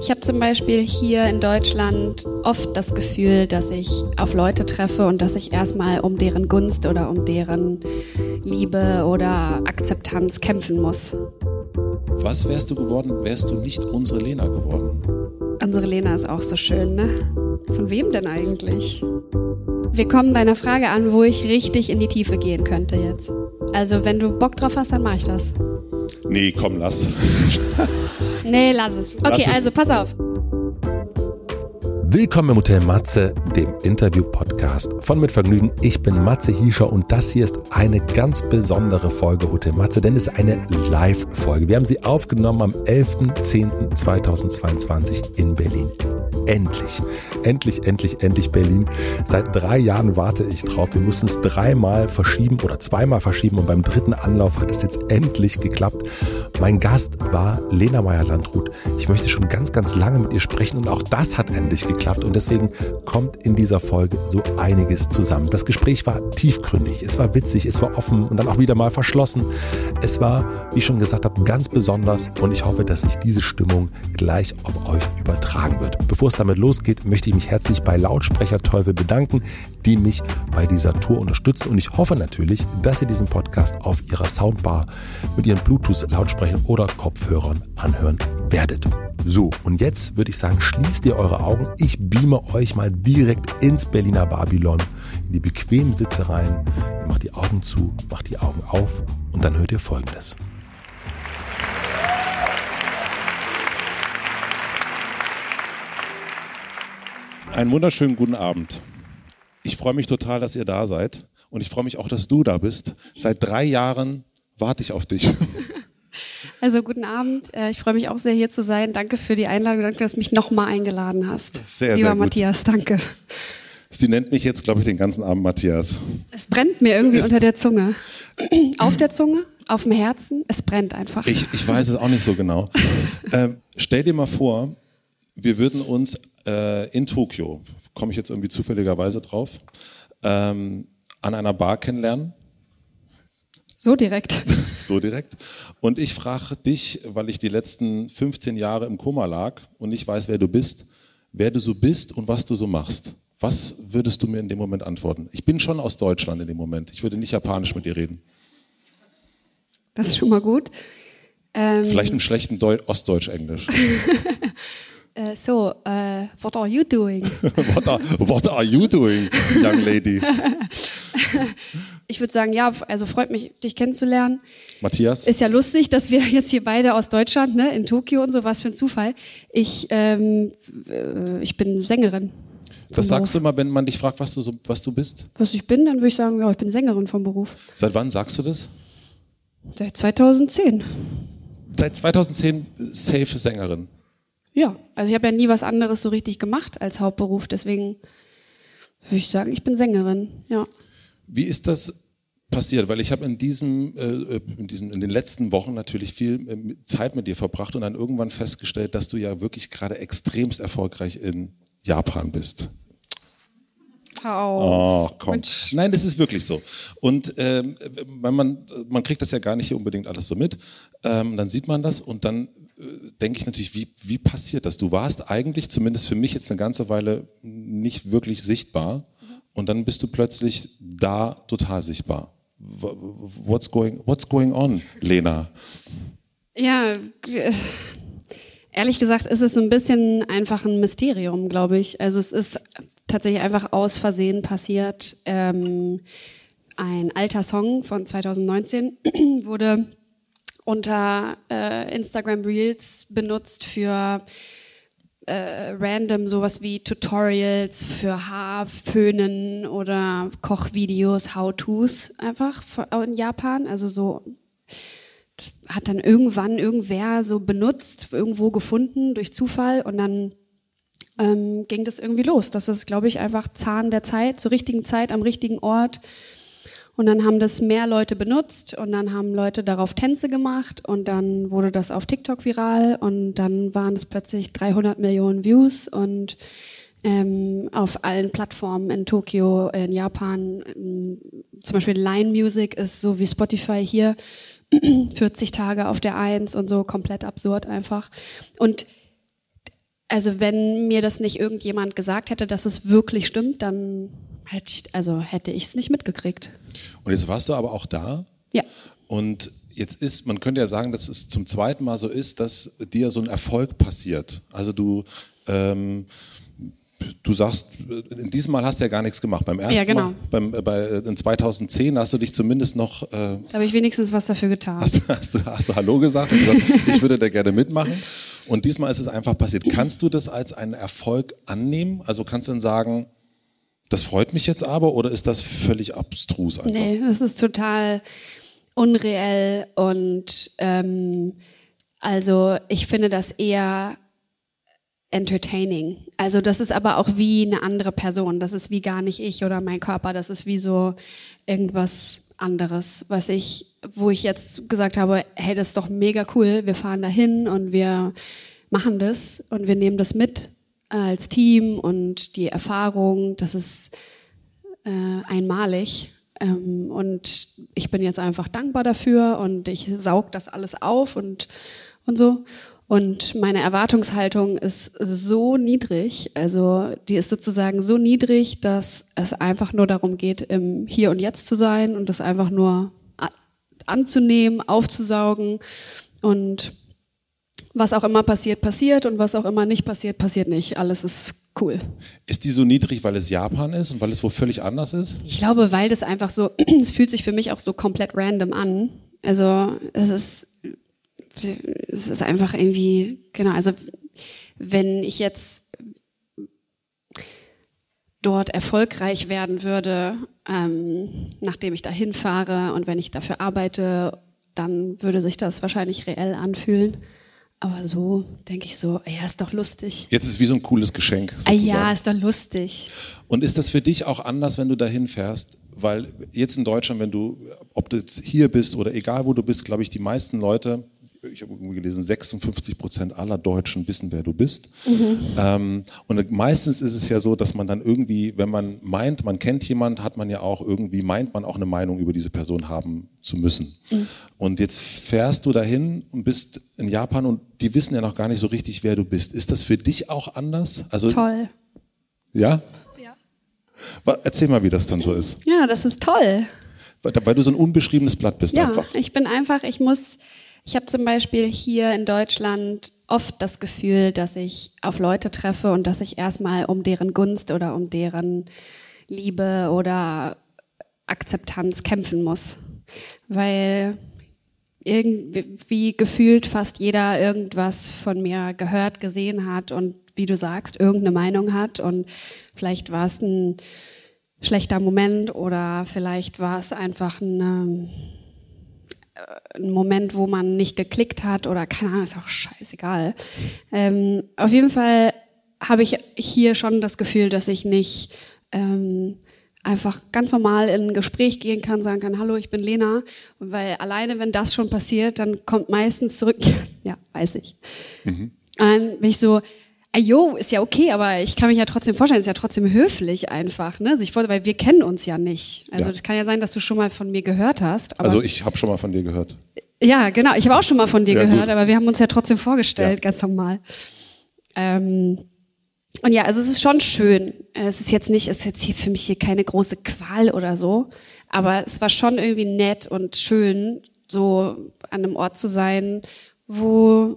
Ich habe zum Beispiel hier in Deutschland oft das Gefühl, dass ich auf Leute treffe und dass ich erstmal um deren Gunst oder um deren Liebe oder Akzeptanz kämpfen muss. Was wärst du geworden, wärst du nicht unsere Lena geworden? Unsere Lena ist auch so schön, ne? Von wem denn eigentlich? Wir kommen bei einer Frage an, wo ich richtig in die Tiefe gehen könnte jetzt. Also, wenn du Bock drauf hast, dann mach ich das. Nee, komm, lass. nee, lass es. Okay, lass es. also pass auf. Willkommen im Hotel Matze, dem Interview-Podcast von Mit Vergnügen. Ich bin Matze Hiescher und das hier ist eine ganz besondere Folge Hotel Matze, denn es ist eine Live-Folge. Wir haben sie aufgenommen am 11.10.2022 in Berlin endlich, endlich, endlich, endlich Berlin. Seit drei Jahren warte ich drauf. Wir mussten es dreimal verschieben oder zweimal verschieben und beim dritten Anlauf hat es jetzt endlich geklappt. Mein Gast war Lena Meyer-Landrut. Ich möchte schon ganz, ganz lange mit ihr sprechen und auch das hat endlich geklappt und deswegen kommt in dieser Folge so einiges zusammen. Das Gespräch war tiefgründig, es war witzig, es war offen und dann auch wieder mal verschlossen. Es war, wie ich schon gesagt habe, ganz besonders und ich hoffe, dass sich diese Stimmung gleich auf euch übertragen wird. Bevor es damit losgeht, möchte ich mich herzlich bei Lautsprecher Teufel bedanken, die mich bei dieser Tour unterstützen. Und ich hoffe natürlich, dass ihr diesen Podcast auf ihrer Soundbar mit ihren Bluetooth-Lautsprechern oder Kopfhörern anhören werdet. So, und jetzt würde ich sagen, schließt ihr eure Augen. Ich beame euch mal direkt ins Berliner Babylon, in die bequemen Sitze rein. Ihr macht die Augen zu, macht die Augen auf und dann hört ihr Folgendes. Einen wunderschönen guten Abend. Ich freue mich total, dass ihr da seid. Und ich freue mich auch, dass du da bist. Seit drei Jahren warte ich auf dich. Also guten Abend. Äh, ich freue mich auch sehr, hier zu sein. Danke für die Einladung. Danke, dass du mich nochmal eingeladen hast. Sehr, Lieber sehr gut. Matthias, danke. Sie nennt mich jetzt, glaube ich, den ganzen Abend Matthias. Es brennt mir irgendwie es unter der Zunge. Auf der Zunge, auf dem Herzen. Es brennt einfach. Ich, ich weiß es auch nicht so genau. ähm, stell dir mal vor, wir würden uns äh, in Tokio, komme ich jetzt irgendwie zufälligerweise drauf, ähm, an einer Bar kennenlernen. So direkt. so direkt. Und ich frage dich, weil ich die letzten 15 Jahre im Koma lag und nicht weiß, wer du bist, wer du so bist und was du so machst. Was würdest du mir in dem Moment antworten? Ich bin schon aus Deutschland in dem Moment. Ich würde nicht japanisch mit dir reden. Das ist schon mal gut. Ähm Vielleicht im schlechten Deu Ostdeutsch-Englisch. Uh, so, uh, what are you doing? what, are, what are you doing, young lady? ich würde sagen, ja, also freut mich, dich kennenzulernen. Matthias? Ist ja lustig, dass wir jetzt hier beide aus Deutschland, ne, in Tokio und so, was für ein Zufall. Ich, ähm, äh, ich bin Sängerin. Das sagst du immer, wenn man dich fragt, was du, so, was du bist? Was ich bin, dann würde ich sagen, ja, ich bin Sängerin vom Beruf. Seit wann sagst du das? Seit 2010. Seit 2010 safe Sängerin. Ja, also ich habe ja nie was anderes so richtig gemacht als Hauptberuf, deswegen würde ich sagen, ich bin Sängerin, ja. Wie ist das passiert? Weil ich habe in diesem, äh, in diesen, in den letzten Wochen natürlich viel äh, Zeit mit dir verbracht und dann irgendwann festgestellt, dass du ja wirklich gerade extremst erfolgreich in Japan bist. Oh, komm. Mensch. Nein, das ist wirklich so. Und ähm, man, man kriegt das ja gar nicht unbedingt alles so mit. Ähm, dann sieht man das und dann äh, denke ich natürlich, wie, wie passiert das? Du warst eigentlich, zumindest für mich jetzt eine ganze Weile, nicht wirklich sichtbar. Mhm. Und dann bist du plötzlich da total sichtbar. What's going, what's going on, Lena? Ja, ehrlich gesagt ist es so ein bisschen einfach ein Mysterium, glaube ich. Also es ist tatsächlich einfach aus Versehen passiert. Ähm, ein alter Song von 2019 wurde unter äh, Instagram Reels benutzt für äh, random sowas wie Tutorials für Haarföhnen oder Kochvideos, How-Tos einfach in Japan. Also so hat dann irgendwann irgendwer so benutzt, irgendwo gefunden durch Zufall und dann ähm, ging das irgendwie los. Das ist, glaube ich, einfach Zahn der Zeit, zur richtigen Zeit, am richtigen Ort. Und dann haben das mehr Leute benutzt und dann haben Leute darauf Tänze gemacht und dann wurde das auf TikTok viral und dann waren es plötzlich 300 Millionen Views und ähm, auf allen Plattformen in Tokio, in Japan, ähm, zum Beispiel Line Music ist so wie Spotify hier, 40 Tage auf der Eins und so komplett absurd einfach. Und also wenn mir das nicht irgendjemand gesagt hätte, dass es wirklich stimmt, dann hätte ich, also hätte ich es nicht mitgekriegt. Und jetzt warst du aber auch da. Ja. Und jetzt ist, man könnte ja sagen, dass es zum zweiten Mal so ist, dass dir so ein Erfolg passiert. Also du, ähm, du sagst, in diesem Mal hast du ja gar nichts gemacht. Beim ersten Ja, genau. Mal, beim, äh, bei, in 2010 hast du dich zumindest noch, äh, Da habe ich wenigstens was dafür getan. hast, hast, du- hast du Hallo gesagt und gesagt, ich würde da gerne mitmachen. Und diesmal ist es einfach passiert. Kannst du das als einen Erfolg annehmen? Also kannst du dann sagen, das freut mich jetzt aber oder ist das völlig abstrus einfach? Nee, das ist total unreell und ähm, also ich finde das eher entertaining. Also das ist aber auch wie eine andere Person. Das ist wie gar nicht ich oder mein Körper. Das ist wie so irgendwas anderes, was ich, wo ich jetzt gesagt habe, hey, das ist doch mega cool. Wir fahren dahin und wir machen das und wir nehmen das mit äh, als Team und die Erfahrung, das ist äh, einmalig. Ähm, und ich bin jetzt einfach dankbar dafür und ich saug das alles auf und, und so. Und meine Erwartungshaltung ist so niedrig, also die ist sozusagen so niedrig, dass es einfach nur darum geht, im Hier und Jetzt zu sein und das einfach nur anzunehmen, aufzusaugen und was auch immer passiert, passiert und was auch immer nicht passiert, passiert nicht. Alles ist cool. Ist die so niedrig, weil es Japan ist und weil es wo völlig anders ist? Ich glaube, weil das einfach so, es fühlt sich für mich auch so komplett random an. Also es ist, es ist einfach irgendwie, genau, also wenn ich jetzt dort erfolgreich werden würde, ähm, nachdem ich dahin fahre und wenn ich dafür arbeite, dann würde sich das wahrscheinlich reell anfühlen. Aber so denke ich so, ja, ist doch lustig. Jetzt ist es wie so ein cooles Geschenk. Ah, Sozusagen. ja, ist doch lustig. Und ist das für dich auch anders, wenn du dahin fährst? Weil jetzt in Deutschland, wenn du, ob du jetzt hier bist oder egal wo du bist, glaube ich, die meisten Leute, ich habe irgendwie gelesen, 56 Prozent aller Deutschen wissen, wer du bist. Ähm, und meistens ist es ja so, dass man dann irgendwie, wenn man meint, man kennt jemand, hat man ja auch irgendwie, meint man auch eine Meinung über diese Person haben zu müssen. Und jetzt fährst du dahin und bist in Japan und die wissen ja noch gar nicht so richtig, wer du bist. Ist das für dich auch anders? Also, Toll. Ja? Ja. Erzähl mal, wie das dann so ist. Ja, das ist toll. Weil weil du so ein unbeschriebenes Blatt bist Ja, einfach. ich bin einfach, ich muss, ich habe zum Beispiel hier in Deutschland oft das Gefühl, dass ich auf Leute treffe und dass ich erstmal um deren Gunst oder um deren Liebe oder Akzeptanz kämpfen muss. Weil irgendwie gefühlt fast jeder irgendwas von mir gehört, gesehen hat und wie du sagst, irgendeine Meinung hat und vielleicht war es ein schlechter Moment oder vielleicht war es einfach ein, ein Moment, wo man nicht geklickt hat oder keine Ahnung, ist auch scheißegal. Ähm, auf jeden Fall habe ich hier schon das Gefühl, dass ich nicht ähm, einfach ganz normal in ein Gespräch gehen kann, sagen kann, hallo, ich bin Lena. Weil alleine, wenn das schon passiert, dann kommt meistens zurück, ja, weiß ich. Und dann bin ich so, jo, ist ja okay, aber ich kann mich ja trotzdem vorstellen, ist ja trotzdem höflich einfach, ne? Sich vor, weil wir kennen uns ja nicht. Also Ja. es kann ja sein, dass du schon mal von mir gehört hast. Aber Also ich habe schon mal von dir gehört. ja, genau. Ich habe auch schon mal von dir Ja, gehört, gut. aber wir haben uns ja trotzdem vorgestellt, Ja. ganz normal. Ähm, und ja, also es ist schon schön. Es ist jetzt nicht, es ist jetzt hier für mich hier keine große Qual oder so, aber es war schon irgendwie nett und schön, so an einem Ort zu sein, wo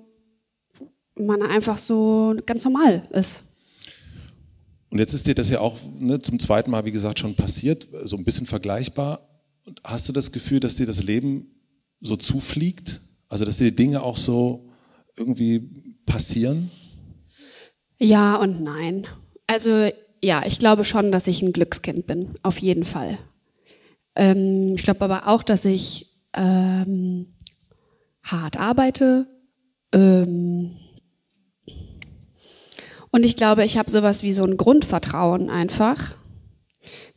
man einfach so ganz normal ist. Und jetzt ist dir das ja auch ne, zum zweiten Mal, wie gesagt, schon passiert, so ein bisschen vergleichbar. Und hast du das Gefühl, dass dir das Leben so zufliegt? Also dass dir die Dinge auch so irgendwie passieren? Ja und nein. Also ja, ich glaube schon, dass ich ein Glückskind bin, auf jeden Fall. Ähm, ich glaube aber auch, dass ich ähm, hart arbeite. Ähm, und ich glaube, ich habe sowas wie so ein Grundvertrauen einfach,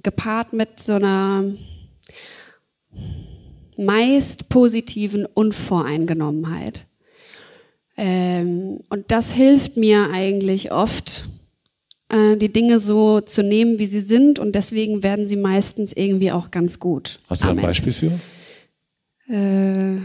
gepaart mit so einer meist positiven Unvoreingenommenheit. Ähm, und das hilft mir eigentlich oft, äh, die Dinge so zu nehmen, wie sie sind. Und deswegen werden sie meistens irgendwie auch ganz gut. Hast du da ein Beispiel für? Äh,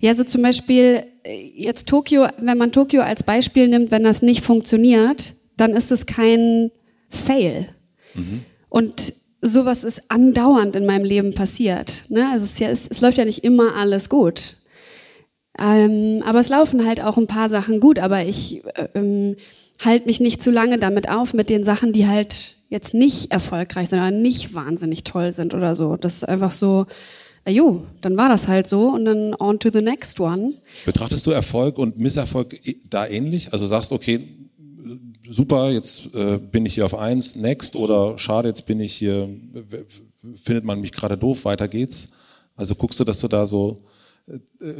ja, so zum Beispiel, äh, jetzt Tokio, wenn man Tokio als Beispiel nimmt, wenn das nicht funktioniert, dann ist es kein Fail. Mhm. Und sowas ist andauernd in meinem Leben passiert. Ne? Also es, ja, es, es, läuft ja nicht immer alles gut. Ähm, aber es laufen halt auch ein paar Sachen gut, aber ich äh, ähm, halte mich nicht zu lange damit auf, mit den Sachen, die halt jetzt nicht erfolgreich sind oder nicht wahnsinnig toll sind oder so. Das ist einfach so, äh, jo, dann war das halt so und dann on to the next one. Betrachtest du Erfolg und Misserfolg da ähnlich? Also sagst, okay, super, jetzt äh, bin ich hier auf eins, next oder schade, jetzt bin ich hier, findet man mich gerade doof, weiter geht's. Also guckst du, dass du da so äh,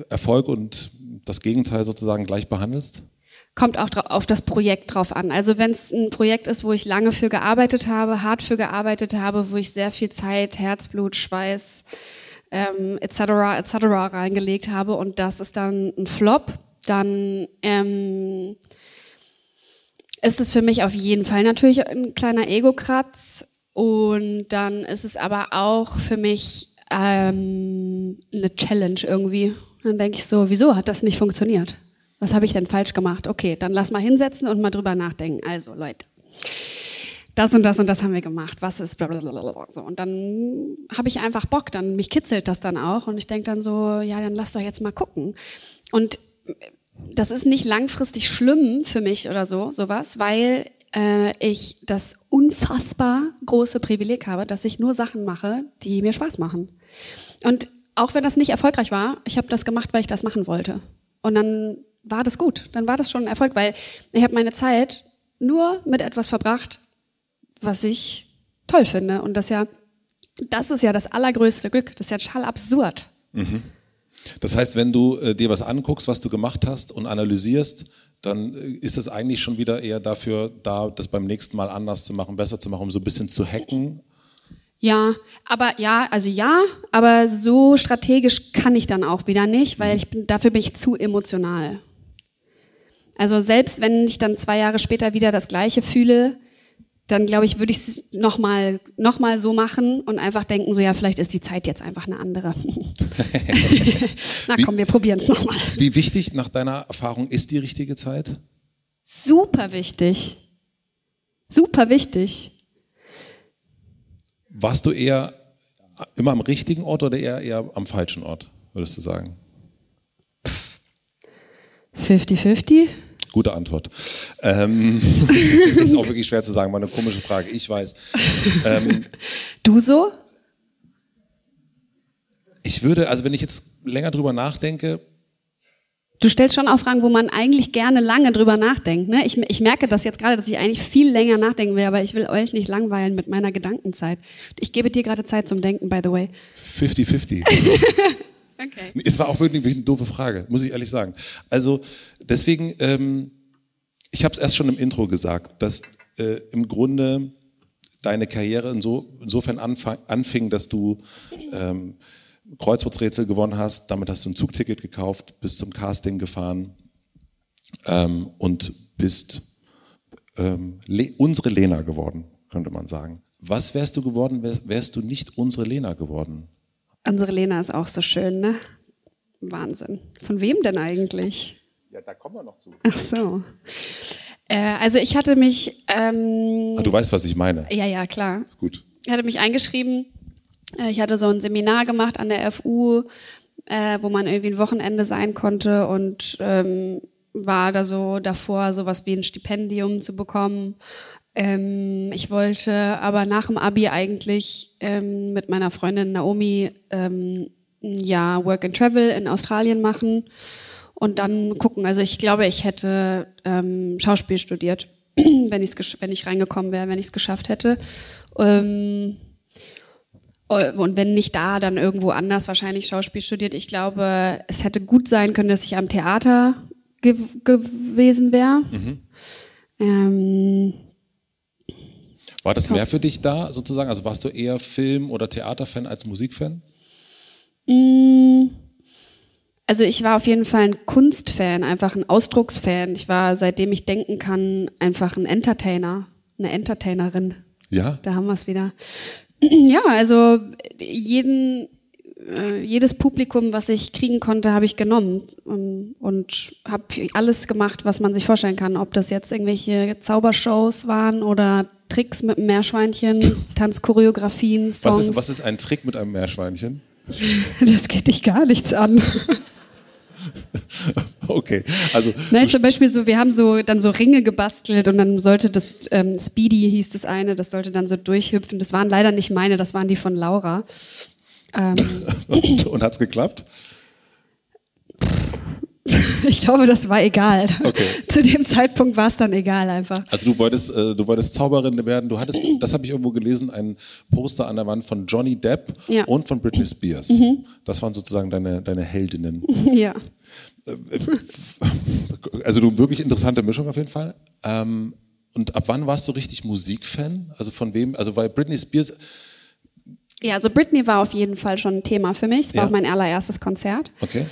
Erfolg und das Gegenteil sozusagen gleich behandelst? Kommt auch auf das Projekt drauf an. Also wenn es ein Projekt ist, wo ich lange für gearbeitet habe, hart für gearbeitet habe, wo ich sehr viel Zeit, Herzblut, Schweiß ähm, etc. etc. reingelegt habe und das ist dann ein Flop, dann ähm, ist es für mich auf jeden Fall natürlich ein kleiner Ego-Kratz und dann ist es aber auch für mich ähm, eine Challenge irgendwie. Dann denke ich so, wieso hat das nicht funktioniert? Was habe ich denn falsch gemacht? Okay, dann lass mal hinsetzen und mal drüber nachdenken. Also Leute, das und das und das haben wir gemacht. Was ist blablabla. so und dann habe ich einfach Bock. Dann mich kitzelt das dann auch und ich denke dann so, ja, dann lass doch jetzt mal gucken. Und das ist nicht langfristig schlimm für mich oder so, sowas, weil äh, ich das unfassbar große Privileg habe, dass ich nur Sachen mache, die mir Spaß machen. Und auch wenn das nicht erfolgreich war, ich habe das gemacht, weil ich das machen wollte. Und dann war das gut, dann war das schon ein Erfolg, weil ich habe meine Zeit nur mit etwas verbracht, was ich toll finde. Und das ja, das ist ja das allergrößte Glück. Das ist ja total absurd. Mhm. Das heißt, wenn du äh, dir was anguckst, was du gemacht hast und analysierst, dann äh, ist es eigentlich schon wieder eher dafür da, das beim nächsten Mal anders zu machen, besser zu machen, um so ein bisschen zu hacken. Ja, aber ja, also ja, aber so strategisch kann ich dann auch wieder nicht, weil ich bin, dafür bin ich zu emotional. Also selbst wenn ich dann zwei Jahre später wieder das Gleiche fühle, dann glaube ich, würde ich es nochmal noch mal so machen und einfach denken, so ja, vielleicht ist die Zeit jetzt einfach eine andere. Na komm, wir probieren es nochmal. Wie wichtig nach deiner Erfahrung ist die richtige Zeit? Super wichtig. Super wichtig. Warst du eher immer am richtigen Ort oder eher, eher am falschen Ort, würdest du sagen? 50-50. Gute Antwort. Ähm, ist auch wirklich schwer zu sagen, war eine komische Frage, ich weiß. Ähm, du so? Ich würde, also wenn ich jetzt länger drüber nachdenke. Du stellst schon auch Fragen, wo man eigentlich gerne lange drüber nachdenkt. Ne? Ich, ich merke das jetzt gerade, dass ich eigentlich viel länger nachdenken will, aber ich will euch nicht langweilen mit meiner Gedankenzeit. Ich gebe dir gerade Zeit zum Denken, by the way. 50-50. Okay. Es war auch wirklich eine doofe Frage, muss ich ehrlich sagen. Also deswegen, ähm, ich habe es erst schon im Intro gesagt, dass äh, im Grunde deine Karriere inso, insofern anfing, dass du ähm, Kreuzworträtsel gewonnen hast, damit hast du ein Zugticket gekauft, bist zum Casting gefahren ähm, und bist ähm, Le unsere Lena geworden, könnte man sagen. Was wärst du geworden, wärst, wärst du nicht unsere Lena geworden? Unsere Lena ist auch so schön, ne? Wahnsinn. Von wem denn eigentlich? Ja, da kommen wir noch zu. Ach so. Äh, also ich hatte mich. Ähm, Ach, du weißt, was ich meine. Ja, ja, klar. Gut. Ich hatte mich eingeschrieben. Äh, ich hatte so ein Seminar gemacht an der FU, äh, wo man irgendwie ein Wochenende sein konnte und ähm, war da so davor, sowas wie ein Stipendium zu bekommen. Ähm, ich wollte aber nach dem Abi eigentlich ähm, mit meiner Freundin Naomi ähm, ja Work and Travel in Australien machen und dann gucken. Also ich glaube, ich hätte ähm, Schauspiel studiert, wenn, ich's, wenn ich reingekommen wäre, wenn ich es geschafft hätte. Ähm, und wenn nicht da, dann irgendwo anders wahrscheinlich Schauspiel studiert. Ich glaube, es hätte gut sein können, dass ich am Theater ge gewesen wäre. Mhm. Ähm, war das mehr für dich da sozusagen? Also warst du eher Film- oder Theaterfan als Musikfan? Mm, also ich war auf jeden Fall ein Kunstfan, einfach ein Ausdrucksfan. Ich war, seitdem ich denken kann, einfach ein Entertainer, eine Entertainerin. Ja. Da haben wir es wieder. Ja, also jeden, äh, jedes Publikum, was ich kriegen konnte, habe ich genommen ähm, und habe alles gemacht, was man sich vorstellen kann. Ob das jetzt irgendwelche Zaubershows waren oder Tricks mit einem Meerschweinchen, Tanzchoreografien, Songs. Was ist, was ist ein Trick mit einem Meerschweinchen? das geht dich gar nichts an. okay, also. Nein, zum Beispiel so, wir haben so dann so Ringe gebastelt und dann sollte das, ähm, Speedy hieß das eine, das sollte dann so durchhüpfen. Das waren leider nicht meine, das waren die von Laura. Ähm. und, und hat's geklappt? Ich glaube, das war egal. Okay. Zu dem Zeitpunkt war es dann egal einfach. Also du wolltest, äh, du wolltest Zauberin werden. Du hattest, das habe ich irgendwo gelesen, ein Poster an der Wand von Johnny Depp ja. und von Britney Spears. Mhm. Das waren sozusagen deine, deine Heldinnen. Ja. Also du wirklich interessante Mischung auf jeden Fall. Ähm, und ab wann warst du richtig Musikfan? Also von wem? Also weil Britney Spears. Ja, also Britney war auf jeden Fall schon ein Thema für mich. Es war ja. auch mein allererstes Konzert. Okay.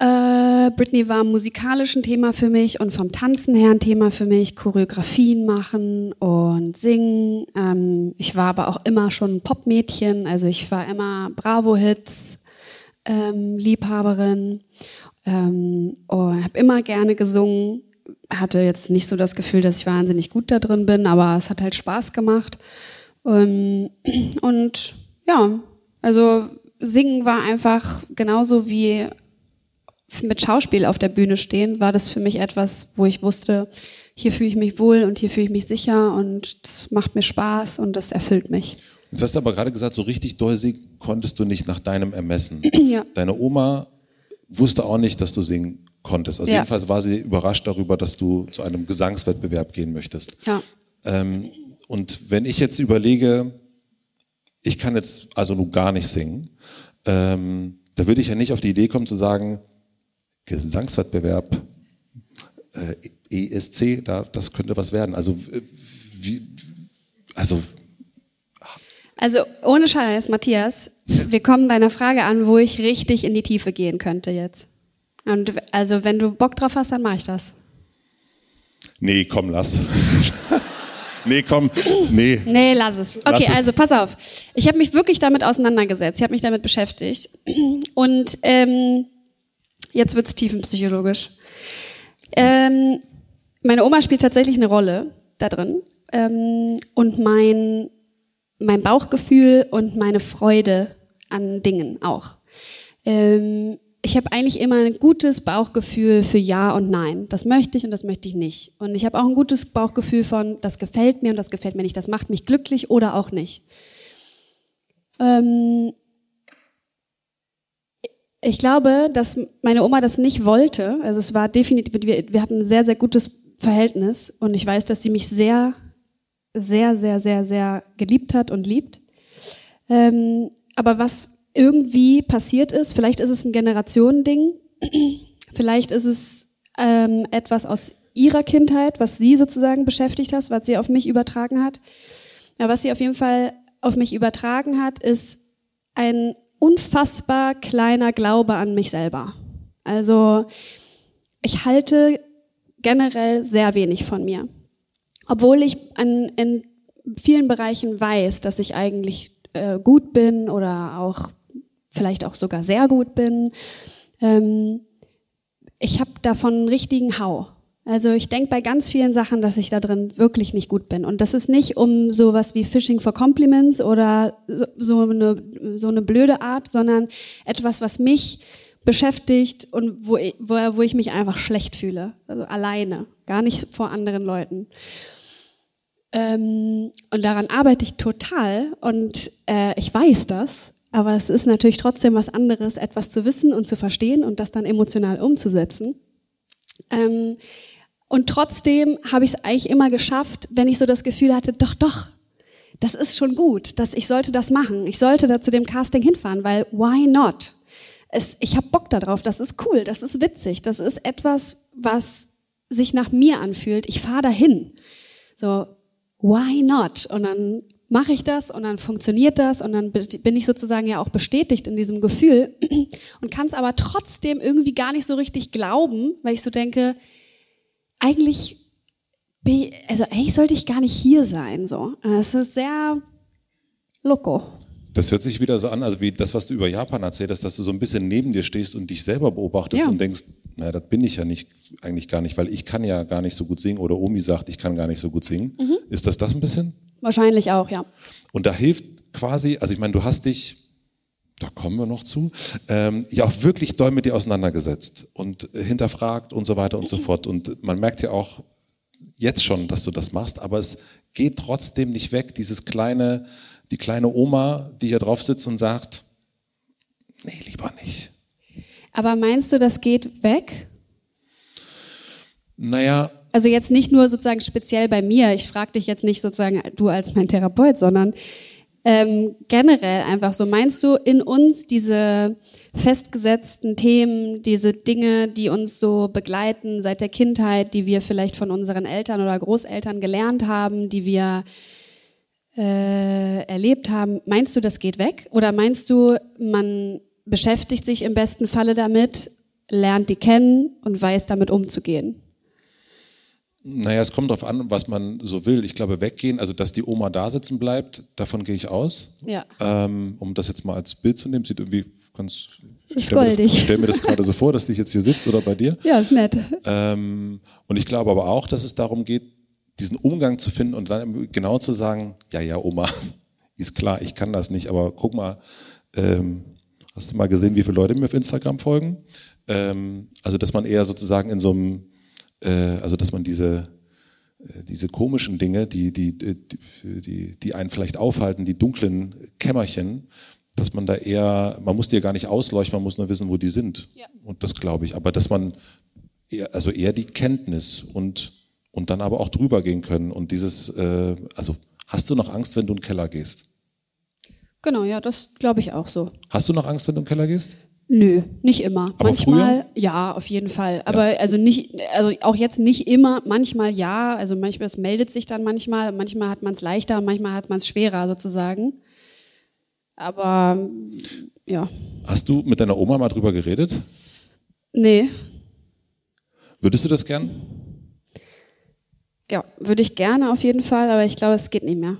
Äh, Britney war musikalisch ein Thema für mich und vom Tanzen her ein Thema für mich, Choreografien machen und singen. Ähm, ich war aber auch immer schon ein Popmädchen, also ich war immer Bravo-Hits, ähm, Liebhaberin ähm, und habe immer gerne gesungen. Hatte jetzt nicht so das Gefühl, dass ich wahnsinnig gut da drin bin, aber es hat halt Spaß gemacht. Ähm, und ja, also singen war einfach genauso wie mit Schauspiel auf der Bühne stehen, war das für mich etwas, wo ich wusste, hier fühle ich mich wohl und hier fühle ich mich sicher und das macht mir Spaß und das erfüllt mich. Jetzt hast du aber gerade gesagt, so richtig doll konntest du nicht nach deinem Ermessen. Ja. Deine Oma wusste auch nicht, dass du singen konntest. Also ja. jedenfalls war sie überrascht darüber, dass du zu einem Gesangswettbewerb gehen möchtest. Ja. Ähm, und wenn ich jetzt überlege, ich kann jetzt also nur gar nicht singen, ähm, da würde ich ja nicht auf die Idee kommen zu sagen, Gesangswettbewerb, äh, ESC, da, das könnte was werden. Also, wie, also. Also, ohne Scheiß, Matthias, wir kommen bei einer Frage an, wo ich richtig in die Tiefe gehen könnte jetzt. Und also, wenn du Bock drauf hast, dann mache ich das. Nee, komm, lass. nee, komm, nee. Nee, lass es. Okay, lass also pass auf. Ich habe mich wirklich damit auseinandergesetzt. Ich habe mich damit beschäftigt. Und ähm, Jetzt wird's tiefenpsychologisch. Ähm, meine Oma spielt tatsächlich eine Rolle da drin. Ähm, und mein, mein Bauchgefühl und meine Freude an Dingen auch. Ähm, ich habe eigentlich immer ein gutes Bauchgefühl für Ja und Nein. Das möchte ich und das möchte ich nicht. Und ich habe auch ein gutes Bauchgefühl von, das gefällt mir und das gefällt mir nicht. Das macht mich glücklich oder auch nicht. Ähm, ich glaube, dass meine Oma das nicht wollte. Also es war definitiv, wir, wir hatten ein sehr, sehr gutes Verhältnis und ich weiß, dass sie mich sehr, sehr, sehr, sehr, sehr geliebt hat und liebt. Ähm, aber was irgendwie passiert ist, vielleicht ist es ein Generationending, vielleicht ist es ähm, etwas aus ihrer Kindheit, was sie sozusagen beschäftigt hat, was sie auf mich übertragen hat. Ja, was sie auf jeden Fall auf mich übertragen hat, ist ein unfassbar kleiner Glaube an mich selber. Also ich halte generell sehr wenig von mir. Obwohl ich an, in vielen Bereichen weiß, dass ich eigentlich äh, gut bin oder auch vielleicht auch sogar sehr gut bin. Ähm, ich habe davon einen richtigen Hau. Also ich denke bei ganz vielen Sachen, dass ich da drin wirklich nicht gut bin. Und das ist nicht um sowas wie Fishing for Compliments oder so, so, eine, so eine blöde Art, sondern etwas, was mich beschäftigt und wo ich, wo, wo ich mich einfach schlecht fühle. Also alleine, gar nicht vor anderen Leuten. Ähm, und daran arbeite ich total und äh, ich weiß das. Aber es ist natürlich trotzdem was anderes, etwas zu wissen und zu verstehen und das dann emotional umzusetzen. Ähm, und trotzdem habe ich es eigentlich immer geschafft, wenn ich so das Gefühl hatte, doch, doch, das ist schon gut, dass ich sollte das machen. Ich sollte da zu dem Casting hinfahren, weil why not? Es, ich habe Bock darauf, das ist cool, das ist witzig, das ist etwas, was sich nach mir anfühlt. Ich fahre dahin. So, why not? Und dann mache ich das und dann funktioniert das und dann bin ich sozusagen ja auch bestätigt in diesem Gefühl und kann es aber trotzdem irgendwie gar nicht so richtig glauben, weil ich so denke, eigentlich, also eigentlich sollte ich gar nicht hier sein. So, es ist sehr loco. Das hört sich wieder so an, also wie das, was du über Japan erzählt hast, dass du so ein bisschen neben dir stehst und dich selber beobachtest Ja. und denkst, naja, das bin ich ja nicht, eigentlich gar nicht, weil ich kann ja gar nicht so gut singen oder Omi sagt, ich kann gar nicht so gut singen. Mhm. Ist das das ein bisschen? Wahrscheinlich auch, ja. Und da hilft quasi, also ich meine, du hast dich, da kommen wir noch zu, ähm, ja auch wirklich doll mit dir auseinandergesetzt und hinterfragt und so weiter und so fort. Und man merkt ja auch jetzt schon, dass du das machst, aber es geht trotzdem nicht weg, dieses kleine, die kleine Oma, die hier drauf sitzt und sagt, nee, lieber nicht. Aber meinst du, das geht weg? Naja, Also jetzt nicht nur sozusagen speziell bei mir. Ich frage dich jetzt nicht sozusagen du als mein Therapeut, sondern ähm, generell einfach so. Meinst du in uns diese festgesetzten Themen, diese Dinge, die uns so begleiten seit der Kindheit, die wir vielleicht von unseren Eltern oder Großeltern gelernt haben, die wir äh, erlebt haben, meinst du, das geht weg? Oder meinst du, man beschäftigt sich im besten Falle damit, lernt die kennen und weiß damit umzugehen? Naja, es kommt darauf an, was man so will. Ich glaube, weggehen, also dass die Oma da sitzen bleibt, davon gehe ich aus. Ja. Ähm, um das jetzt mal als Bild zu nehmen, sieht irgendwie ganz. Ist stell mir. Stell mir das gerade so vor, dass dich jetzt hier sitzt oder bei dir. Ja, ist nett. Ähm, und ich glaube aber auch, dass es darum geht, diesen Umgang zu finden und dann genau zu sagen, ja, ja, Oma, ist klar, ich kann das nicht, aber guck mal, ähm, hast du mal gesehen, wie viele Leute mir auf Instagram folgen? Ähm, also, dass man eher sozusagen in so einem, äh, also dass man diese, äh, diese komischen Dinge, die, die, die, die, die einen vielleicht aufhalten, die dunklen Kämmerchen, dass man da eher, man muss die ja gar nicht ausleuchten, man muss nur wissen, wo die sind. Ja. Und das glaube ich. Aber dass man eher, also eher die Kenntnis und, und dann aber auch drüber gehen können. Und dieses, äh, also hast du noch Angst, wenn du in den Keller gehst? Genau, ja, das glaube ich auch so. Hast du noch Angst, wenn du in den Keller gehst? Nö, nicht immer. Aber manchmal, ja, auf jeden Fall. Aber also nicht, also auch jetzt nicht immer, manchmal ja. Also manchmal, es meldet sich dann manchmal, manchmal hat man es leichter, manchmal hat man es schwerer sozusagen. Aber ja, Hast du mit deiner Oma mal drüber geredet? nee, Würdest du das gern? Ja, würde ich gerne auf jeden Fall, aber ich glaube, es geht nicht mehr.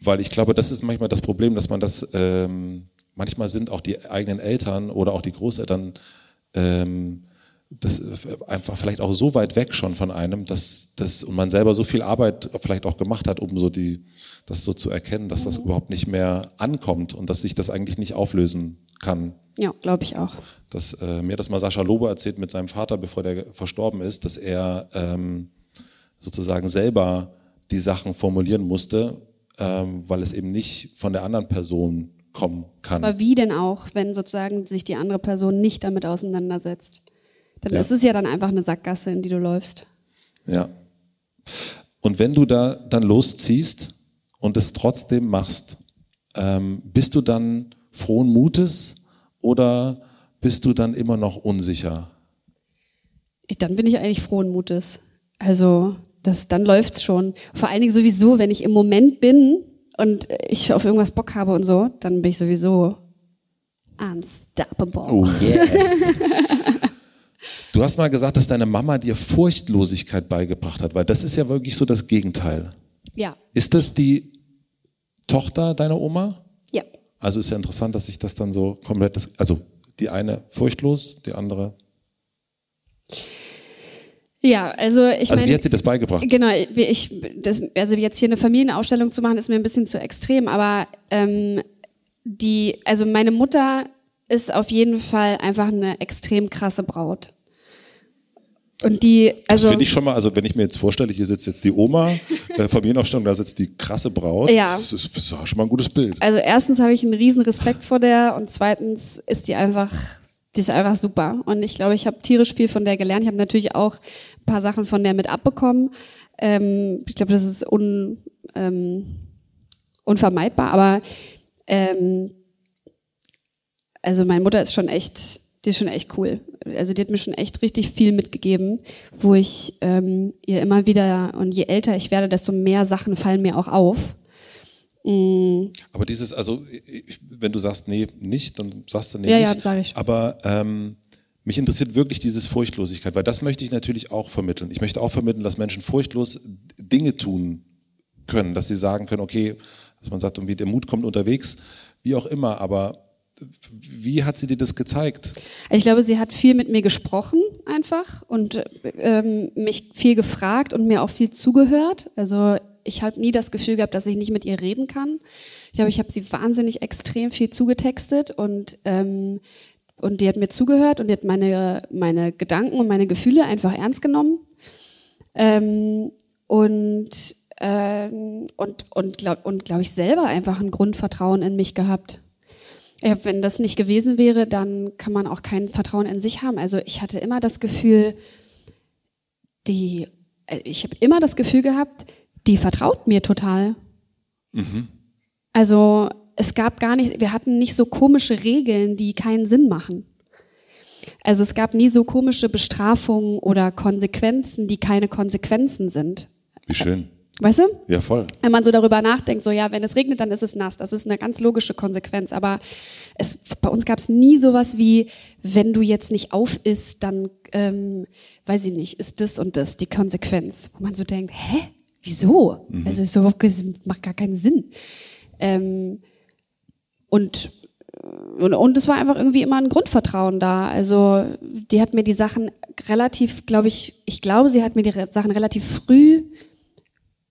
Weil ich glaube, das ist manchmal das Problem, dass man das, ähm, manchmal sind auch die eigenen Eltern oder auch die Großeltern ähm, das einfach vielleicht auch so weit weg schon von einem, dass das und man selber so viel Arbeit vielleicht auch gemacht hat, um so die das so zu erkennen, dass das überhaupt nicht mehr ankommt und dass sich das eigentlich nicht auflösen kann. Ja, glaube ich auch. Das, äh, mir das mal Sascha Lobo erzählt mit seinem Vater, bevor der verstorben ist, dass er ähm, sozusagen selber die Sachen formulieren musste, ähm, weil es eben nicht von der anderen Person kommen kann. Aber wie denn auch, wenn sozusagen sich die andere Person nicht damit auseinandersetzt? Dann Ja. ist es ja dann einfach eine Sackgasse, in die du läufst. Ja. Und wenn du da dann losziehst und es trotzdem machst, ähm, bist du dann frohen Mutes oder bist du dann immer noch unsicher? Ich, dann bin ich eigentlich frohen Mutes. Also, das, dann läuft's schon. Vor allen Dingen sowieso, wenn ich im Moment bin und ich auf irgendwas Bock habe und so, dann bin ich sowieso unstoppable. Oh yes. Du hast mal gesagt, dass deine Mama dir Furchtlosigkeit beigebracht hat, weil das ist ja wirklich so das Gegenteil. Ja, Ist das die Tochter deiner Oma? ja. Also ist ja interessant, dass sich das dann so komplett, also die eine furchtlos, die andere. Ja, also ich Also wie meine, hat sie das beigebracht? Genau, wie ich, das, also jetzt hier eine Familienausstellung zu machen, ist mir ein bisschen zu extrem, aber ähm, die, also meine Mutter ist auf jeden Fall einfach eine extrem krasse Braut. Und die, Das also finde ich schon mal, also wenn ich mir jetzt vorstelle, hier sitzt jetzt die Oma, äh, Familienaufstellung, da sitzt die krasse Braut. Ja. Das ist, das ist schon mal ein gutes Bild. Also erstens habe ich einen riesen Respekt vor der und zweitens ist die einfach, die ist einfach super. Und ich glaube, ich habe tierisch viel von der gelernt. Ich habe natürlich auch ein paar Sachen von der mit abbekommen. Ähm, ich glaube, das ist un, ähm, unvermeidbar, aber ähm, also meine Mutter ist schon echt, die ist schon echt cool. Also die hat mir schon echt richtig viel mitgegeben, wo ich ähm, ihr immer wieder, und je älter ich werde, desto mehr Sachen fallen mir auch auf. Aber dieses, also wenn du sagst, nee, nicht, dann sagst du nee, Ja, nicht. ja, sag ich. Aber ähm, mich interessiert wirklich dieses Furchtlosigkeit, weil das möchte ich natürlich auch vermitteln. Ich möchte auch vermitteln, dass Menschen furchtlos Dinge tun können, dass sie sagen können, okay, dass man sagt, irgendwie der Mut kommt unterwegs, wie auch immer, aber wie hat sie dir das gezeigt? Ich glaube, sie hat viel mit mir gesprochen einfach und ähm, mich viel gefragt und mir auch viel zugehört. Also ich habe nie das Gefühl gehabt, dass ich nicht mit ihr reden kann. Ich glaube, ich habe sie wahnsinnig extrem viel zugetextet und ähm, und die hat mir zugehört und die hat meine meine Gedanken und meine Gefühle einfach ernst genommen ähm, und ähm, und und glaube und glaube ich selber einfach ein Grundvertrauen in mich gehabt. Ja, wenn das nicht gewesen wäre, dann kann man auch kein Vertrauen in sich haben. Also ich hatte immer das Gefühl, die, äh, ich habe immer das Gefühl gehabt, die vertraut mir total. Mhm. Also es gab gar nicht, wir hatten nicht so komische Regeln, die keinen Sinn machen. Also es gab nie so komische Bestrafungen oder Konsequenzen, die keine Konsequenzen sind. Wie schön. Weißt du? Ja, voll. Wenn man so darüber nachdenkt, so ja, wenn es regnet, dann ist es nass. Das ist eine ganz logische Konsequenz. Aber es, bei uns gab es nie sowas wie, wenn du jetzt nicht auf isst, dann, ähm, weiß ich nicht, ist das und das die Konsequenz. Wo man so denkt, hä? Wieso? Mhm. Also so macht gar keinen Sinn. Ähm, und und, und es war einfach irgendwie immer ein Grundvertrauen da. Also die hat mir die Sachen relativ, glaube ich, ich glaube, sie hat mir die Sachen relativ früh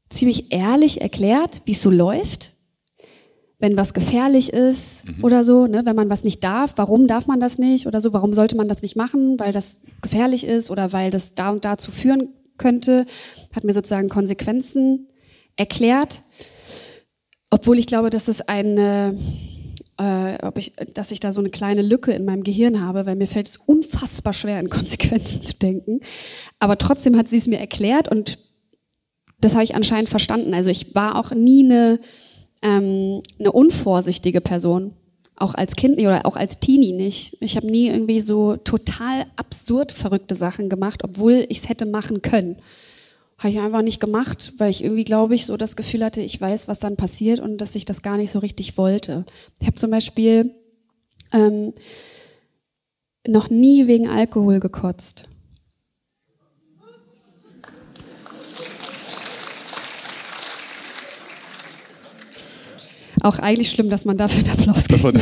ziemlich ehrlich erklärt, wie es so läuft. Wenn was gefährlich ist mhm. oder so, ne, wenn man was nicht darf, warum darf man das nicht oder so, warum sollte man das nicht machen, weil das gefährlich ist oder weil das da und dazu führen könnte, hat mir sozusagen Konsequenzen erklärt, obwohl ich glaube, dass es eine äh, ob ich, dass ich da so eine kleine Lücke in meinem Gehirn habe, weil mir fällt es unfassbar schwer, in Konsequenzen zu denken. Aber trotzdem hat sie es mir erklärt und das habe ich anscheinend verstanden. Also ich war auch nie eine, ähm, eine unvorsichtige Person. Auch als Kind oder auch als Teenie nicht. Ich habe nie irgendwie so total absurd verrückte Sachen gemacht, obwohl ich es hätte machen können. Habe ich einfach nicht gemacht, weil ich irgendwie, glaube ich, so das Gefühl hatte, ich weiß, was dann passiert und dass ich das gar nicht so richtig wollte. Ich habe zum Beispiel ähm, noch nie wegen Alkohol gekotzt. Auch eigentlich schlimm, dass man dafür einen Applaus kriegt.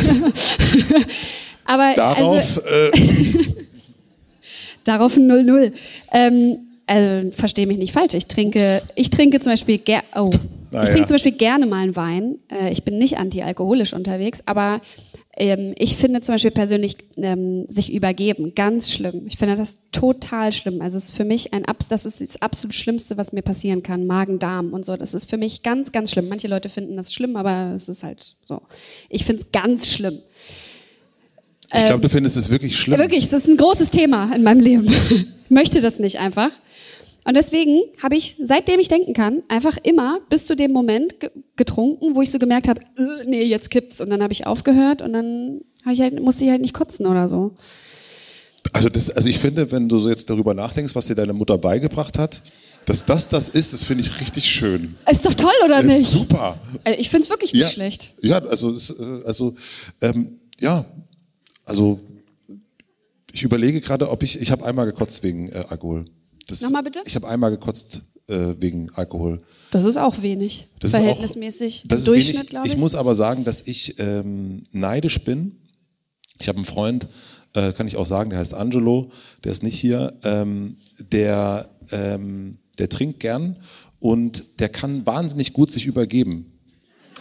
Aber darauf, also, äh. darauf ein 0-0. Ähm, also verstehe mich nicht falsch. Ich trinke, ich trinke zum Beispiel ger oh. Ah, ich trinke zum Beispiel gerne mal einen Wein. Äh, ich bin nicht antialkoholisch unterwegs, aber ich finde zum Beispiel persönlich ähm, sich übergeben ganz schlimm. Ich finde das total schlimm. Also es ist für mich ein das ist das absolut Schlimmste, was mir passieren kann. Magen, Darm und so. Das ist für mich ganz, ganz schlimm. Manche Leute finden das schlimm, aber es ist halt so. Ich finde es ganz schlimm. Ich glaube, du findest es wirklich schlimm. Wirklich, das ist ein großes Thema in meinem Leben. ich möchte das nicht einfach. Und deswegen habe ich, seitdem ich denken kann, einfach immer bis zu dem Moment getrunken, wo ich so gemerkt habe, äh, nee, jetzt kippt's. Und dann habe ich aufgehört und dann ich halt, musste ich halt nicht kotzen oder so. Also, das, also ich finde, wenn du so jetzt darüber nachdenkst, was dir deine Mutter beigebracht hat, dass das das ist, das finde ich richtig schön. Ist doch toll, oder nicht? Super. Äh, ich finde es wirklich nicht ja, schlecht. Ja, also, äh, also ähm, ja, also ich überlege gerade, ob ich, ich habe einmal gekotzt wegen äh, Alkohol. Das, Nochmal bitte? Ich habe einmal gekotzt äh, wegen Alkohol. Das ist auch wenig. Das verhältnismäßig. Ist auch, das Im Durchschnitt, glaube ich. Ich muss aber sagen, dass ich ähm, neidisch bin. Ich habe einen Freund, äh, kann ich auch sagen, der heißt Angelo, der ist nicht hier, ähm, der, ähm, der trinkt gern und der kann wahnsinnig gut sich übergeben.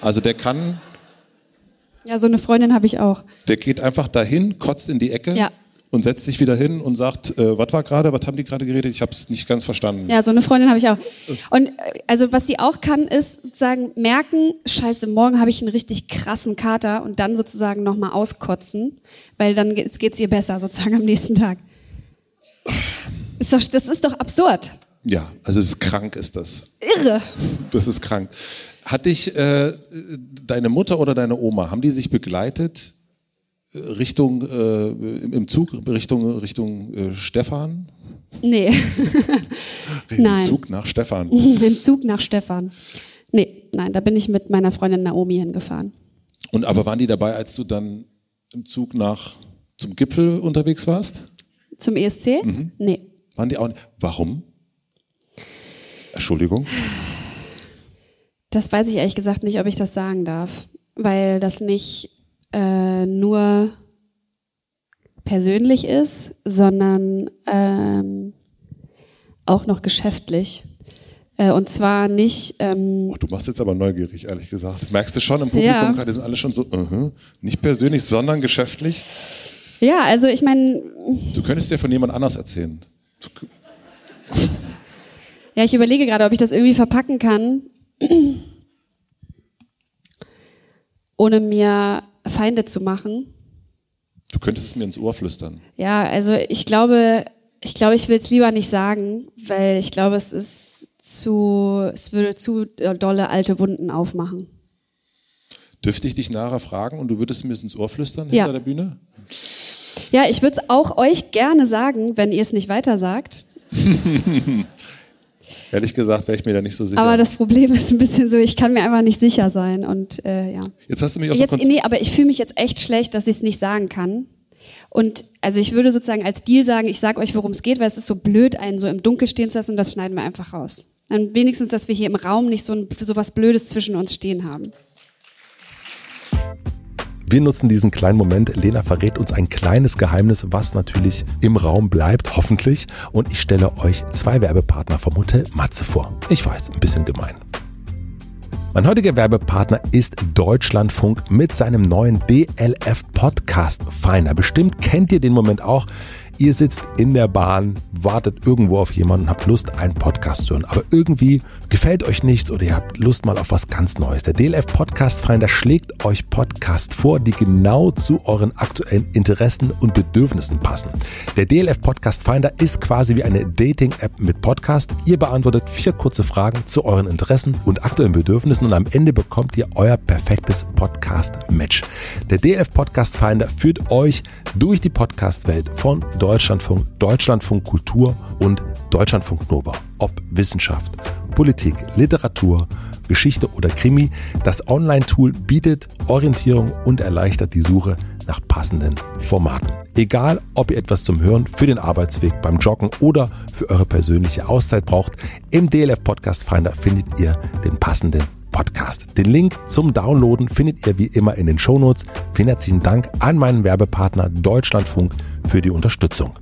Also der kann. Ja, so eine Freundin habe ich auch. Der geht einfach dahin, kotzt in die Ecke. Ja und setzt sich wieder hin und sagt, äh, was war gerade, was haben die gerade geredet? Ich habe es nicht ganz verstanden. Ja, so eine Freundin habe ich auch. Und äh, also was sie auch kann, ist sozusagen merken, scheiße, morgen habe ich einen richtig krassen Kater und dann sozusagen nochmal auskotzen, weil dann geht es ihr besser sozusagen am nächsten Tag. Ist doch, das ist doch absurd. Ja, also es ist krank ist das. Irre. Das ist krank. Hat dich äh, deine Mutter oder deine Oma, haben die sich begleitet Richtung äh, im Zug Richtung Richtung äh, Stefan? Nee. Im nein. Zug nach Stefan. Im Zug nach Stefan. Nee, nein, da bin ich mit meiner Freundin Naomi hingefahren. Und aber waren die dabei, als du dann im Zug nach zum Gipfel unterwegs warst? Zum ESC? Mhm. Nee. Waren die auch nicht? Warum? Entschuldigung. Das weiß ich ehrlich gesagt nicht, ob ich das sagen darf, weil das nicht äh, nur persönlich ist, sondern ähm, auch noch geschäftlich. Äh, und zwar nicht. Ähm, oh, du machst jetzt aber neugierig, ehrlich gesagt. Merkst du schon im Publikum Ja. gerade sind alle schon so, uh -huh, nicht persönlich, sondern geschäftlich. ja, also ich meine, Du könntest dir von jemand anders erzählen. ja, ich überlege gerade, ob ich das irgendwie verpacken kann, ohne mir Feinde zu machen. Du könntest es mir ins Ohr flüstern. Ja, also ich glaube, ich glaube, ich will es lieber nicht sagen, weil ich glaube, es ist zu, es würde zu dolle alte Wunden aufmachen. Dürfte ich dich nachher fragen und du würdest mir es ins Ohr flüstern Ja. hinter der Bühne? Ja, ich würde es auch euch gerne sagen, wenn ihr es nicht weiter sagt. Ehrlich gesagt wäre ich mir da nicht so sicher. Aber das Problem ist ein bisschen so, ich kann mir einfach nicht sicher sein. Und äh, ja. jetzt hast du mich auf Jetzt, nee, aber ich fühle mich jetzt echt schlecht, dass ich es nicht sagen kann. Und also ich würde sozusagen als Deal sagen, ich sage euch, worum es geht, weil es ist so blöd, einen so im Dunkel stehen zu lassen und das schneiden wir einfach raus. Dann wenigstens, dass wir hier im Raum nicht so, ein, so was Blödes zwischen uns stehen haben. Wir nutzen diesen kleinen Moment. Lena verrät uns ein kleines Geheimnis, was natürlich im Raum bleibt, hoffentlich. Und ich stelle euch zwei Werbepartner vom Hotel Matze vor. Ich weiß, ein bisschen gemein. Mein heutiger Werbepartner ist Deutschlandfunk mit seinem neuen DLF Podcast Finder. Bestimmt kennt ihr den Moment auch. Ihr sitzt in der Bahn, wartet irgendwo auf jemanden und habt Lust, einen Podcast zu hören. Aber irgendwie gefällt euch nichts oder ihr habt Lust mal auf was ganz Neues. Der DLF Podcast Finder schlägt euch Podcasts vor, die genau zu euren aktuellen Interessen und Bedürfnissen passen. Der DLF Podcast Finder ist quasi wie eine Dating-App mit Podcast. Ihr beantwortet vier kurze Fragen zu euren Interessen und aktuellen Bedürfnissen und am Ende bekommt ihr euer perfektes Podcast-Match. Der DLF Podcast Finder führt euch durch die Podcast-Welt von Deutschlandfunk, Deutschlandfunk Kultur und Deutschlandfunk Nova. Ob Wissenschaft, Politik, Literatur, Geschichte oder Krimi, das Online-Tool bietet Orientierung und erleichtert die Suche nach passenden Formaten. Egal, ob ihr etwas zum Hören für den Arbeitsweg beim Joggen oder für eure persönliche Auszeit braucht, im DLF Podcast Finder findet ihr den passenden Podcast. Den Link zum Downloaden findet ihr wie immer in den Shownotes. Vielen herzlichen Dank an meinen Werbepartner Deutschlandfunk für die Unterstützung.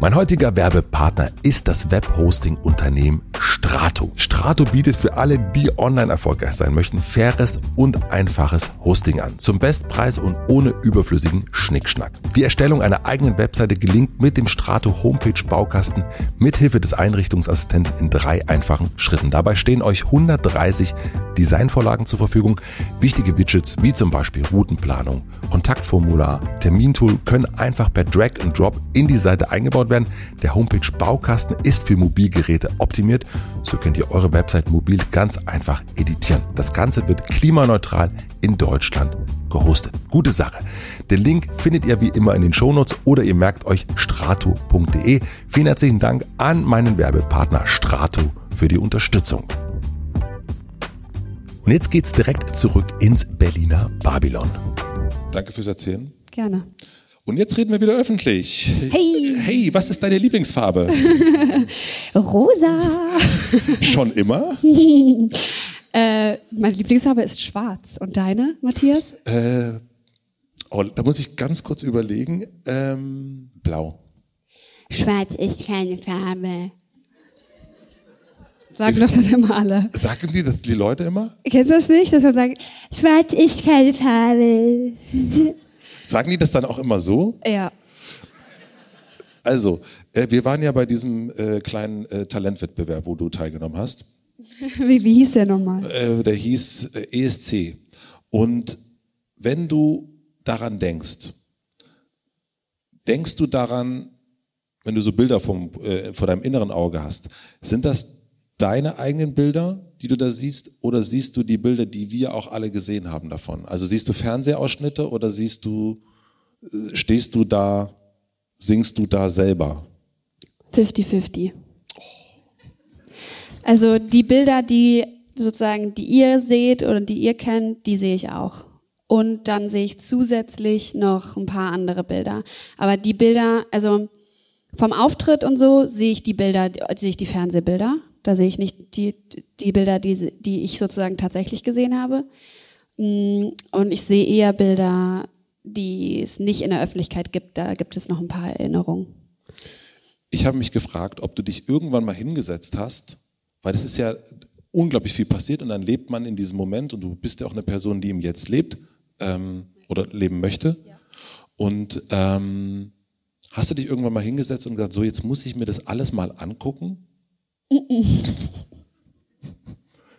Mein heutiger Werbepartner ist das Webhosting-Unternehmen Strato. Strato bietet für alle, die online erfolgreich sein möchten, faires und einfaches Hosting an. Zum Bestpreis und ohne überflüssigen Schnickschnack. Die Erstellung einer eigenen Webseite gelingt mit dem Strato Homepage Baukasten mithilfe des Einrichtungsassistenten in drei einfachen Schritten. Dabei stehen euch 130 Designvorlagen zur Verfügung. Wichtige Widgets wie zum Beispiel Routenplanung, Kontaktformular, Termintool können einfach per Drag and Drop in die Seite eingebaut werden. Der Homepage Baukasten ist für Mobilgeräte optimiert. So könnt ihr eure Website mobil ganz einfach editieren. Das Ganze wird klimaneutral in Deutschland gehostet. Gute Sache. Den Link findet ihr wie immer in den Shownotes oder ihr merkt euch strato.de. Vielen herzlichen Dank an meinen Werbepartner Strato für die Unterstützung. Und jetzt geht's direkt zurück ins Berliner Babylon. Danke fürs Erzählen. Gerne. Und jetzt reden wir wieder öffentlich. Hey. Hey, was ist deine Lieblingsfarbe? Rosa. Schon immer? Äh, meine Lieblingsfarbe ist schwarz. Und deine, Matthias? Äh, oh, da muss ich ganz kurz überlegen. Ähm, blau. Schwarz ist keine Farbe. Sagen doch dann immer alle. Sagen die das die Leute immer? Kennst du das nicht, dass man sagt, schwarz ist keine Farbe? Sagen die das dann auch immer so? Ja. Also, äh, wir waren ja bei diesem äh, kleinen äh, Talentwettbewerb, wo du teilgenommen hast. Wie, wie hieß der nochmal? Äh, der hieß äh, ESC. Und wenn du daran denkst, denkst du daran, wenn du so Bilder vom, äh, vor deinem inneren Auge hast, sind das deine eigenen Bilder, die du da siehst, oder siehst du die Bilder, die wir auch alle gesehen haben davon? Also siehst du Fernsehausschnitte oder siehst du, äh, stehst du da, singst du da selber? 50-50. Also die Bilder, die sozusagen, die ihr seht oder die ihr kennt, die sehe ich auch. Und dann sehe ich zusätzlich noch ein paar andere Bilder. Aber die Bilder, also vom Auftritt und so sehe ich die Bilder, sehe ich die Fernsehbilder. Da sehe ich nicht die, die Bilder, die, die ich sozusagen tatsächlich gesehen habe. Mm, und ich sehe eher Bilder, die es nicht in der Öffentlichkeit gibt. Da gibt es noch ein paar Erinnerungen. Ich habe mich gefragt, ob du dich irgendwann mal hingesetzt hast, weil es ist ja unglaublich viel passiert und dann lebt man in diesem Moment und du bist ja auch eine Person, die im Jetzt lebt ähm, oder leben möchte. Ja. Und ähm, hast du dich irgendwann mal hingesetzt und gesagt, so jetzt muss ich mir das alles mal angucken?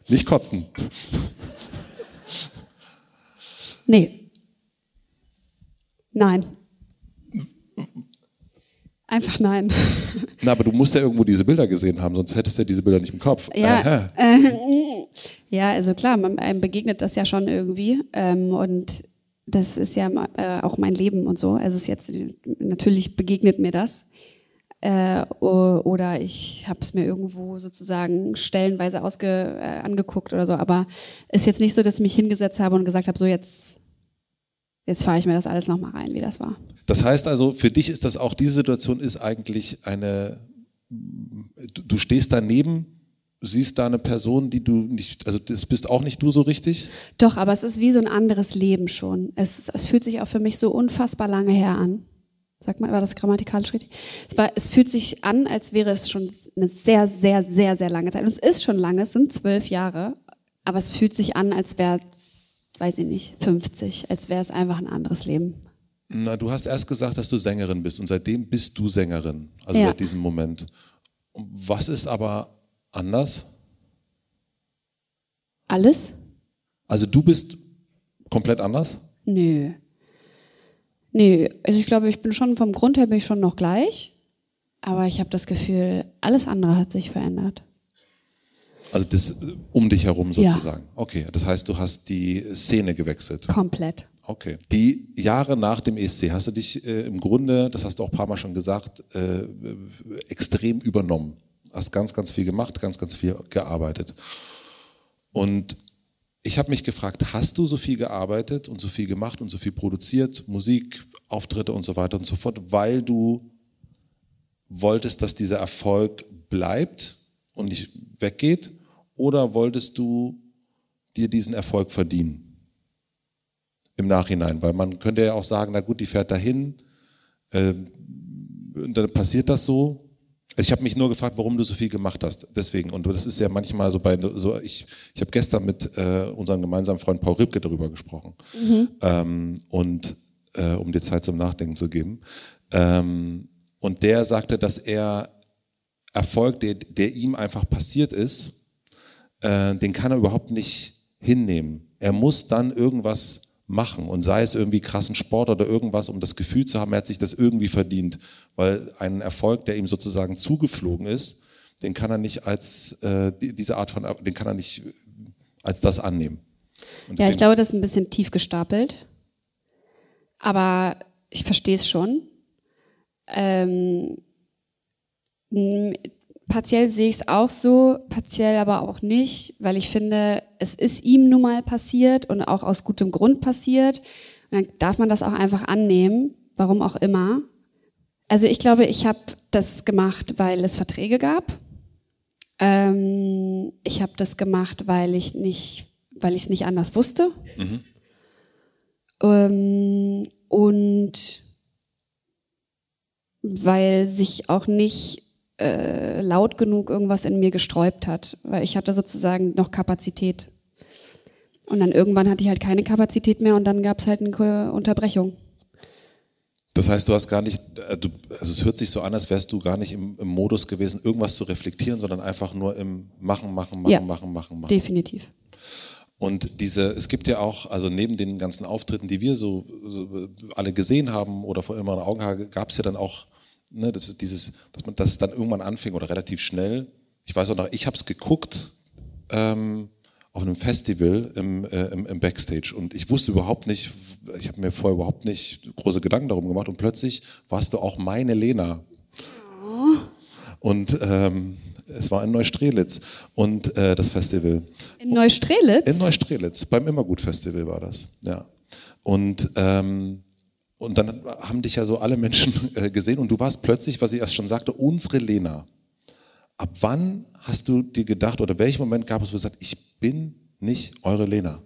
Nicht kotzen. Nee. Nein. Einfach nein. Na, aber du musst ja irgendwo diese Bilder gesehen haben, sonst hättest du ja diese Bilder nicht im Kopf. Ja, äh, ja also klar, man, einem begegnet das ja schon irgendwie. Ähm, und das ist ja äh, auch mein Leben und so. Also es ist jetzt, natürlich begegnet mir das. Äh, oder ich habe es mir irgendwo sozusagen stellenweise ausge, äh, angeguckt oder so. Aber ist jetzt nicht so, dass ich mich hingesetzt habe und gesagt habe, so jetzt, jetzt fahre ich mir das alles nochmal rein, wie das war. Das heißt also, für dich ist das auch, diese Situation ist eigentlich eine, du stehst daneben, siehst da eine Person, die du nicht, also das bist auch nicht du so richtig? Doch, aber es ist wie so ein anderes Leben schon. Es, es fühlt sich auch für mich so unfassbar lange her an. Sag mal, war das grammatikalisch richtig? Es, war, es fühlt sich an, als wäre es schon eine sehr, sehr, sehr, sehr lange Zeit. Und es ist schon lange, es sind zwölf Jahre, aber es fühlt sich an, als wäre es, weiß ich nicht, 50, als wäre es einfach ein anderes Leben. Na, du hast erst gesagt, dass du Sängerin bist und seitdem bist du Sängerin, also ja. seit diesem Moment. Was ist aber anders? Alles? Also du bist komplett anders? Nö. Nee, also ich glaube, ich bin schon vom Grund her bin ich schon noch gleich, aber ich habe das Gefühl, alles andere hat sich verändert. Also das um dich herum sozusagen. Ja. Okay, das heißt, du hast die Szene gewechselt. Komplett. Okay. Die Jahre nach dem ESC hast du dich äh, im Grunde, das hast du auch ein paar Mal schon gesagt, äh, extrem übernommen. Hast ganz, ganz viel gemacht, ganz, ganz viel gearbeitet. Und ich habe mich gefragt, hast du so viel gearbeitet und so viel gemacht und so viel produziert, Musik, Auftritte und so weiter und so fort, weil du wolltest, dass dieser Erfolg bleibt und nicht weggeht? Oder wolltest du dir diesen Erfolg verdienen? Im Nachhinein, weil man könnte ja auch sagen, na gut, die fährt dahin, äh, dann passiert das so, also ich habe mich nur gefragt, warum du so viel gemacht hast. Deswegen. Und das ist ja manchmal so bei so, ich, ich habe gestern mit äh, unserem gemeinsamen Freund Paul Ripke darüber gesprochen. Mhm. Ähm, und äh, um dir Zeit zum Nachdenken zu geben. Ähm, und der sagte, dass er Erfolg, der, der ihm einfach passiert ist, äh, den kann er überhaupt nicht hinnehmen. Er muss dann irgendwas machen und sei es irgendwie krassen Sport oder irgendwas, um das Gefühl zu haben, er hat sich das irgendwie verdient, weil ein Erfolg, der ihm sozusagen zugeflogen ist, den kann er nicht als äh, diese Art von, den kann er nicht als das annehmen. ja, ich glaube, das ist ein bisschen tief gestapelt, aber ich verstehe es schon. Ähm, partiell sehe ich es auch so, partiell aber auch nicht, weil ich finde, es ist ihm nun mal passiert und auch aus gutem Grund passiert. Und dann darf man das auch einfach annehmen, warum auch immer. Also ich glaube, ich habe das gemacht, weil es Verträge gab. Ähm, ich habe das gemacht, weil ich nicht, weil ich es nicht anders wusste. Mhm. Ähm, und weil sich auch nicht äh, laut genug irgendwas in mir gesträubt hat, weil ich hatte sozusagen noch Kapazität. Und dann irgendwann hatte ich halt keine Kapazität mehr und dann gab es halt eine Unterbrechung. Das heißt, du hast gar nicht, äh, also es hört sich so an, als wärst du gar nicht im, im, Modus gewesen, irgendwas zu reflektieren, sondern einfach nur im Machen, Machen, Machen, ja, Machen, Machen, Machen. Definitiv. Und diese, es gibt ja auch, also neben den ganzen Auftritten, die wir so, so alle gesehen haben oder vor immer Augen haben, gab es ja dann auch ne, das ist dieses, dass, man, dass es dann irgendwann anfing oder relativ schnell. Ich weiß auch noch, ich habe es geguckt ähm, auf einem Festival im, äh, im, im, Backstage und ich wusste überhaupt nicht, ich habe mir vorher überhaupt nicht große Gedanken darum gemacht und plötzlich warst du auch meine Lena. Oh. Und ähm, es war in Neustrelitz und äh, das Festival. In Neustrelitz? In Neustrelitz, beim Immergut Festival war das, ja. Und ähm, und dann haben dich ja so alle Menschen äh, gesehen und du warst plötzlich, was ich erst schon sagte, unsere Lena. Ab wann hast du dir gedacht oder welchen Moment gab es, wo du sagst, ich bin nicht eure Lena?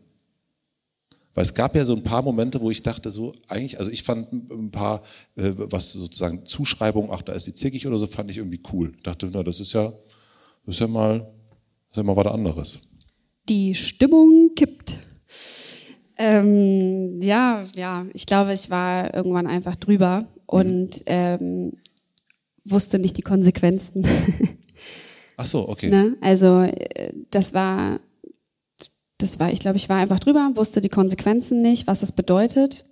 Weil es gab ja so ein paar Momente, wo ich dachte so, eigentlich, also ich fand ein paar, äh, was sozusagen Zuschreibungen, ach, da ist die zickig oder so, fand ich irgendwie cool. Ich dachte, na, das ist ja, das ist ja mal, das ist ja mal was anderes. Die Stimmung kippt. Ähm, ja, ja, ich glaube, ich war irgendwann einfach drüber und ähm, wusste nicht die Konsequenzen. Ach so, okay. Ne? Also äh, das war, das war, ich glaube, ich war einfach drüber, wusste die Konsequenzen nicht, was das bedeutet.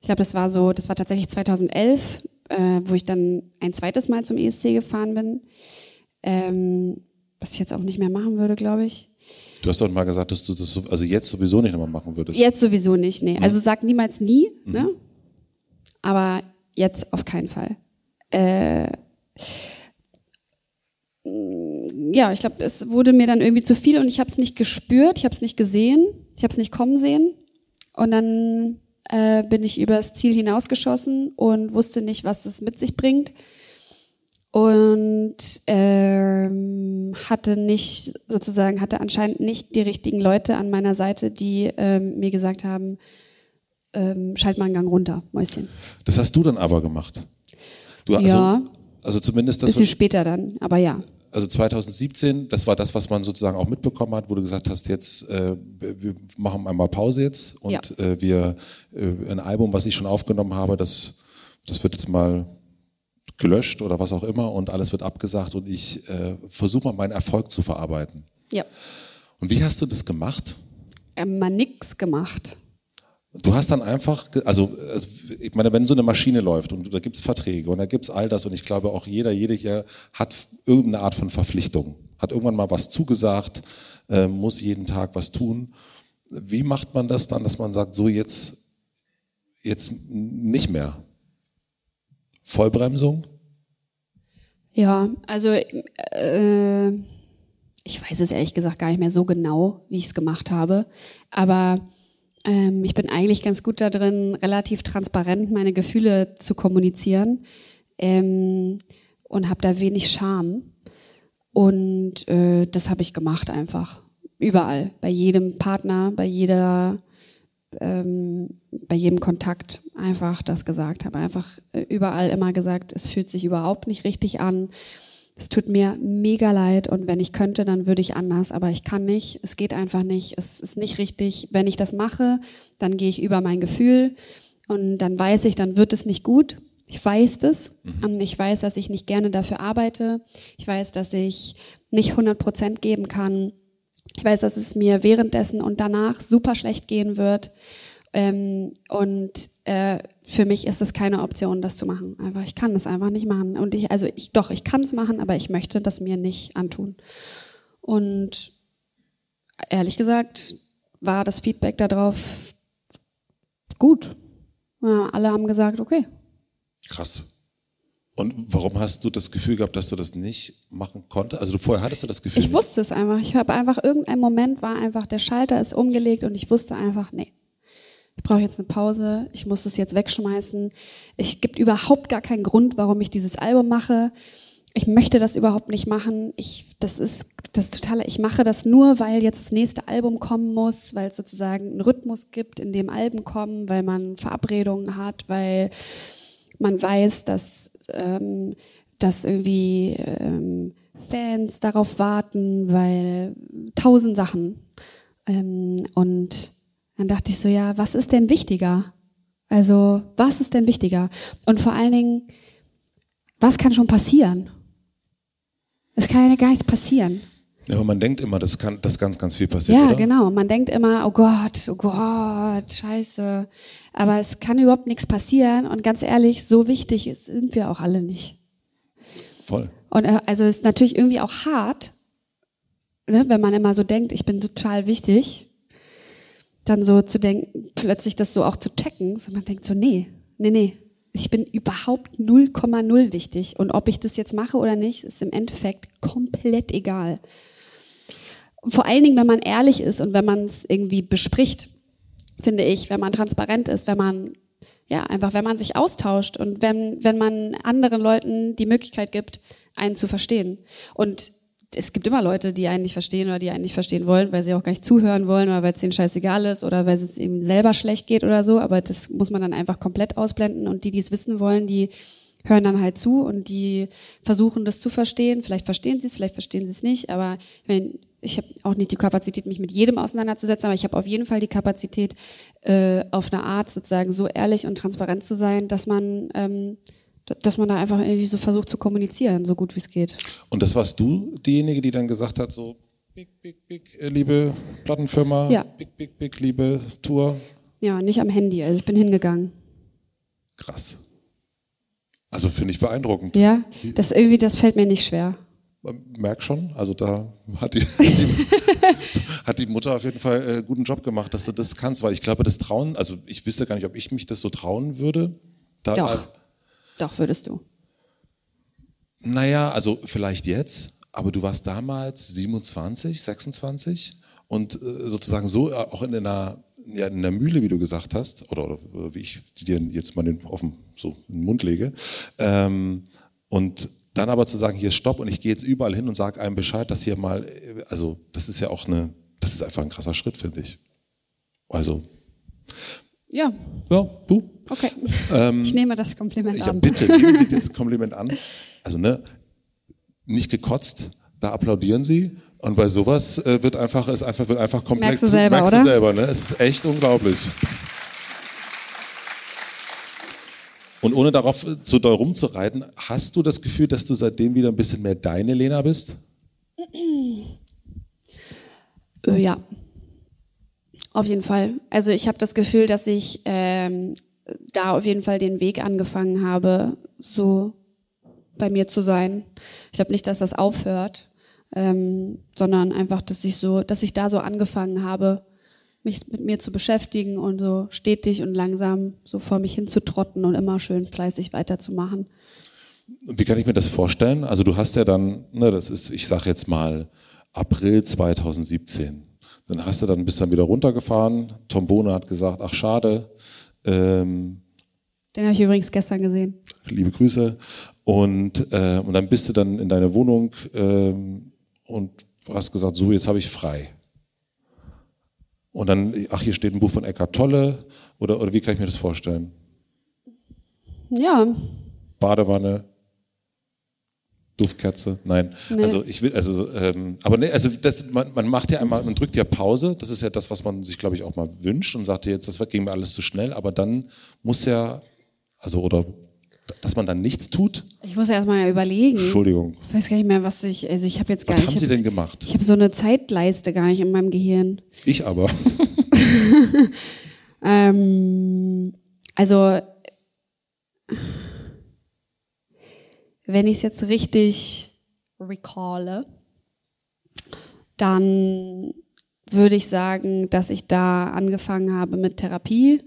Ich glaube, das war so, das war tatsächlich 2011, äh, wo ich dann ein zweites Mal zum ESC gefahren bin, ähm, was ich jetzt auch nicht mehr machen würde, glaube ich. Du hast doch mal gesagt, dass du das also jetzt sowieso nicht nochmal machen würdest. Jetzt sowieso nicht, nee. Also sag niemals nie, ne? Mhm. Aber jetzt auf keinen Fall. Äh, ja, ich glaube, es wurde mir dann irgendwie zu viel und ich habe es nicht gespürt, ich habe es nicht gesehen, ich habe es nicht kommen sehen. Und dann äh, bin ich übers Ziel hinausgeschossen und wusste nicht, was das mit sich bringt. Und ähm, hatte nicht, sozusagen, hatte anscheinend nicht die richtigen Leute an meiner Seite, die ähm, mir gesagt haben, ähm, schalt mal einen Gang runter, Mäuschen. Das hast du dann aber gemacht. Du, also, Ja. Also zumindest das, Bisschen später dann, aber ja. also 2017, das war das, was man sozusagen auch mitbekommen hat, wo du gesagt hast, jetzt äh, wir machen einmal Pause jetzt und Ja. äh, wir äh, ein Album, was ich schon aufgenommen habe, das das wird jetzt mal gelöscht oder was auch immer und alles wird abgesagt und ich äh, versuche mal meinen Erfolg zu verarbeiten. Ja. Und wie hast du das gemacht? Ähm, mal nix gemacht. Du hast dann einfach, also, also ich meine, wenn so eine Maschine läuft und da gibt's Verträge und da gibt's all das und ich glaube auch jeder, jede hier hat irgendeine Art von Verpflichtung, hat irgendwann mal was zugesagt, äh, muss jeden Tag was tun. Wie macht man das dann, dass man sagt, so jetzt, jetzt nicht mehr? Vollbremsung? Ja, also äh, ich weiß es ehrlich gesagt gar nicht mehr so genau, wie ich es gemacht habe. Aber ähm, ich bin eigentlich ganz gut da drin, relativ transparent meine Gefühle zu kommunizieren ähm, und habe da wenig Scham. Und äh, das habe ich gemacht einfach. Überall. Bei jedem Partner, bei jeder ähm, bei jedem Kontakt einfach das gesagt habe. Einfach äh, überall immer gesagt, es fühlt sich überhaupt nicht richtig an. Es tut mir mega leid und wenn ich könnte, dann würde ich anders, aber ich kann nicht. Es geht einfach nicht. Es ist nicht richtig. Wenn ich das mache, dann gehe ich über mein Gefühl und dann weiß ich, dann wird es nicht gut. Ich weiß das. Ähm, Ich weiß, dass ich nicht gerne dafür arbeite. Ich weiß, dass ich nicht 100 Prozent geben kann. Ich weiß, dass es mir währenddessen und danach super schlecht gehen wird. Ähm, und äh, für mich ist es keine Option, das zu machen. Einfach, ich kann das einfach nicht machen. Und ich, also ich, doch, ich kann es machen, aber ich möchte das mir nicht antun. Und ehrlich gesagt war das Feedback darauf gut. Ja, alle haben gesagt, okay. Krass. Und warum hast du das Gefühl gehabt, dass du das nicht machen konntest? Also du vorher hattest du das Gefühl Ich wusste es einfach. Ich habe einfach irgendein Moment war einfach der Schalter ist umgelegt und ich wusste einfach, nee. Ich brauche jetzt eine Pause. Ich muss es jetzt wegschmeißen. Es gibt überhaupt gar keinen Grund, warum ich dieses Album mache. Ich möchte das überhaupt nicht machen. Ich, das ist das totale. Ich mache das nur, weil jetzt das nächste Album kommen muss, weil es sozusagen einen Rhythmus gibt, in dem Alben kommen, weil man Verabredungen hat, weil man weiß, dass, ähm, dass irgendwie ähm, Fans darauf warten, weil tausend Sachen. Ähm, und dann dachte ich so, ja, was ist denn wichtiger? Also, was ist denn wichtiger? Und vor allen Dingen, was kann schon passieren? Es kann ja gar nichts passieren. Ja, aber man denkt immer, das kann, dass ganz, ganz viel passiert, Ja, oder? genau. Man denkt immer, oh Gott, oh Gott, scheiße. Aber es kann überhaupt nichts passieren. Und ganz ehrlich, so wichtig sind wir auch alle nicht. Voll. Und äh, also es ist natürlich irgendwie auch hart, ne, wenn man immer so denkt, ich bin total wichtig, dann so zu denken, plötzlich das so auch zu checken. So man denkt so, nee, nee, nee, ich bin überhaupt 0,0 wichtig. Und ob ich das jetzt mache oder nicht, ist im Endeffekt komplett egal. Vor allen Dingen, wenn man ehrlich ist und wenn man es irgendwie bespricht, finde ich, wenn man transparent ist, wenn man ja, einfach wenn man sich austauscht und wenn, wenn man anderen Leuten die Möglichkeit gibt, einen zu verstehen. Und es gibt immer Leute, die einen nicht verstehen oder die einen nicht verstehen wollen, weil sie auch gar nicht zuhören wollen oder weil es ihnen scheißegal ist oder weil es ihnen selber schlecht geht oder so. Aber das muss man dann einfach komplett ausblenden. Und die, die es wissen wollen, die hören dann halt zu und die versuchen das zu verstehen. Vielleicht verstehen sie es, vielleicht verstehen sie es nicht. Aber wenn, ich habe auch nicht die Kapazität, mich mit jedem auseinanderzusetzen, aber ich habe auf jeden Fall die Kapazität, äh, auf eine Art sozusagen so ehrlich und transparent zu sein, dass man ähm, dass man da einfach irgendwie so versucht zu kommunizieren, so gut wie es geht. Und das warst du, diejenige, die dann gesagt hat, so, big, big, big, äh, liebe Plattenfirma, ja. big, big, big, liebe Tour? Ja, nicht am Handy, also ich bin hingegangen. Krass. Also finde ich beeindruckend. Ja, das irgendwie, das fällt mir nicht schwer. Merk schon, also da hat die, die hat die Mutter auf jeden Fall äh, guten Job gemacht, dass du das kannst, weil ich glaube, das Trauen, also ich wüsste gar nicht, ob ich mich das so trauen würde. Da, Doch. Doch, würdest du. Naja, also vielleicht jetzt, aber du warst damals 27, 26 und äh, sozusagen so äh, auch in einer, ja, in einer Mühle, wie du gesagt hast, oder, oder wie ich dir jetzt mal den offen so in den Mund lege. Ähm, und dann aber zu sagen, hier stopp und ich gehe jetzt überall hin und sage einem Bescheid, dass hier mal, äh, also das ist ja auch eine, das ist einfach ein krasser Schritt, finde ich. Also. Ja. Ja, du, Okay. Ähm, ich nehme das Kompliment ja, an. Bitte, nehmen Sie dieses Kompliment an. Also, ne, nicht gekotzt, da applaudieren Sie. Und bei sowas äh, wird einfach, ist einfach, wird einfach komplex. Merkst du selber, merkst oder? Du selber, ne? Es ist echt unglaublich. Und ohne darauf zu doll rumzureiten, hast du das Gefühl, dass du seitdem wieder ein bisschen mehr deine Lena bist? Ja, auf jeden Fall. Also ich habe das Gefühl, dass ich ähm, da auf jeden Fall den Weg angefangen habe, so bei mir zu sein. Ich glaube nicht, dass das aufhört, ähm, sondern einfach, dass ich so, dass ich da so angefangen habe, mich mit mir zu beschäftigen und so stetig und langsam so vor mich hinzutrotten und immer schön fleißig weiterzumachen. Wie kann ich mir das vorstellen? Also du hast ja dann, ne, das ist, ich sage jetzt mal April 2017. Dann hast du dann bist dann wieder runtergefahren. Tom Bohne hat gesagt, ach schade, ähm, Den habe ich übrigens gestern gesehen. Liebe Grüße. Und, äh, und dann bist du dann in deine Wohnung ähm, und hast gesagt, so, jetzt habe ich frei. Und dann, ach, hier steht ein Buch von Eckhart Tolle. Oder, oder wie kann ich mir das vorstellen? Ja. Badewanne, Duftkerze, nein. Nee. Also ich will, also, ähm, aber nee, also das, man, man macht ja einmal, man drückt ja Pause, das ist ja das, was man sich, glaube ich, auch mal wünscht und sagt jetzt, das ging mir alles zu schnell, aber dann muss ja, also oder dass man dann nichts tut. Ich muss ja erstmal überlegen. Entschuldigung. Ich weiß gar nicht mehr, was ich, also ich habe jetzt gar was nicht. Was haben Sie denn gemacht? Ich habe so eine Zeitleiste gar nicht in meinem Gehirn. Ich aber. ähm, also wenn ich es jetzt richtig recalle, dann würde ich sagen, dass ich da angefangen habe mit Therapie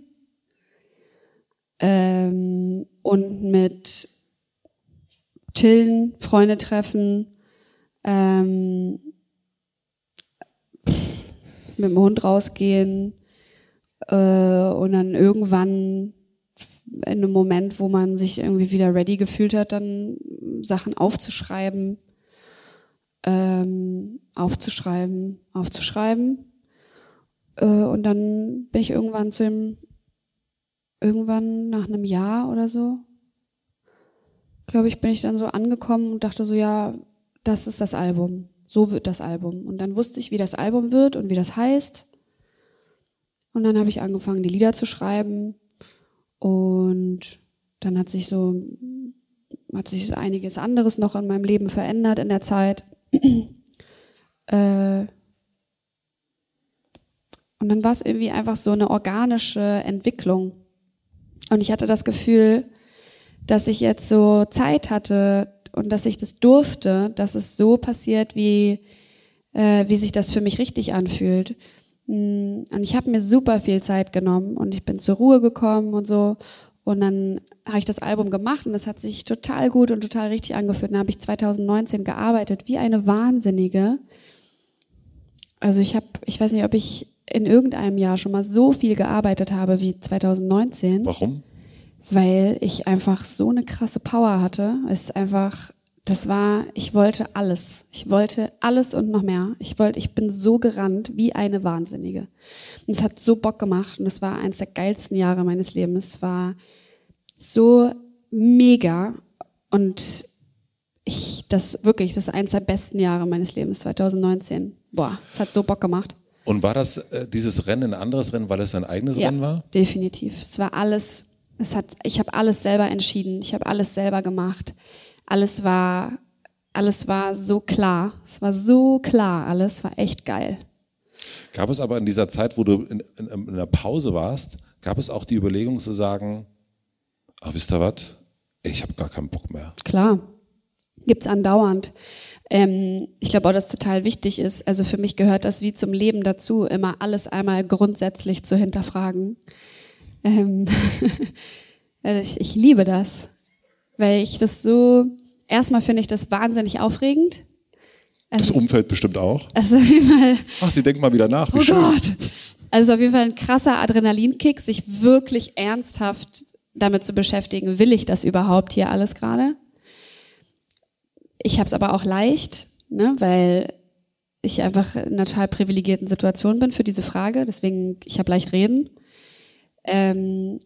ähm, und mit Chillen, Freunde treffen, ähm, mit dem Hund rausgehen äh, und dann irgendwann in einem Moment, wo man sich irgendwie wieder ready gefühlt hat, dann Sachen aufzuschreiben, ähm, aufzuschreiben, aufzuschreiben. Äh, und dann bin ich irgendwann zu dem, irgendwann nach einem Jahr oder so, glaube ich, bin ich dann so angekommen und dachte so, ja, das ist das Album. So wird das Album. Und dann wusste ich, wie das Album wird und wie das heißt. Und dann habe ich angefangen, die Lieder zu schreiben und dann hat sich so, hat sich einiges anderes noch in meinem Leben verändert in der Zeit. äh, und dann war es irgendwie einfach so eine organische Entwicklung. Und ich hatte das Gefühl, dass ich jetzt so Zeit hatte und dass ich das durfte, dass es so passiert, wie, äh, wie sich das für mich richtig anfühlt. Mm, und ich habe mir super viel Zeit genommen und ich bin zur Ruhe gekommen und so. Und dann habe ich das Album gemacht und es hat sich total gut und total richtig angefühlt. Dann habe ich 2019 gearbeitet wie eine Wahnsinnige. Also ich habe, ich weiß nicht, ob ich in irgendeinem Jahr schon mal so viel gearbeitet habe wie 2019. Warum? Weil ich einfach so eine krasse Power hatte. Es ist einfach das war, ich wollte alles. Ich wollte alles und noch mehr. Ich wollte, ich bin so gerannt wie eine Wahnsinnige. Und es hat so Bock gemacht und es war eines der geilsten Jahre meines Lebens. Es war so mega und ich, das wirklich, das ist eines der besten Jahre meines Lebens, 2019. Boah, es hat so Bock gemacht. Und war das äh, dieses Rennen ein anderes Rennen, weil es ein eigenes Ja, Rennen war? definitiv. Es war alles, es hat, ich habe alles selber entschieden. Ich habe alles selber gemacht. Alles war, alles war so klar. Es war so klar. Alles war echt geil. Gab es aber in dieser Zeit, wo du in, in, in einer Pause warst, gab es auch die Überlegung zu sagen, ach, wisst ihr was? Ich habe gar keinen Bock mehr. Klar. Gibt's andauernd. Ähm, ich glaube auch, dass es total wichtig ist. Also für mich gehört das wie zum Leben dazu, immer alles einmal grundsätzlich zu hinterfragen. Ähm also ich, ich liebe das, weil ich das so, erstmal finde ich das wahnsinnig aufregend. Es Das Umfeld bestimmt auch. also Fall, Ach, sie denken mal wieder nach. Wie oh schön. Gott. Also auf jeden Fall ein krasser Adrenalinkick, sich wirklich ernsthaft damit zu beschäftigen, will ich das überhaupt hier alles gerade? Ich habe es aber auch leicht, ne, weil ich einfach in einer total privilegierten Situation bin für diese Frage. Deswegen, ich habe leicht reden. Ähm,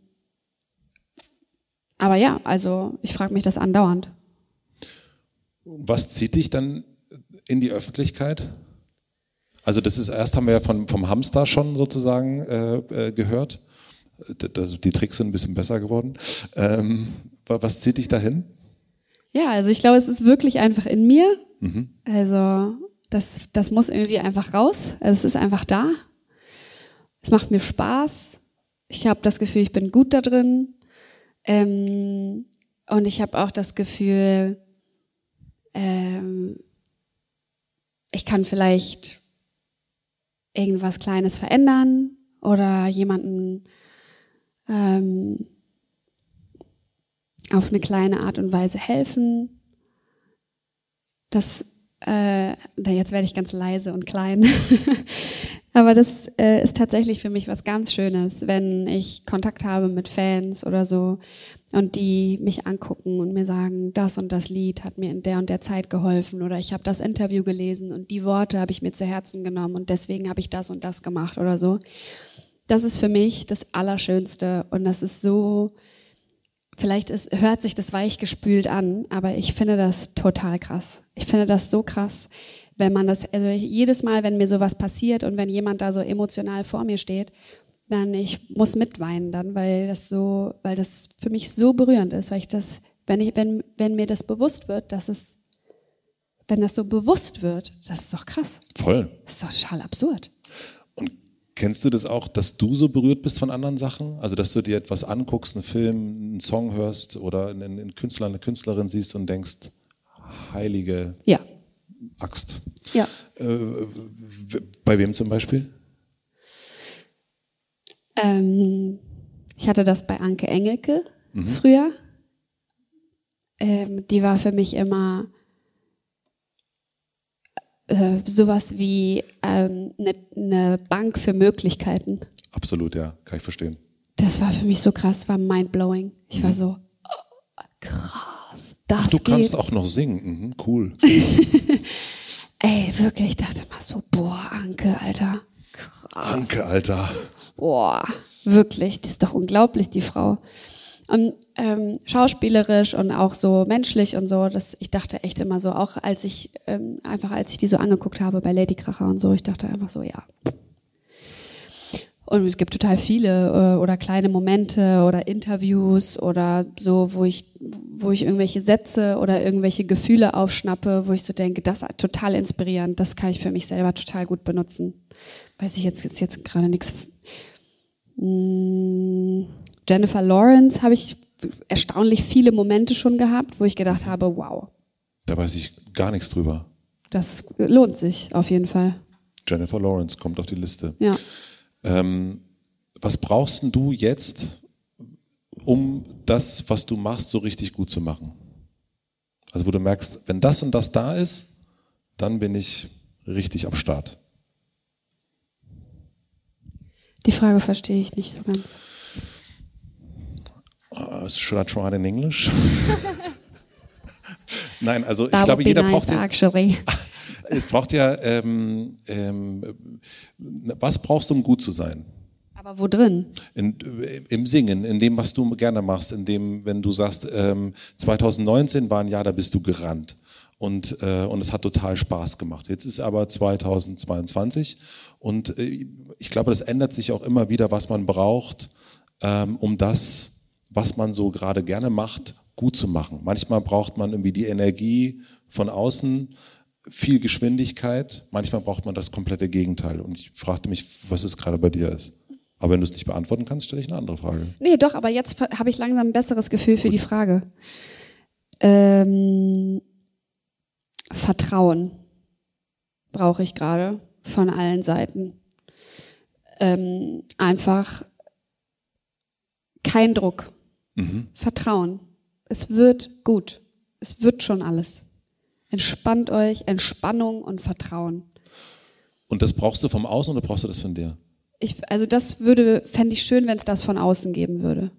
aber ja, also ich frage mich das andauernd. Was zieht dich dann in die Öffentlichkeit? Also das ist erst haben wir ja von, vom Hamster schon sozusagen äh, äh, gehört. D- Die Tricks sind ein bisschen besser geworden. Ähm, wa- was zieht dich dahin? Ja, also ich glaube, es ist wirklich einfach in mir. Also das, das muss irgendwie einfach raus. Also es ist einfach da. Es macht mir Spaß. Ich habe das Gefühl, ich bin gut da drin. Ähm, und ich habe auch das Gefühl, ähm, ich kann vielleicht irgendwas Kleines verändern oder jemanden ähm, auf eine kleine Art und Weise helfen. Das, äh, jetzt werde ich ganz leise und klein. Aber das äh, ist tatsächlich für mich was ganz Schönes, wenn ich Kontakt habe mit Fans oder so und die mich angucken und mir sagen, das und das Lied hat mir in der und der Zeit geholfen oder ich habe das Interview gelesen und die Worte habe ich mir zu Herzen genommen und deswegen habe ich das und das gemacht oder so. Das ist für mich das Allerschönste und das ist so, vielleicht ist, hört sich das weichgespült an, aber ich finde das total krass. Ich finde das so krass, wenn man das, also jedes Mal, wenn mir sowas passiert und wenn jemand da so emotional vor mir steht, dann ich muss mitweinen dann, weil das so, weil das für mich so berührend ist, weil ich das, wenn ich, wenn, wenn mir das bewusst wird, dass es, wenn das so bewusst wird, das ist doch krass. Voll. Das ist doch total absurd. Kennst du das auch, dass du so berührt bist von anderen Sachen? Also dass du dir etwas anguckst, einen Film, einen Song hörst oder einen, Künstler, eine Künstlerin siehst und denkst, heilige Ja. Axt. Ja. Äh, bei wem zum Beispiel? Ähm, ich hatte das bei Anke Engelke früher. Ähm, die war für mich immer äh, sowas wie eine ähm, ne Bank für Möglichkeiten. Absolut, ja, kann ich verstehen. Das war für mich so krass, war mindblowing. Ich war so, oh, krass, das Du geht. kannst auch noch singen, mhm, cool. Ey, wirklich, ich dachte mal so, boah, Anke, Alter, krass. Danke, Alter. Boah, wirklich, die ist doch unglaublich, die Frau. Und ähm, schauspielerisch und auch so menschlich und so, das, ich dachte echt immer so, auch als ich, ähm, einfach als ich die so angeguckt habe bei Lady Kracher und so, ich dachte einfach so, ja. Und es gibt total viele äh, oder kleine Momente oder Interviews oder so, wo ich, wo ich irgendwelche Sätze oder irgendwelche Gefühle aufschnappe, wo ich so denke, das ist total inspirierend, das kann ich für mich selber total gut benutzen. Weiß ich jetzt, jetzt, jetzt gerade nichts. Mm, Jennifer Lawrence habe ich erstaunlich viele Momente schon gehabt, wo ich gedacht habe, wow, Da weiß ich gar nichts drüber. das lohnt sich auf jeden Fall. Jennifer Lawrence kommt auf die Liste. Ja. Ähm, was brauchst du jetzt, um das, was du machst, so richtig gut zu machen? Also wo du merkst, wenn das und das da ist, dann bin ich richtig am Start. Die Frage verstehe ich nicht so ganz. Uh, should I try it in English? Nein, also ich That glaube, jeder nice, braucht actually. es braucht ja, ähm, ähm, was brauchst du, um gut zu sein? Aber wo drin? In, Im Singen, in dem, was du gerne machst, in dem, wenn du sagst, ähm, 2019 war ein Jahr, da bist du gerannt. Und, äh, und es hat total Spaß gemacht. Jetzt ist aber 2022 und äh, ich glaube, das ändert sich auch immer wieder, was man braucht, ähm, um das, was man so gerade gerne macht, gut zu machen. Manchmal braucht man irgendwie die Energie von außen, viel Geschwindigkeit, manchmal braucht man das komplette Gegenteil. Und ich fragte mich, was es gerade bei dir ist. Aber wenn du es nicht beantworten kannst, stelle ich eine andere Frage. Nee, doch, aber jetzt habe ich langsam ein besseres Gefühl für die Frage. Ähm, Vertrauen brauche ich gerade von allen Seiten. Ähm, einfach kein Druck. Vertrauen. Es wird gut. Es wird schon alles. Entspannt euch, Entspannung und Vertrauen. Und das brauchst du vom Außen oder brauchst du das von dir? Ich, also das würde, fände ich schön, wenn es das von außen geben würde.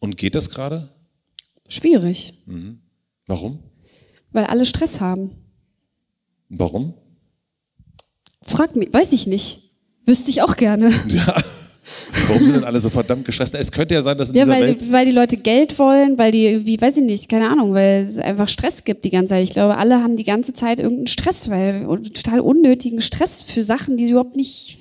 Und geht das gerade? Schwierig, Warum? weil alle Stress haben. Warum? Frag mich, weiß ich nicht. Wüsste ich auch gerne. Warum sind denn alle so verdammt gestresst? Es könnte ja sein, dass in Ja, dieser weil, Welt weil die Leute Geld wollen, weil die irgendwie, weiß ich nicht, keine Ahnung, weil es einfach Stress gibt die ganze Zeit. Ich glaube, alle haben die ganze Zeit irgendeinen Stress, weil total unnötigen Stress für Sachen, die sie überhaupt nicht.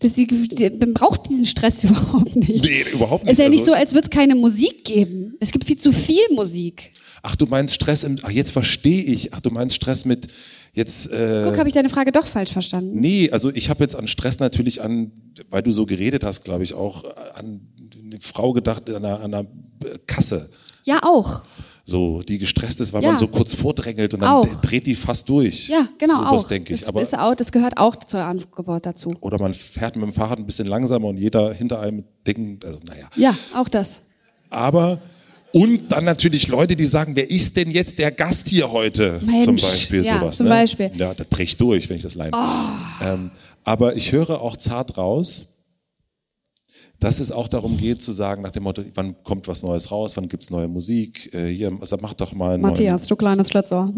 Das, die, die, man braucht diesen Stress überhaupt nicht. Nee, überhaupt Es nicht. ist ja nicht Also- so, als würde es keine Musik geben. Es gibt viel zu viel Musik. Ach, du meinst Stress im. Ach, jetzt verstehe ich. Ach, du meinst Stress mit jetzt. Äh, Guck, habe ich deine Frage doch falsch verstanden. Nee, also ich habe jetzt an Stress natürlich an, weil du so geredet hast, glaube ich, auch an eine Frau gedacht an einer, an einer Kasse. Ja, auch. So, die gestresst ist, weil Ja. man so kurz vordrängelt und dann Auch. dreht die fast durch. Ja, genau, so auch. denke ich. das, Aber, ist auch. das gehört auch zur Antwort dazu. oder man fährt mit dem Fahrrad ein bisschen langsamer und jeder hinter einem dicken, also naja. Ja, auch das. Aber und dann natürlich Leute, die sagen, wer ist denn jetzt der Gast hier heute? Mensch, zum Beispiel ja, sowas. zum ne? Beispiel. Oh. Ja, da dreh ich durch, wenn ich das leine. Ähm, aber ich höre auch zart raus, dass es auch darum geht zu sagen, nach dem Motto, wann kommt was Neues raus, wann gibt's neue Musik, äh, hier, also mach doch mal einen Matthias, du kleines Schlitzohr.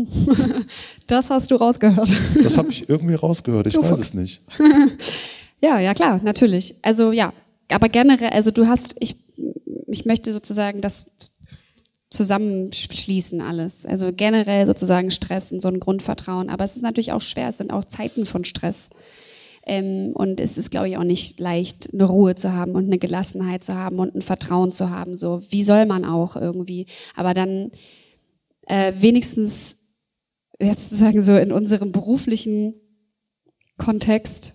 das hast du rausgehört. neuen. Das habe ich irgendwie rausgehört, ich weiß es nicht. Ja, ja, klar, natürlich. Also ja, aber generell, also du hast, ich, ich möchte sozusagen das zusammenschließen alles. Also generell sozusagen Stress und so ein Grundvertrauen. Aber es ist natürlich auch schwer, es sind auch Zeiten von Stress. Ähm, und es ist, glaube ich, auch nicht leicht, eine Ruhe zu haben und eine Gelassenheit zu haben und ein Vertrauen zu haben. So, wie soll man auch irgendwie? Aber dann äh, wenigstens jetzt sozusagen so in unserem beruflichen Kontext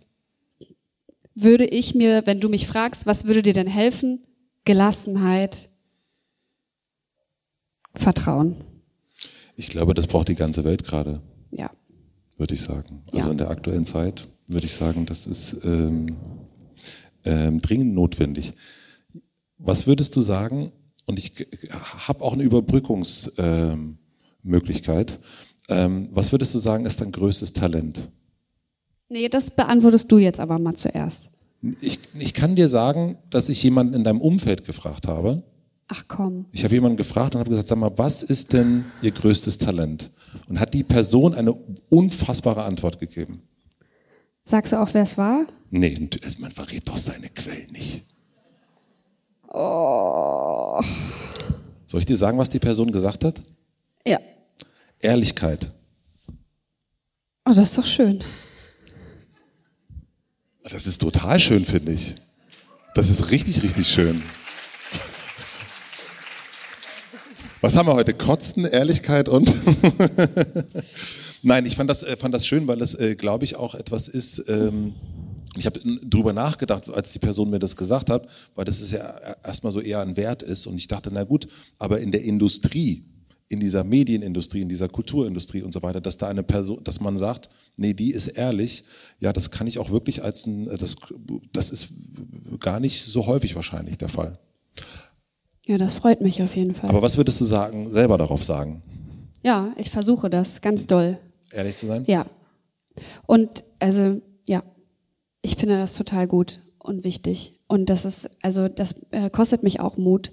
würde ich mir, wenn du mich fragst, was würde dir denn helfen? Gelassenheit, Vertrauen. Ich glaube, das braucht die ganze Welt gerade, Ja. würde ich sagen. Also Ja. in der aktuellen Zeit würde ich sagen, das ist ähm, ähm, dringend notwendig. Was würdest du sagen? Und ich habe auch eine Überbrückungsmöglichkeit. Ähm, ähm, was würdest du sagen, ist dein größtes Talent? Nee, das beantwortest du jetzt aber mal zuerst. Ich, ich kann dir sagen, dass ich jemanden in deinem Umfeld gefragt habe. Ach komm. Ich habe jemanden gefragt und habe gesagt, sag mal, was ist denn Ihr größtes Talent? Und hat die Person eine unfassbare Antwort gegeben. Sagst du auch, wer es war? Nee, also man verrät doch seine Quellen nicht. Soll ich dir sagen, was die Person gesagt hat? Ja. Ehrlichkeit. Oh, das ist doch schön. Das ist total schön, finde ich. Das ist richtig, richtig schön. Was haben wir heute? Kotzen, Ehrlichkeit und. Nein, ich fand das, äh, fand das schön, weil es, äh, glaube ich, auch etwas ist. Ähm, ich habe drüber nachgedacht, als die Person mir das gesagt hat, weil das ist ja erstmal so eher ein Wert ist. Und ich dachte, na gut, aber in der Industrie, in dieser Medienindustrie, in dieser Kulturindustrie und so weiter, dass da eine Person, dass man sagt, nee, die ist ehrlich, ja, das kann ich auch wirklich als ein, das, das ist gar nicht so häufig wahrscheinlich der Fall. Ja, das freut mich auf jeden Fall. Aber was würdest du sagen, selber darauf sagen? ja, ich versuche das ganz doll. Ehrlich zu sein? Ja. Und also, ja, ich finde das total gut und wichtig. Und das ist, also das äh, kostet mich auch Mut.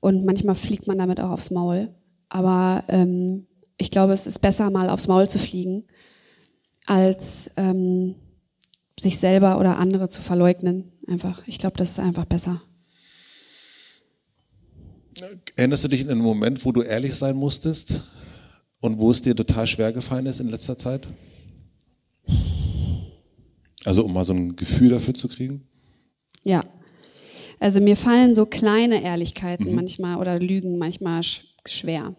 Und manchmal fliegt man damit auch aufs Maul. Aber ähm, ich glaube, es ist besser, mal aufs Maul zu fliegen, als ähm, sich selber oder andere zu verleugnen. Einfach. Ich glaube, das ist einfach besser. Erinnerst du dich an einen Moment, wo du ehrlich sein musstest und wo es dir total schwer gefallen ist in letzter Zeit? Also um mal so ein Gefühl dafür zu kriegen? Ja. Also mir fallen so kleine Ehrlichkeiten mhm. manchmal oder Lügen manchmal sch schwer.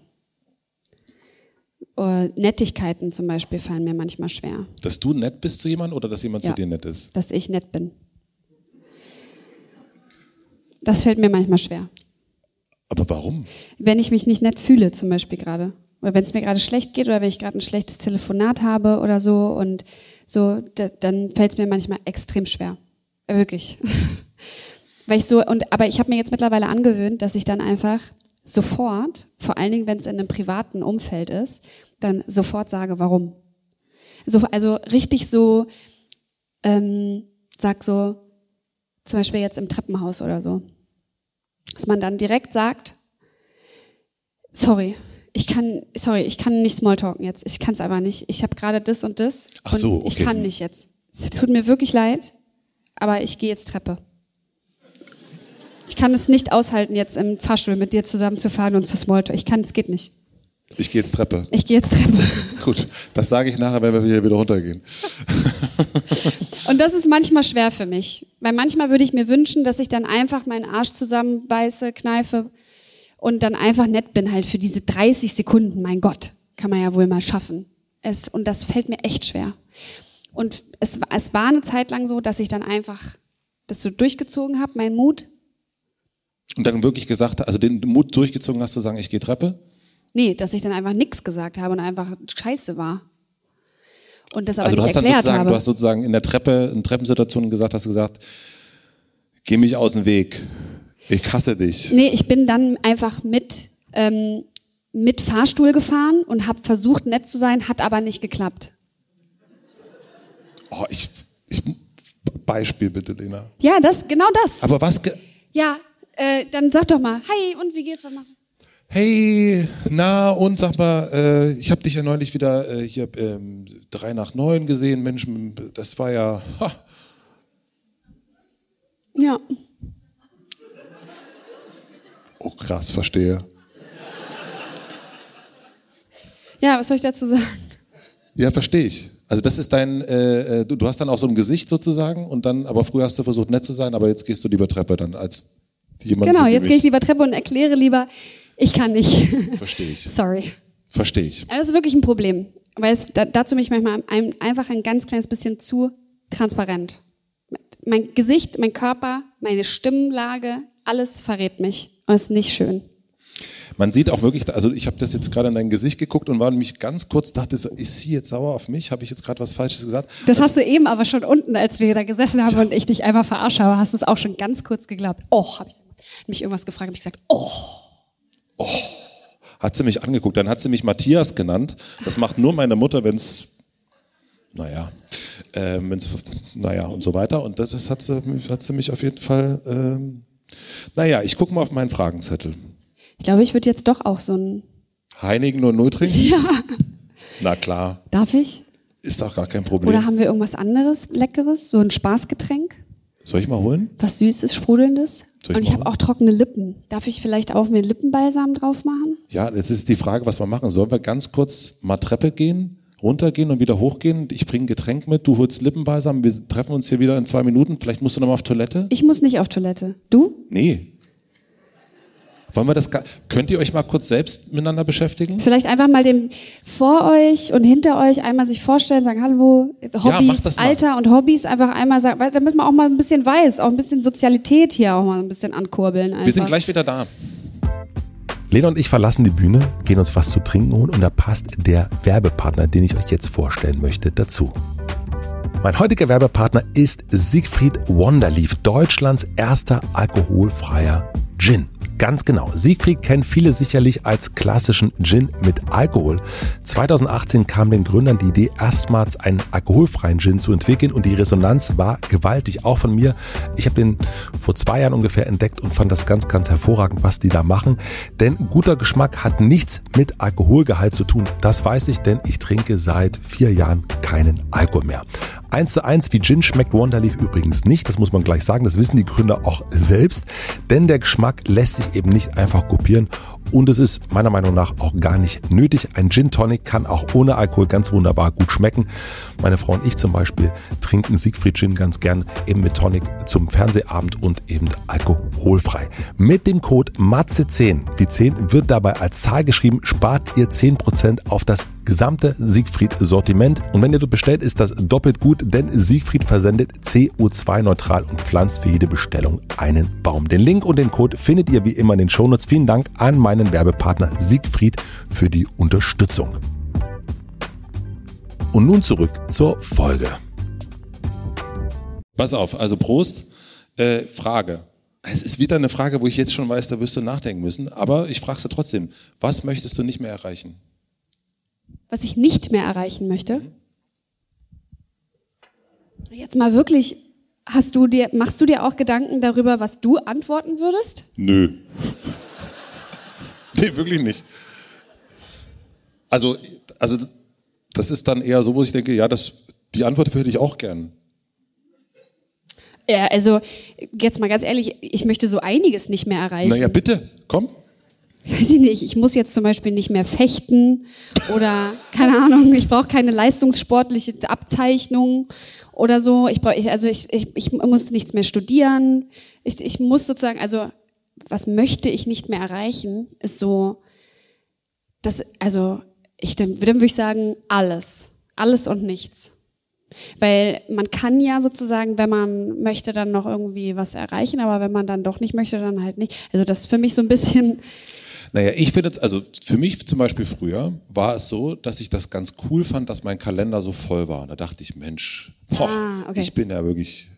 Oder Nettigkeiten zum Beispiel fallen mir manchmal schwer. Dass du nett bist zu jemandem oder dass jemand ja, zu dir nett ist? Dass ich nett bin. Das fällt mir manchmal schwer. Aber warum? Wenn ich mich nicht nett fühle, zum Beispiel gerade. Oder wenn es mir gerade schlecht geht oder wenn ich gerade ein schlechtes Telefonat habe oder so und so, da, dann fällt es mir manchmal extrem schwer. Wirklich. Weil ich so, und, aber ich habe mir jetzt mittlerweile angewöhnt, dass ich dann einfach sofort, vor allen Dingen, wenn es in einem privaten Umfeld ist, dann sofort sage, warum. So, also richtig so, ähm, sag so, zum Beispiel jetzt im Treppenhaus oder so, dass man dann direkt sagt, sorry, ich kann, sorry, ich kann nicht Smalltalken jetzt. Ich kann es aber nicht. Ich habe gerade das und das Ach so, und ich kann nicht jetzt. Es tut mir wirklich leid, aber ich gehe jetzt Treppe. Ich kann es nicht aushalten, jetzt im Fahrstuhl mit dir zusammenzufahren und zu Smalltalk. Ich kann, es geht nicht. Ich gehe jetzt Treppe. Ich gehe jetzt Treppe. Gut, das sage ich nachher, wenn wir hier wieder runtergehen. und das ist manchmal schwer für mich. Weil manchmal würde ich mir wünschen, dass ich dann einfach meinen Arsch zusammenbeiße, kneife und dann einfach nett bin halt für diese 30 Sekunden. Mein Gott, kann man ja wohl mal schaffen. Es, und das fällt mir echt schwer. Und es, es war eine Zeit lang so, dass ich dann einfach das so durchgezogen habe, mein Mut, und dann wirklich gesagt, also den Mut durchgezogen hast zu sagen, ich gehe Treppe? Nee, dass ich dann einfach nichts gesagt habe und einfach scheiße war. Und das aber also du nicht hast erklärt dann sozusagen, habe. Du hast sozusagen in der Treppe, in Treppensituationen gesagt, hast du gesagt, geh mich aus dem Weg. Ich hasse dich. Nee, ich bin dann einfach mit, ähm, mit Fahrstuhl gefahren und habe versucht, nett zu sein, hat aber nicht geklappt. Oh, ich, ich Beispiel bitte, Lena. Ja, das, genau das. Aber was? Ja, äh, dann sag doch mal, hi, und wie geht's, was machst du? Hey, na und sag mal, äh, ich habe dich ja neulich wieder äh, hier ähm, drei nach neun gesehen, Mensch, das war ja. Ha. Ja. Oh krass, verstehe. Ja, was soll ich dazu sagen? Ja, verstehe ich. Also das ist dein, äh, äh, du, du hast dann auch so ein Gesicht sozusagen und dann, aber früher hast du versucht nett zu sein, aber jetzt gehst du lieber Treppe dann als jemand Genau, jetzt gehe ich lieber Treppe und erkläre lieber, ich kann nicht. Verstehe ich. Sorry. Verstehe ich. Das ist wirklich ein Problem, weil es da, dazu mich manchmal ein, einfach ein ganz kleines bisschen zu transparent. Mein Gesicht, mein Körper, meine Stimmlage, alles verrät mich und ist nicht schön. Man sieht auch wirklich, also ich habe das jetzt gerade in dein Gesicht geguckt und war nämlich ganz kurz, dachte so, ist sie jetzt sauer auf mich? Habe ich jetzt gerade was Falsches gesagt? Das also, hast du eben aber schon unten, als wir da gesessen haben ja. und ich dich einmal verarscht habe, hast du es auch schon ganz kurz geglaubt. Oh, habe ich mich irgendwas gefragt, habe ich gesagt, oh. Oh, hat sie mich angeguckt. Dann hat sie mich Matthias genannt. Das macht nur meine Mutter, wenn es, naja, äh, wenn's, naja und so weiter. Und das, das hat, sie, hat sie mich auf jeden Fall, ähm, naja, ich gucke mal auf meinen Fragenzettel. Ich glaube, ich würde jetzt doch auch so ein... Heinigen nur Null trinken? Ja. Na klar. Darf ich? Ist doch gar kein Problem. Oder haben wir irgendwas anderes, Leckeres? So ein Spaßgetränk? Soll ich mal holen? Was Süßes, Sprudelndes? ich Und ich habe auch trockene Lippen. Darf ich vielleicht auch mir Lippenbalsam drauf machen? Ja, jetzt ist die Frage, was wir machen. Sollen wir ganz kurz mal Treppe gehen, runtergehen und wieder hochgehen? Ich bringe ein Getränk mit, du holst Lippenbalsam, wir treffen uns hier wieder in zwei Minuten. Vielleicht musst du noch mal auf Toilette? Ich muss nicht auf Toilette. Du? Nee. Wollen wir das, könnt ihr euch mal kurz selbst miteinander beschäftigen? Vielleicht einfach mal dem vor euch und hinter euch einmal sich vorstellen, sagen Hallo, Hobbys, ja, Alter und Hobbys einfach einmal sagen, damit man auch mal ein bisschen weiß, auch ein bisschen Sozialität hier auch mal ein bisschen ankurbeln. Einfach. Wir sind gleich wieder da. Lena und ich verlassen die Bühne, gehen uns was zu trinken holen und da passt der Werbepartner, den ich euch jetzt vorstellen möchte, dazu. Mein heutiger Werbepartner ist Siegfried Wonderleaf, Deutschlands erster alkoholfreier Gin. Ganz genau. Siegfried kennen viele sicherlich als klassischen Gin mit Alkohol. 2018 kam den Gründern die Idee, erstmals einen alkoholfreien Gin zu entwickeln und die Resonanz war gewaltig, auch von mir. Ich habe den vor zwei Jahren ungefähr entdeckt und fand das ganz, ganz hervorragend, was die da machen. Denn guter Geschmack hat nichts mit Alkoholgehalt zu tun. Das weiß ich, denn ich trinke seit vier Jahren keinen Alkohol mehr. Eins zu eins wie Gin schmeckt Wonderleaf übrigens nicht. Das muss man gleich sagen. Das wissen die Gründer auch selbst. Denn der Geschmack lässt sich eben nicht einfach kopieren und es ist meiner Meinung nach auch gar nicht nötig. Ein Gin Tonic kann auch ohne Alkohol ganz wunderbar gut schmecken. Meine Frau und ich zum Beispiel trinken Siegfried Gin ganz gern eben mit Tonic zum Fernsehabend und eben alkoholfrei. Mit dem Code MATZE10, die 10 wird dabei als Zahl geschrieben, spart ihr 10% auf das gesamte Siegfried-Sortiment. Und wenn ihr dort bestellt, ist das doppelt gut, denn Siegfried versendet CO2-neutral und pflanzt für jede Bestellung einen Baum. Den Link und den Code findet ihr wie immer in den Shownotes. Vielen Dank an meinen Werbepartner Siegfried für die Unterstützung. Und nun zurück zur Folge. Pass auf, also Prost. Äh, Frage. Es ist wieder eine Frage, wo ich jetzt schon weiß, da wirst du nachdenken müssen. Aber ich frage sie trotzdem. Was möchtest du nicht mehr erreichen? Was ich nicht mehr erreichen möchte? Jetzt mal wirklich, hast du dir, machst du dir auch Gedanken darüber, was du antworten würdest? Nö. Nee, wirklich nicht. Also, also, das ist dann eher so, wo ich denke, ja, das, die Antwort würde ich auch gern. Ja, also jetzt mal ganz ehrlich, ich möchte so einiges nicht mehr erreichen. Naja, bitte, komm. Weiß ich nicht, ich muss jetzt zum Beispiel nicht mehr fechten oder keine Ahnung, ich brauche keine leistungssportliche Abzeichnung oder so. Ich brauche, also ich, ich, ich muss nichts mehr studieren. Ich, ich muss sozusagen, also was möchte ich nicht mehr erreichen, ist so, das, also ich, dann, dann würde ich sagen, alles. Alles und nichts. Weil man kann ja sozusagen, wenn man möchte, dann noch irgendwie was erreichen, aber wenn man dann doch nicht möchte, dann halt nicht. Also das ist für mich so ein bisschen. Naja, ich finde, also für mich zum Beispiel früher war es so, dass ich das ganz cool fand, dass mein Kalender so voll war. Da dachte ich, Mensch, boah, Ah, okay. ich bin ja wirklich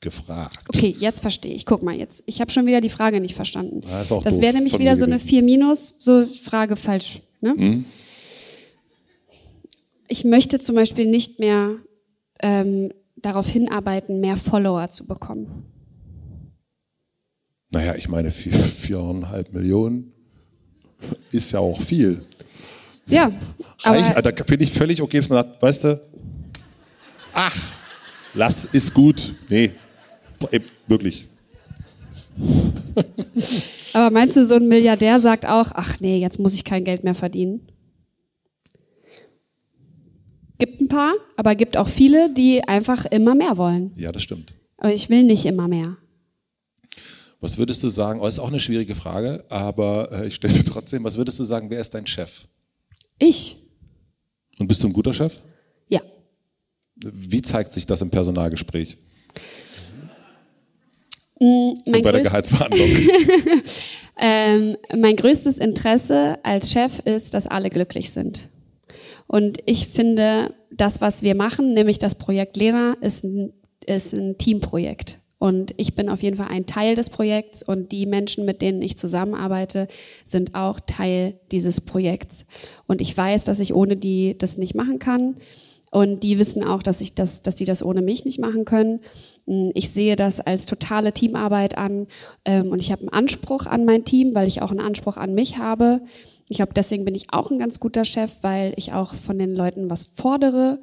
gefragt. Okay, jetzt verstehe ich. Guck mal jetzt. Ich habe schon wieder die Frage nicht verstanden. Ja, das doof wäre nämlich wieder so eine gewesen. 4 minus, so Frage falsch. Ne? Mhm. Ich möchte zum Beispiel nicht mehr ähm, darauf hinarbeiten, mehr Follower zu bekommen. Naja, ich meine, vier, viereinhalb Millionen ist ja auch viel. Ja, aber da finde ich völlig okay, dass man sagt, weißt du, ach, lass, ist gut. Nee, ey, wirklich. Aber meinst du, so ein Milliardär sagt auch, ach nee, jetzt muss ich kein Geld mehr verdienen? Gibt ein paar, aber gibt auch viele, die einfach immer mehr wollen. Ja, das stimmt. Aber ich will nicht immer mehr. Was würdest du sagen, oh, ist auch eine schwierige Frage, aber äh, ich stelle sie trotzdem, was würdest du sagen, wer ist dein Chef? Ich? Und bist du ein guter Chef? Ja. Wie zeigt sich das im Personalgespräch Mein, und bei der Gehaltsverhandlung? ähm, mein größtes Interesse als Chef ist, dass alle glücklich sind. Und ich finde, das, was wir machen, nämlich das Projekt Lena, ist ein, ist ein Teamprojekt. Und ich bin auf jeden Fall ein Teil des Projekts und die Menschen, mit denen ich zusammenarbeite, sind auch Teil dieses Projekts. Und ich weiß, dass ich ohne die das nicht machen kann. Und die wissen auch, dass ich das, dass die das ohne mich nicht machen können. Ich sehe das als totale Teamarbeit an ähm, und ich habe einen Anspruch an mein Team, weil ich auch einen Anspruch an mich habe. Ich glaube, deswegen bin ich auch ein ganz guter Chef, weil ich auch von den Leuten was fordere.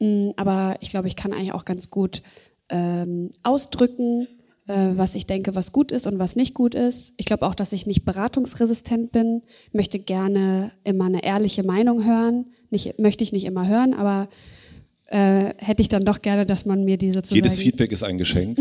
Mm, Aber ich glaube, ich kann eigentlich auch ganz gut ähm, ausdrücken, äh, was ich denke, was gut ist und was nicht gut ist. Ich glaube auch, dass ich nicht beratungsresistent bin. Möchte gerne immer eine ehrliche Meinung hören. Nicht, möchte ich nicht immer hören, aber äh, hätte ich dann doch gerne, dass man mir die sozusagen... Jedes Feedback ist ein Geschenk.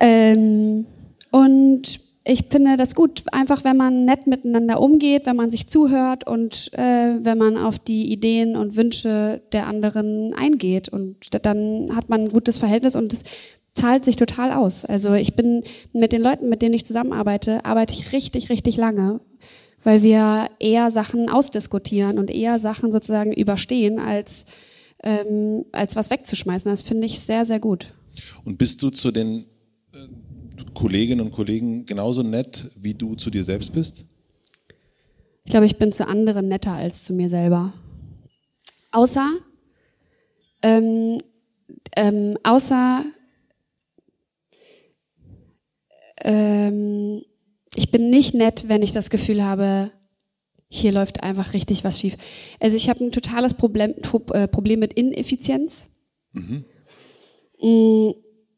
Ähm, und ich finde das gut, einfach wenn man nett miteinander umgeht, wenn man sich zuhört und äh, wenn man auf die Ideen und Wünsche der anderen eingeht. Und dann hat man ein gutes Verhältnis und es zahlt sich total aus. Also ich bin mit den Leuten, mit denen ich zusammenarbeite, arbeite ich richtig, richtig lange, weil wir eher Sachen ausdiskutieren und eher Sachen sozusagen überstehen, als ähm, als was wegzuschmeißen. Das finde ich sehr, sehr gut. Und bist du zu den äh, Kolleginnen und Kollegen genauso nett, wie du zu dir selbst bist? Ich glaube, ich bin zu anderen netter als zu mir selber. Außer, ähm, ähm, außer, ähm, ich bin nicht nett, wenn ich das Gefühl habe, hier läuft einfach richtig was schief. Also ich habe ein totales Problem, äh, Problem mit Ineffizienz. Mhm.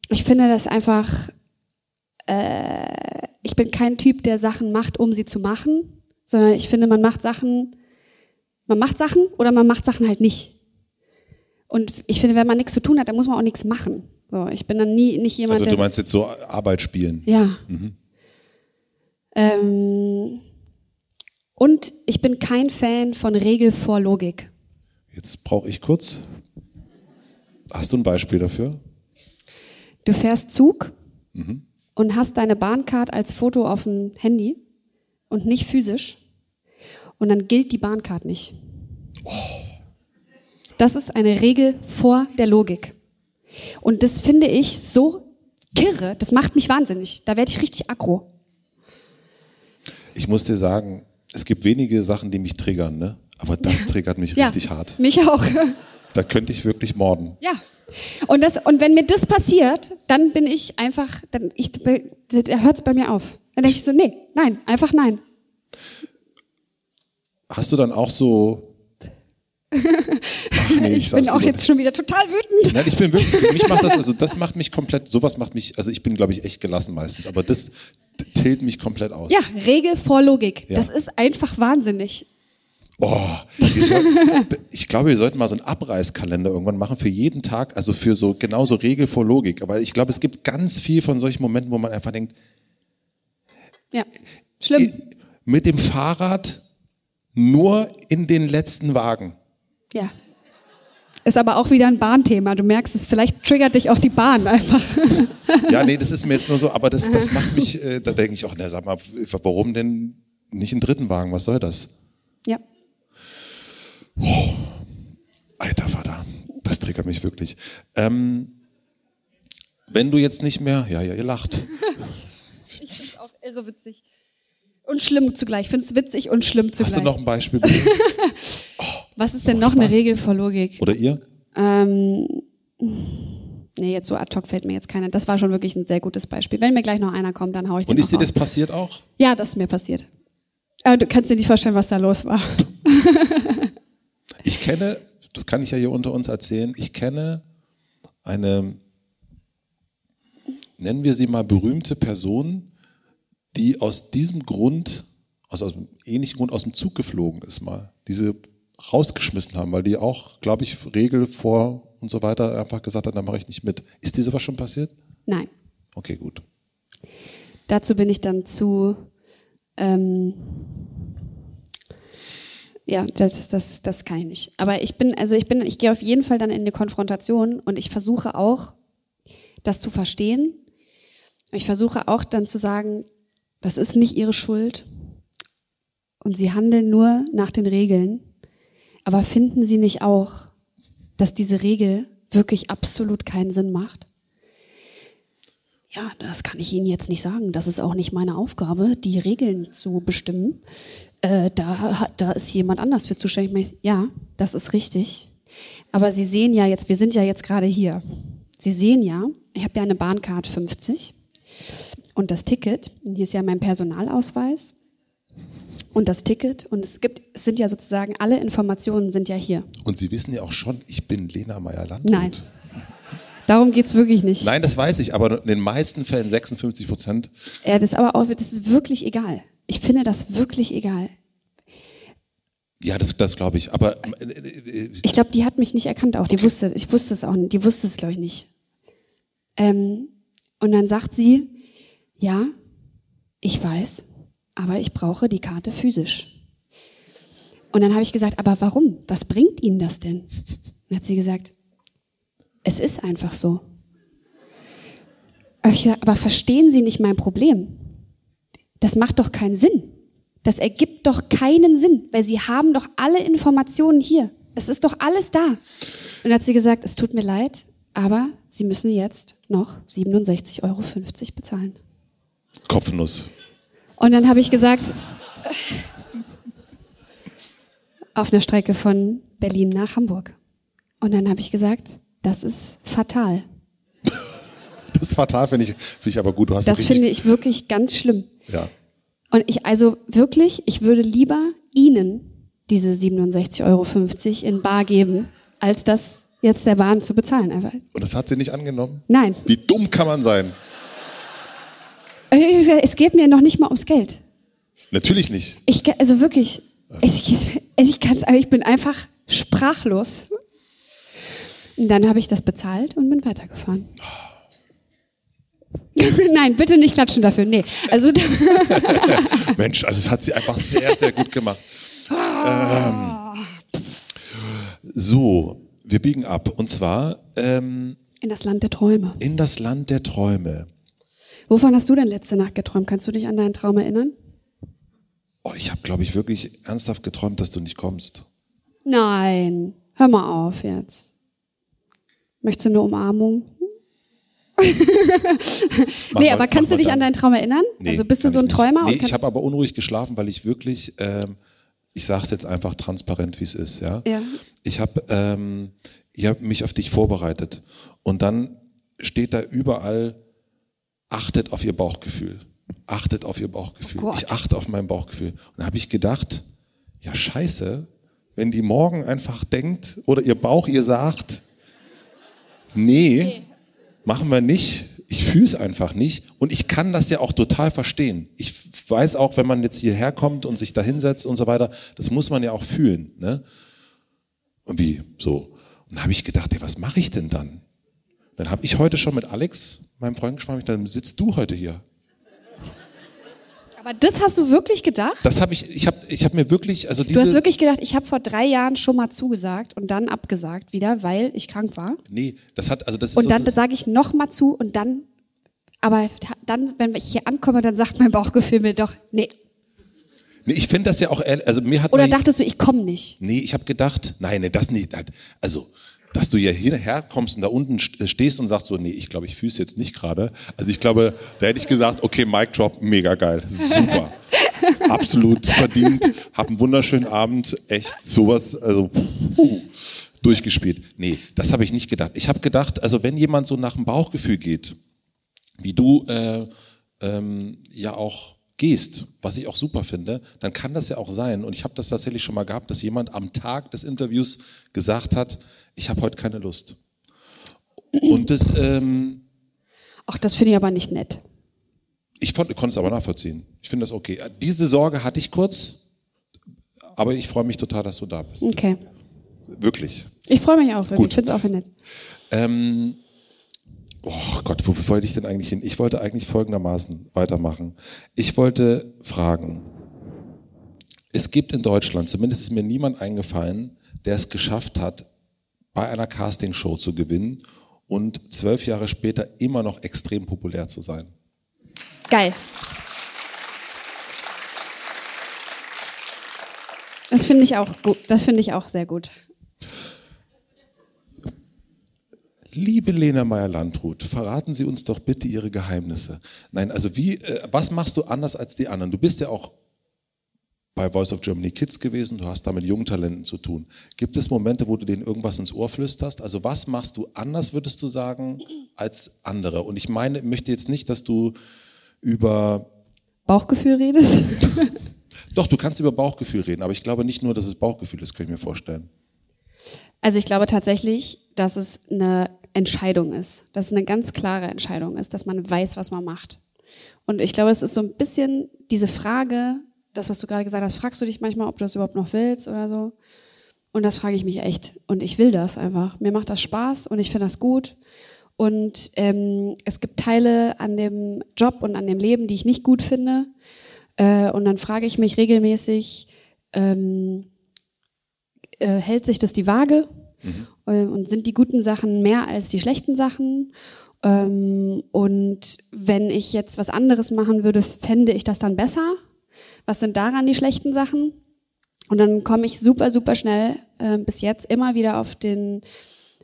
Ich finde das einfach, äh, ich bin kein Typ, der Sachen macht, um sie zu machen, sondern ich finde, man macht Sachen, man macht Sachen oder man macht Sachen halt nicht. Und ich finde, wenn man nichts zu tun hat, dann muss man auch nichts machen. So, ich bin dann nie nicht jemand. Also du meinst jetzt so Arbeit spielen? Ja. Mhm. Ähm, und ich bin kein Fan von Regel vor Logik. Jetzt brauche ich kurz. Hast du ein Beispiel dafür? Du fährst Zug mhm. und hast deine Bahncard als Foto auf dem Handy und nicht physisch. Und dann gilt die Bahncard nicht. Oh. Das ist eine Regel vor der Logik. Und das finde ich so kirre, das macht mich wahnsinnig. Da werde ich richtig aggro. Ich muss dir sagen, es gibt wenige Sachen, die mich triggern, ne? aber das triggert mich ja, richtig hart. Mich auch. Da könnte ich wirklich morden. Ja. Und, das, und wenn mir das passiert, dann bin ich einfach, dann ich, da hört es bei mir auf. Dann denke ich so, nee, nein, einfach nein. Hast du dann auch so Ach nee, ich, ich bin auch jetzt schon wieder total wütend. Nein, ich bin wirklich, mich macht das, also das macht mich komplett, sowas macht mich, also ich bin glaube ich echt gelassen meistens, aber das tilt mich komplett aus. Ja, Regel vor Logik. Ja. Das ist einfach wahnsinnig. Oh, sollt, ich glaube, wir sollten mal so einen Abreißkalender irgendwann machen für jeden Tag, also für so genauso Regel vor Logik. Aber ich glaube, es gibt ganz viel von solchen Momenten, wo man einfach denkt, ja, schlimm. Mit dem Fahrrad nur in den letzten Wagen. Ja. Ist aber auch wieder ein Bahnthema. Du merkst es, vielleicht triggert dich auch die Bahn einfach. Ja, nee, das ist mir jetzt nur so, aber das, das macht mich, äh, da denke ich auch, na, sag mal, warum denn nicht einen dritten Wagen? Was soll das? Ja. Oh, alter Vater, das triggert mich wirklich. Ähm, wenn du jetzt nicht mehr, ja, ja, ihr lacht. ich finde es auch irre witzig. Und schlimm zugleich. Ich finde es witzig und schlimm zugleich. Hast du noch ein Beispiel? oh, Was ist denn noch Spaß. eine Regel vor Logik? Oder ihr? Ähm, nee, jetzt so ad hoc fällt mir jetzt keiner. Das war schon wirklich ein sehr gutes Beispiel. Wenn mir gleich noch einer kommt, dann haue ich Und ist dir das passiert auch? Ja, das ist mir passiert. Aber du kannst dir nicht vorstellen, was da los war. ich kenne, das kann ich ja hier unter uns erzählen, ich kenne eine, nennen wir sie mal berühmte Person, die aus diesem Grund, also aus einem ähnlichen Grund aus dem Zug geflogen ist mal, diese rausgeschmissen haben, weil die auch, glaube ich, Regel vor und so weiter einfach gesagt hat, da mache ich nicht mit. Ist dir sowas schon passiert? Nein. Okay, gut. Dazu bin ich dann zu, ähm, ja, das, das, das kann ich nicht. Aber ich bin, also ich bin, ich gehe auf jeden Fall dann in eine Konfrontation und ich versuche auch, das zu verstehen. Ich versuche auch dann zu sagen, das ist nicht ihre Schuld. Und sie handeln nur nach den Regeln. Aber finden Sie nicht auch, dass diese Regel wirklich absolut keinen Sinn macht? Ja, das kann ich Ihnen jetzt nicht sagen. Das ist auch nicht meine Aufgabe, die Regeln zu bestimmen. Äh, da, da ist jemand anders für zuständig. Ja, das ist richtig. Aber Sie sehen ja jetzt, wir sind ja jetzt gerade hier. Sie sehen ja, ich habe ja eine Bahncard 50 und das Ticket, hier ist ja mein Personalausweis und das Ticket und es gibt, es sind ja sozusagen alle Informationen sind ja hier. Und Sie wissen ja auch schon, ich bin Lena Meyer-Landrut. Nein. Darum geht es wirklich nicht. Nein, das weiß ich, aber in den meisten Fällen 56 Prozent. Ja, das ist aber auch, das ist wirklich egal. Ich finde das wirklich egal. Ja, das, das glaube ich. Aber äh, äh, ich glaube, die hat mich nicht erkannt auch. Die okay. wusste, ich wusste es auch nicht. Die wusste es glaube ich nicht. Ähm, und dann sagt sie, ja, ich weiß, aber ich brauche die Karte physisch. Und dann habe ich gesagt, aber warum? Was bringt Ihnen das denn? Und dann hat sie gesagt, es ist einfach so. Aber, gesagt, aber verstehen Sie nicht mein Problem? Das macht doch keinen Sinn. Das ergibt doch keinen Sinn, weil Sie haben doch alle Informationen hier. Es ist doch alles da. Und dann hat sie gesagt, es tut mir leid, aber Sie müssen jetzt noch 67,50 Euro bezahlen. Kopfnuss. Und dann habe ich gesagt, auf einer Strecke von Berlin nach Hamburg. Und dann habe ich gesagt, das ist fatal. Das ist fatal, finde ich, find ich aber gut. Du hast Das finde ich wirklich ganz schlimm. Ja. Und ich, also wirklich, ich würde lieber Ihnen diese 67,50 Euro in Bar geben, als das jetzt der Bahn zu bezahlen. Und das hat sie nicht angenommen? Nein. Wie dumm kann man sein? Es geht mir noch nicht mal ums Geld. Natürlich nicht. Ich, also wirklich, ich, ich, kann's, ich bin einfach sprachlos. Und dann habe ich das bezahlt und bin weitergefahren. Nein, bitte nicht klatschen dafür. Nee. Also, Mensch, also das hat sie einfach sehr, sehr gut gemacht. Ähm, so, wir biegen ab. Und zwar ähm, in das Land der Träume. in das Land der Träume. Wovon hast du denn letzte Nacht geträumt? Kannst du dich an deinen Traum erinnern? Oh, ich habe, glaube ich, wirklich ernsthaft geträumt, dass du nicht kommst. Nein. Hör mal auf jetzt. Möchtest du eine Umarmung? Nee, aber kannst du dich an deinen Traum erinnern? Nee, also bist du so ein. Träumer? Nee, ich habe aber unruhig geschlafen, weil ich wirklich, ähm, ich sage es jetzt einfach transparent, wie es ist. Ja. Ja. Ich habe ähm, ich hab mich auf dich vorbereitet und dann steht da überall, achtet auf ihr Bauchgefühl. Achtet auf ihr Bauchgefühl. Oh ich achte auf mein Bauchgefühl. Und dann habe ich gedacht, ja scheiße, wenn die morgen einfach denkt oder ihr Bauch ihr sagt, nee, machen wir nicht. Ich fühle es einfach nicht. Und ich kann das ja auch total verstehen. Ich weiß auch, wenn man jetzt hierher kommt und sich da hinsetzt und so weiter, das muss man ja auch fühlen. Ne? Und wie so. Und dann habe ich gedacht, ja, was mache ich denn dann? Dann habe ich heute schon mit Alex, meinem Freund, gesprochen, dann sitzt du heute hier. aber das hast du wirklich gedacht? Das habe ich, ich habe ich hab mir wirklich, also Du hast diese, wirklich gedacht, ich habe vor drei Jahren schon mal zugesagt und dann abgesagt wieder, weil ich krank war. nee, das hat, also das ist Und dann sage ich noch mal zu und dann, aber dann, wenn ich hier ankomme, dann sagt mein Bauchgefühl mir doch, nee. nee, ich finde das ja auch, also mir hat Oder dachtest du, ich komme nicht? Nee, ich habe gedacht, nein, nee, das nicht. Also, dass du ja hierher kommst und da unten st- stehst und sagst so, nee, ich glaube, ich fühle es jetzt nicht gerade. Also ich glaube, da hätte ich gesagt, okay, Mic Drop, mega geil, super. Absolut verdient, hab einen wunderschönen Abend, echt sowas, also puh, durchgespielt. Nee, das habe ich nicht gedacht. Ich habe gedacht, also wenn jemand so nach dem Bauchgefühl geht, wie du äh, ähm, ja auch gehst, was ich auch super finde, dann kann das ja auch sein. Und ich habe das tatsächlich schon mal gehabt, dass jemand am Tag des Interviews gesagt hat, ich habe heute keine Lust. Und das, ähm, Ach, das finde ich aber nicht nett. ich fand- konnte es aber nachvollziehen. Ich finde das okay. Diese Sorge hatte ich kurz, aber ich freue mich total, dass du da bist. Okay. Wirklich. Ich freue mich auch wirklich. Gut. Ich finde es auch nett. Ähm, oh Gott, wo wollte ich denn eigentlich hin? Ich wollte eigentlich folgendermaßen weitermachen. Ich wollte fragen, es gibt in Deutschland, zumindest ist mir niemand eingefallen, der es geschafft hat, bei einer Castingshow zu gewinnen und zwölf Jahre später immer noch extrem populär zu sein. Geil. Das finde ich auch gut. Das finde ich auch sehr gut. Liebe Lena Meyer-Landrut, verraten Sie uns doch bitte Ihre Geheimnisse. Nein, also wie, äh, was machst du anders als die anderen? Du bist ja auch bei Voice of Germany Kids gewesen, du hast da mit jungen Talenten zu tun. Gibt es Momente, wo du denen irgendwas ins Ohr flüsterst? Also was machst du anders, würdest du sagen, als andere? Und ich meine, möchte jetzt nicht, dass du über, Bauchgefühl redest? doch, du kannst über Bauchgefühl reden, aber ich glaube nicht nur, dass es Bauchgefühl ist, kann ich mir vorstellen. Also ich glaube tatsächlich, dass es eine Entscheidung ist, dass es eine ganz klare Entscheidung ist, dass man weiß, was man macht. Und ich glaube, es ist so ein bisschen diese Frage, das, was du gerade gesagt hast, fragst du dich manchmal, ob du das überhaupt noch willst oder so. Und das frage ich mich echt. Und ich will das einfach. Mir macht das Spaß und ich finde das gut. Und ähm, es gibt Teile an dem Job und an dem Leben, die ich nicht gut finde. Äh, und dann frage ich mich regelmäßig, ähm, äh, hält sich das die Waage? Äh, Und sind die guten Sachen mehr als die schlechten Sachen? Ähm, und wenn ich jetzt was anderes machen würde, fände ich das dann besser? Was sind daran die schlechten Sachen? Und dann komme ich super, super schnell äh, bis jetzt immer wieder auf den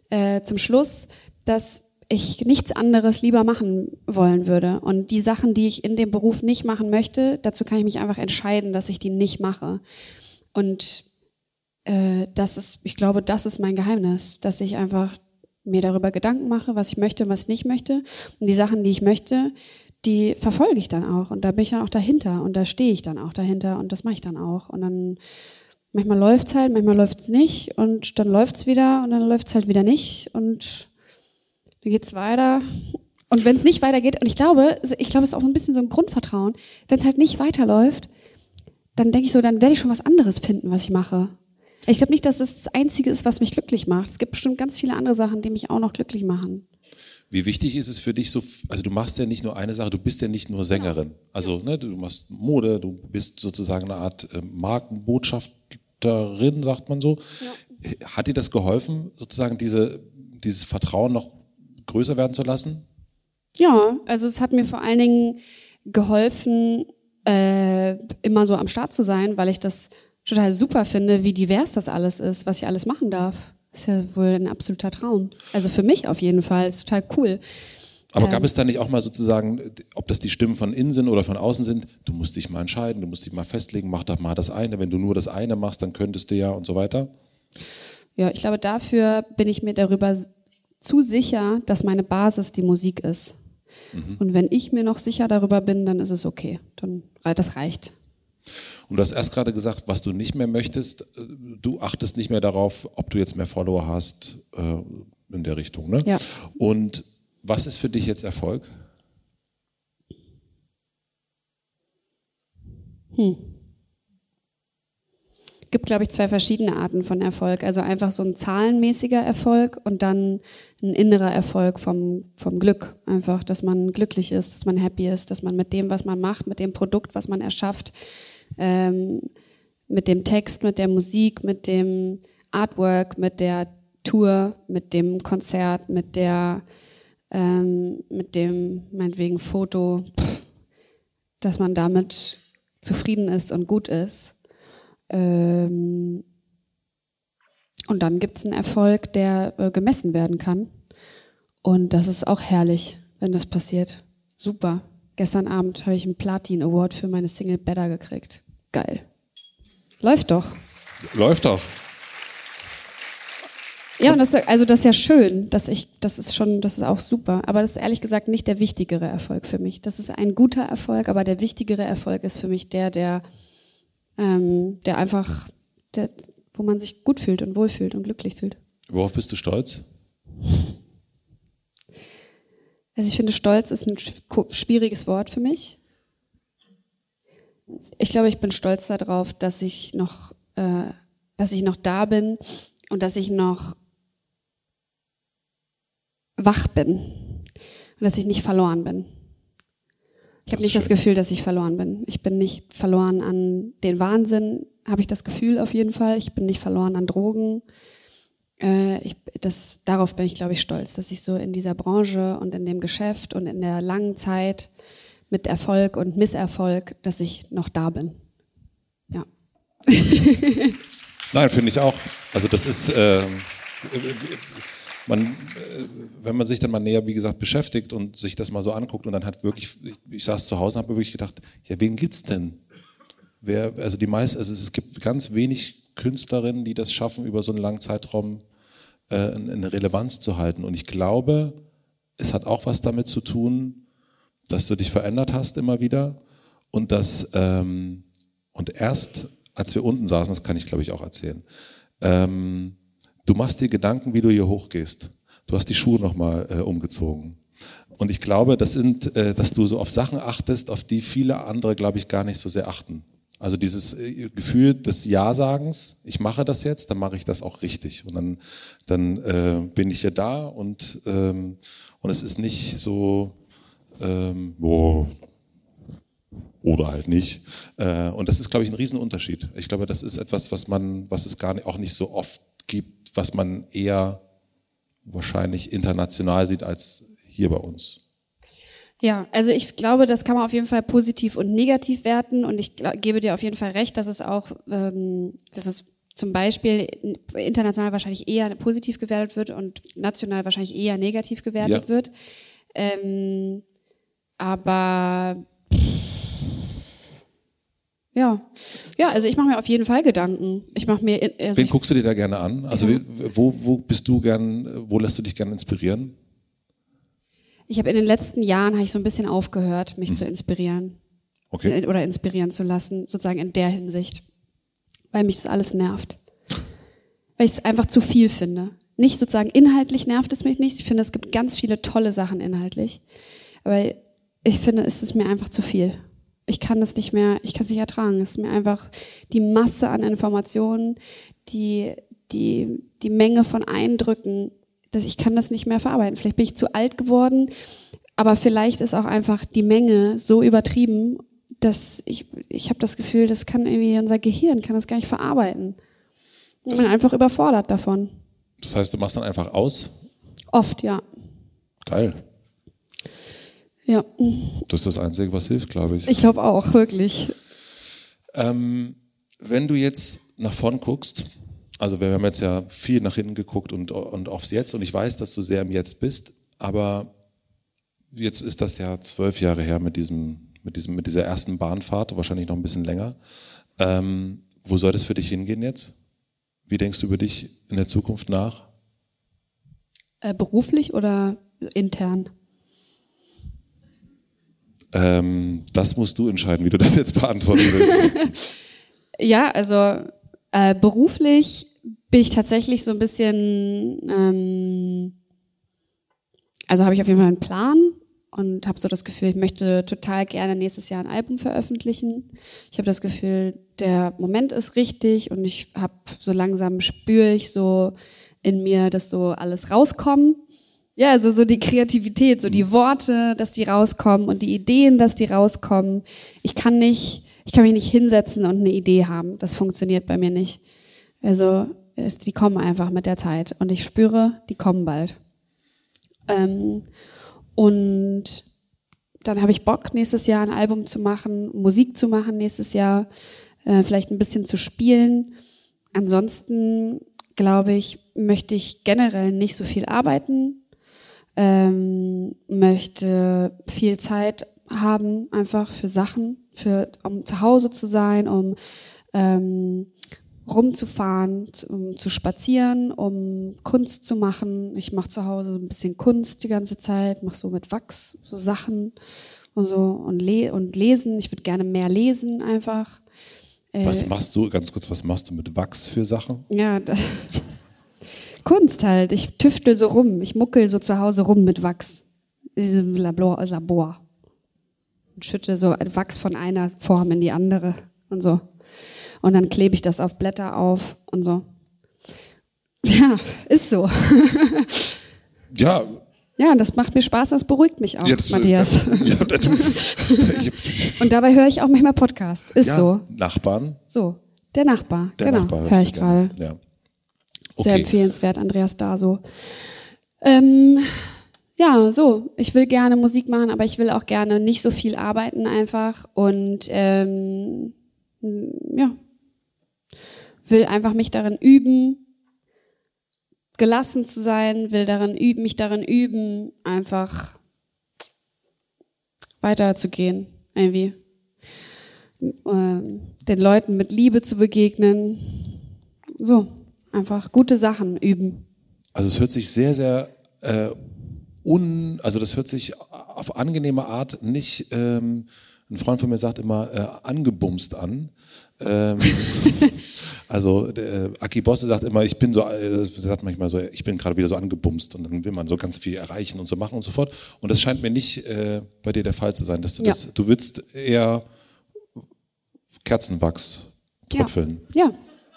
äh, zum Schluss, dass ich nichts anderes lieber machen wollen würde. Und die Sachen, die ich in dem Beruf nicht machen möchte, dazu kann ich mich einfach entscheiden, dass ich die nicht mache. Und äh, das ist, ich glaube, das ist mein Geheimnis, dass ich einfach mir darüber Gedanken mache, was ich möchte und was ich nicht möchte. Und die Sachen, die ich möchte, die verfolge ich dann auch. Und da bin ich dann auch dahinter. Und da stehe ich dann auch dahinter. Und das mache ich dann auch. Und dann manchmal läuft's halt, manchmal läuft's nicht. Und dann läuft's wieder und dann läuft's halt wieder nicht. Und dann geht's weiter. Und wenn es nicht weitergeht, und ich glaube, ich glaube, es ist auch ein bisschen so ein Grundvertrauen, wenn es halt nicht weiterläuft, dann denke ich so, dann werde ich schon was anderes finden, was ich mache. Ich glaube nicht, dass das das Einzige ist, was mich glücklich macht. Es gibt bestimmt ganz viele andere Sachen, die mich auch noch glücklich machen. Wie wichtig ist es für dich so, also du machst ja nicht nur eine Sache, du bist ja nicht nur Sängerin. Also ne, du machst Mode, du bist sozusagen eine Art äh, Markenbotschafterin, sagt man so. Ja. Hat dir das geholfen, sozusagen diese, dieses Vertrauen noch größer werden zu lassen? Ja, also es hat mir vor allen Dingen geholfen, äh, immer so am Start zu sein, weil ich das total super finde, wie divers das alles ist, was ich alles machen darf. Ist ja wohl ein absoluter Traum. Also für mich auf jeden Fall, ist total cool. Aber gab ähm, es da nicht auch mal sozusagen, ob das die Stimmen von innen sind oder von außen sind, du musst dich mal entscheiden, du musst dich mal festlegen, mach doch mal das eine. Wenn du nur das eine machst, dann könntest du ja und so weiter? Ja, ich glaube, dafür bin ich mir darüber zu sicher, dass meine Basis die Musik ist. Mhm. Und wenn ich mir noch sicher darüber bin, dann ist es okay. Dann, das reicht. Und du hast erst gerade gesagt, was du nicht mehr möchtest, du achtest nicht mehr darauf, ob du jetzt mehr Follower hast äh, in der Richtung. Ne? Ja. Und was ist für dich jetzt Erfolg? Hm gibt, glaube ich, zwei verschiedene Arten von Erfolg. Also einfach so ein zahlenmäßiger Erfolg und dann ein innerer Erfolg vom, vom Glück. Einfach, dass man glücklich ist, dass man happy ist, dass man mit dem, was man macht, mit dem Produkt, was man erschafft, ähm, mit dem Text, mit der Musik, mit dem Artwork, mit der Tour, mit dem Konzert, mit der, ähm, mit dem, meinetwegen Foto, pff, dass man damit zufrieden ist und gut ist. Ähm, und dann gibt es einen Erfolg, der äh, gemessen werden kann. Und das ist auch herrlich, wenn das passiert. Super. Gestern Abend habe ich einen Platin Award für meine Single Better gekriegt. Geil. Läuft doch. Läuft doch. Ja, und das, also das ist ja schön, dass ich, das ist schon, das ist auch super. Aber das ist ehrlich gesagt nicht der wichtigere Erfolg für mich. Das ist ein guter Erfolg, aber der wichtigere Erfolg ist für mich der, der ähm, der einfach, der, wo man sich gut fühlt und wohlfühlt und glücklich fühlt. Worauf bist du stolz? Also ich finde, Stolz ist ein schwieriges Wort für mich. Ich glaube, ich bin stolz darauf, dass ich noch, äh, dass ich noch da bin und dass ich noch wach bin und dass ich nicht verloren bin. Ich habe nicht schön. das Gefühl, dass ich verloren bin. Ich bin nicht verloren an den Wahnsinn, habe ich das Gefühl auf jeden Fall. Ich bin nicht verloren an Drogen. Äh, ich, das, darauf bin ich, glaube ich, stolz, dass ich so in dieser Branche und in dem Geschäft und in der langen Zeit mit Erfolg und Misserfolg, dass ich noch da bin. Ja. Nein, finde ich auch. Also das ist, äh, man, äh, wenn man sich dann mal näher, wie gesagt, beschäftigt und sich das mal so anguckt und dann hat wirklich, ich, ich saß zu Hause und habe wirklich gedacht, ja, wen gibt's denn? Wer, also die meisten, also es gibt ganz wenig Künstlerinnen, die das schaffen, über so einen langen Zeitraum äh, eine Relevanz zu halten. Und ich glaube, es hat auch was damit zu tun, dass du dich verändert hast immer wieder und dass ähm, und erst als wir unten saßen, das kann ich glaube ich auch erzählen, ähm, Du machst dir Gedanken, wie du hier hochgehst. Du hast die Schuhe nochmal äh, umgezogen. Und ich glaube, das sind, äh, dass du so auf Sachen achtest, auf die viele andere, glaube ich, gar nicht so sehr achten. Also dieses äh, Gefühl des Ja-Sagens, ich mache das jetzt, dann mache ich das auch richtig. Und dann, dann äh, bin ich ja da und, ähm, und es ist nicht so, ähm, oh, oder halt nicht. Äh, und das ist, glaube ich, ein Riesenunterschied. Ich glaube, das ist etwas, was man, was es gar nicht, auch nicht so oft gibt, was man eher wahrscheinlich international sieht als hier bei uns. Ja, also ich glaube, das kann man auf jeden Fall positiv und negativ werten und ich gebe dir auf jeden Fall recht, dass es auch, ähm, dass es zum Beispiel international wahrscheinlich eher positiv gewertet wird und national wahrscheinlich eher negativ gewertet Ja. wird. Ähm, aber ja, ja, also ich mache mir auf jeden Fall Gedanken. Ich mache mir, also Wen guckst du dir da gerne an? Also wie- wo, wo bist du gern, wo lässt du dich gerne inspirieren? ich habe in den letzten Jahren habe ich so ein bisschen aufgehört, mich zu inspirieren Okay. äh, oder inspirieren zu lassen, sozusagen in der Hinsicht, weil mich das alles nervt, weil ich es einfach zu viel finde. Nicht sozusagen inhaltlich nervt es mich nicht. Ich finde, es gibt ganz viele tolle Sachen inhaltlich, aber ich finde, es ist mir einfach zu viel. Ich kann das nicht mehr, ich kann es nicht ertragen. Es ist mir einfach die Masse an Informationen, die, die, die Menge von Eindrücken, dass ich kann das nicht mehr verarbeiten. Vielleicht bin ich zu alt geworden, aber vielleicht ist auch einfach die Menge so übertrieben, dass ich, ich habe das Gefühl, das kann irgendwie unser Gehirn kann das gar nicht verarbeiten. Ich bin einfach überfordert davon. Das heißt, du machst dann einfach aus? Oft, ja. Geil. Ja, Das ist das Einzige, was hilft, glaube ich. ich glaube auch, wirklich. Ähm, wenn du jetzt nach vorn guckst, also wir haben jetzt ja viel nach hinten geguckt und, und aufs Jetzt und ich weiß, dass du sehr im Jetzt bist, aber jetzt ist das ja zwölf Jahre her mit diesem, mit diesem, mit dieser ersten Bahnfahrt, wahrscheinlich noch ein bisschen länger. Ähm, wo soll das für dich hingehen jetzt? Wie denkst du über dich in der Zukunft nach? Äh, beruflich oder intern? Ähm, das musst du entscheiden, wie du das jetzt beantworten willst. Ja, also äh, beruflich bin ich tatsächlich so ein bisschen, ähm, also habe ich auf jeden Fall einen Plan und habe so das Gefühl, ich möchte total gerne nächstes Jahr ein Album veröffentlichen. Ich habe das Gefühl, der Moment ist richtig und ich habe so langsam spüre ich so in mir, dass so alles rauskommt. Ja, also so die Kreativität, so die Worte, dass die rauskommen und die Ideen, dass die rauskommen. Ich kann nicht, ich kann mich nicht hinsetzen und eine Idee haben. Das funktioniert bei mir nicht. Also es, die kommen einfach mit der Zeit und ich spüre, die kommen bald. Ähm, und dann habe ich Bock, nächstes Jahr ein Album zu machen, Musik zu machen nächstes Jahr, äh, vielleicht ein bisschen zu spielen. Ansonsten glaube ich, möchte ich generell nicht so viel arbeiten, ähm, möchte viel Zeit haben, einfach für Sachen, für, um zu Hause zu sein, um ähm, rumzufahren, zu- um zu spazieren, um Kunst zu machen. Ich mache zu Hause so ein bisschen Kunst die ganze Zeit, mache so mit Wachs so Sachen und so und, le und lesen. Ich würde gerne mehr lesen einfach. Äh, Was machst du, ganz kurz, was machst du mit Wachs für Sachen? ja, da, Kunst halt. Ich tüftel so rum. Ich muckel so zu Hause rum mit Wachs. In diesem Labor. Labor. Und schütte so Wachs von einer Form in die andere und so. Und dann klebe ich das auf Blätter auf und so. Ja, ist so. Ja, Ja, und das macht mir Spaß, das beruhigt mich auch, ja das, Matthias. Ja, du, ich, Und dabei höre ich auch manchmal Podcasts. Ist ja, so. Nachbarn, So. Der Nachbar. der genau. Höre ich gerade. gerne. Ja. Sehr Okay. empfehlenswert, Andreas Daso. Ähm, ja, so. Ich will gerne Musik machen, aber ich will auch gerne nicht so viel arbeiten einfach und ähm, ja, will einfach mich darin üben, gelassen zu sein, will darin üben, mich darin üben, einfach weiterzugehen, irgendwie. Ähm, den Leuten mit Liebe zu begegnen. So, einfach gute Sachen üben. Also es hört sich sehr, sehr äh, un, also das hört sich auf angenehme Art nicht, ähm, ein Freund von mir sagt immer, äh, angebumst an. Ähm, also der, äh, Aki Bosse sagt immer, ich bin so, äh, sagt manchmal so, ich bin gerade wieder so angebumst und dann will man so ganz viel erreichen und so machen und so fort. Und das scheint mir nicht äh, bei dir der Fall zu sein, dass du Ja. das, du willst eher Kerzenwachs tröpfeln. Ja. ja.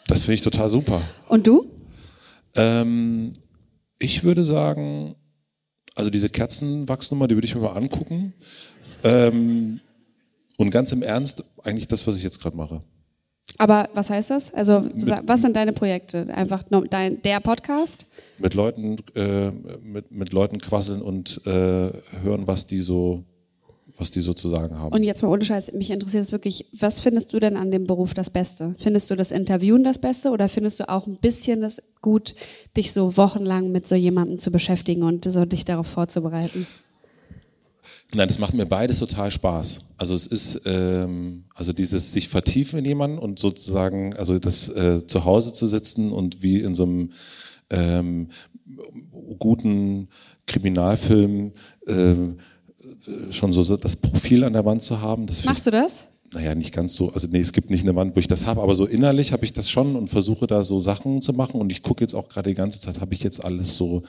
Das finde ich total super. Und du? Ähm, ich würde sagen, also diese Kerzenwachsnummer, die würde ich mir mal angucken. Ähm, und ganz im Ernst, eigentlich das, was ich jetzt gerade mache. Aber was heißt das? Also, was sind deine Projekte? Einfach nur dein, der Podcast? Mit Leuten, äh, mit, mit Leuten quasseln und äh, hören, was die so was die sozusagen haben. Und jetzt mal ohne Scheiß, mich interessiert es wirklich, was findest du denn an dem Beruf das Beste? Findest du das Interviewen das Beste oder findest du auch ein bisschen das gut, dich so wochenlang mit so jemandem zu beschäftigen und so dich darauf vorzubereiten? Nein, das macht mir beides total Spaß. Also es ist ähm, also dieses sich vertiefen in jemanden und sozusagen also das äh, zu Hause zu sitzen und wie in so einem ähm, guten Kriminalfilm äh, schon so das Profil an der Wand zu haben. Das Machst du das? Naja, nicht ganz so. Also nee, es gibt nicht eine Wand, wo ich das habe, aber so innerlich habe ich das schon und versuche da so Sachen zu machen. Und ich gucke jetzt auch gerade die ganze Zeit, habe ich jetzt alles so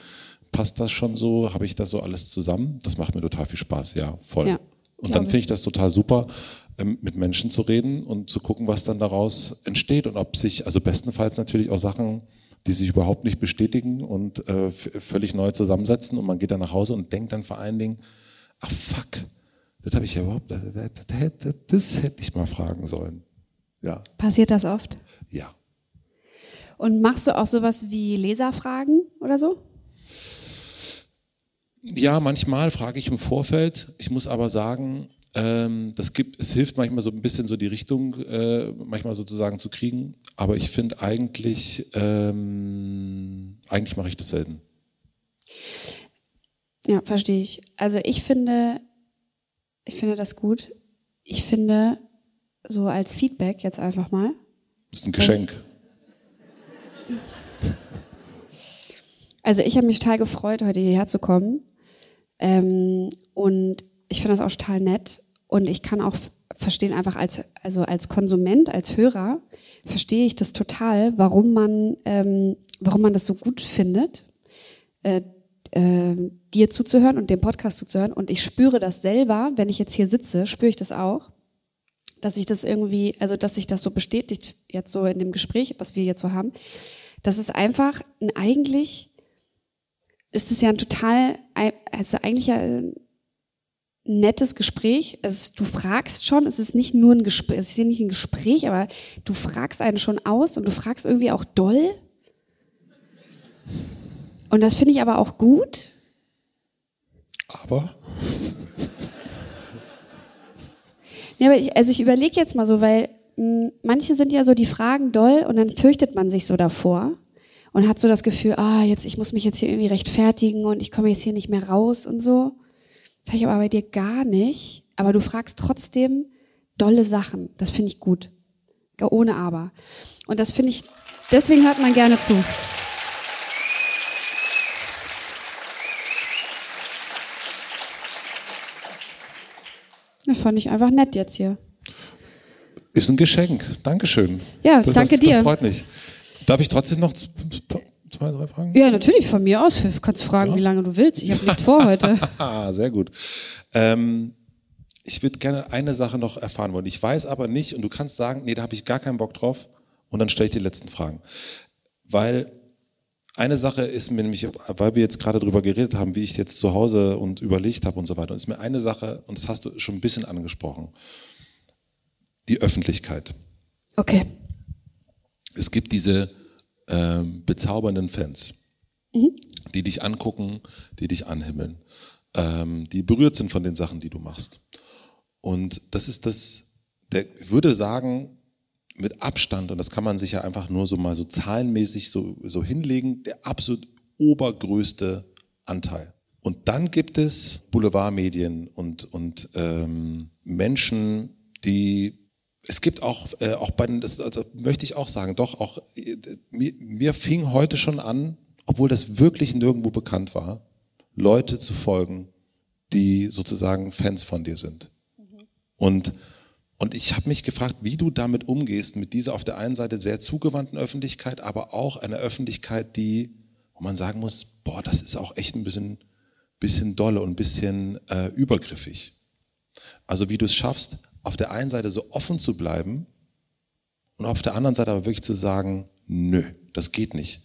passt das schon so? Habe ich das so alles zusammen? Das macht mir total viel Spaß, ja, voll. Ja, und dann finde ich das total super, ähm, mit Menschen zu reden und zu gucken, was dann daraus entsteht und ob sich, also bestenfalls natürlich auch Sachen, die sich überhaupt nicht bestätigen und äh, völlig neu zusammensetzen und man geht dann nach Hause und denkt dann vor allen Dingen, ach fuck, das habe ich ja überhaupt, das, das, das hätte ich mal fragen sollen. Ja. Passiert das oft? Ja. Und machst du auch sowas wie Leserfragen oder so? Ja, manchmal frage ich im Vorfeld. Ich muss aber sagen, ähm, das gibt, es hilft manchmal so ein bisschen so die Richtung, äh, manchmal sozusagen zu kriegen. Aber ich finde eigentlich, ähm, eigentlich mache ich das selten. Ja, verstehe ich. Also ich finde, ich finde das gut. Ich finde, so als Feedback jetzt einfach mal. Das ist ein Geschenk. Also ich habe mich total gefreut, heute hierher zu kommen. Ähm, und ich finde das auch total nett. Und ich kann auch verstehen, einfach als, also als Konsument, als Hörer, verstehe ich das total, warum man, ähm, warum man das so gut findet, äh, äh, dir zuzuhören und dem Podcast zuzuhören. Und ich spüre das selber, wenn ich jetzt hier sitze, spüre ich das auch, dass ich das irgendwie, also dass sich das so bestätigt, jetzt so in dem Gespräch, was wir jetzt so haben, dass es einfach ein eigentlich ist es ja ein total, also eigentlich ein nettes Gespräch. Also du fragst schon, es ist nicht nur ein Gespräch, es ist nicht ein Gespräch, aber du fragst einen schon aus und du fragst irgendwie auch doll. Und das finde ich aber auch gut. Aber? Ja, aber ich, also ich überlege jetzt mal so, weil mh, hm, manche sind ja so, die fragen doll und dann fürchtet man sich so davor und hat so das Gefühl, ah, jetzt, ich muss mich jetzt hier irgendwie rechtfertigen und ich komme jetzt hier nicht mehr raus und so. Das habe ich aber bei dir gar nicht. Aber du fragst trotzdem dolle Sachen. Das finde ich gut. Ohne aber. Und das finde ich, deswegen hört man gerne zu. Das fand ich einfach nett jetzt hier. Ist ein Geschenk. Dankeschön. Ja, das, danke das, dir. Das freut mich. Darf ich trotzdem noch zwei, drei Fragen? Ja, natürlich, von mir aus. Du kannst fragen, ja. wie lange du willst. Ich habe nichts vor heute. Sehr gut. Ähm, ich würde gerne eine Sache noch erfahren wollen. Ich weiß aber nicht, und du kannst sagen, nee, da habe ich gar keinen Bock drauf. Und dann stelle ich die letzten Fragen. Weil eine Sache ist mir nämlich, weil wir jetzt gerade darüber geredet haben, wie ich jetzt zu Hause und überlegt habe und so weiter, und ist mir eine Sache, und das hast du schon ein bisschen angesprochen, die Öffentlichkeit. Okay. Es gibt diese ähm, bezaubernden Fans, mhm. die dich angucken, die dich anhimmeln, ähm, die berührt sind von den Sachen, die du machst. Und das ist das, der ich würde sagen, mit Abstand, und das kann man sich ja einfach nur so mal so zahlenmäßig so, so hinlegen, der absolut obergrößte Anteil. Und dann gibt es Boulevardmedien und, und ähm, Menschen, die es gibt auch, äh, auch bei den, das, das möchte ich auch sagen, doch, auch äh, mir, mir fing heute schon an, obwohl das wirklich nirgendwo bekannt war, Leute zu folgen, die sozusagen Fans von dir sind. Mhm. Und, und ich habe mich gefragt, wie du damit umgehst, mit dieser auf der einen Seite sehr zugewandten Öffentlichkeit, aber auch einer Öffentlichkeit, die, wo man sagen muss, boah, das ist auch echt ein bisschen, bisschen dolle und ein bisschen äh, übergriffig. Also wie du es schaffst, auf der einen Seite so offen zu bleiben und auf der anderen Seite aber wirklich zu sagen, nö, das geht nicht.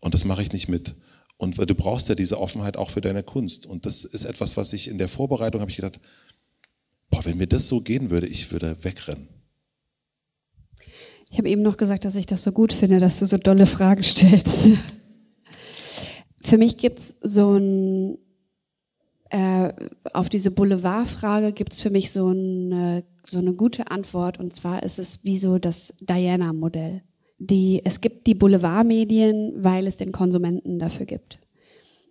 Und das mache ich nicht mit. Und du brauchst ja diese Offenheit auch für deine Kunst. Und das ist etwas, was ich in der Vorbereitung habe ich gedacht, boah, wenn mir das so gehen würde, ich würde wegrennen. Ich habe eben noch gesagt, dass ich das so gut finde, dass du so dolle Fragen stellst. Für mich gibt es so ein äh, auf diese Boulevardfrage gibt es für mich so eine, so eine gute Antwort. Und zwar ist es wie so das Diana-Modell. Die, es gibt die Boulevardmedien, weil es den Konsumenten dafür gibt.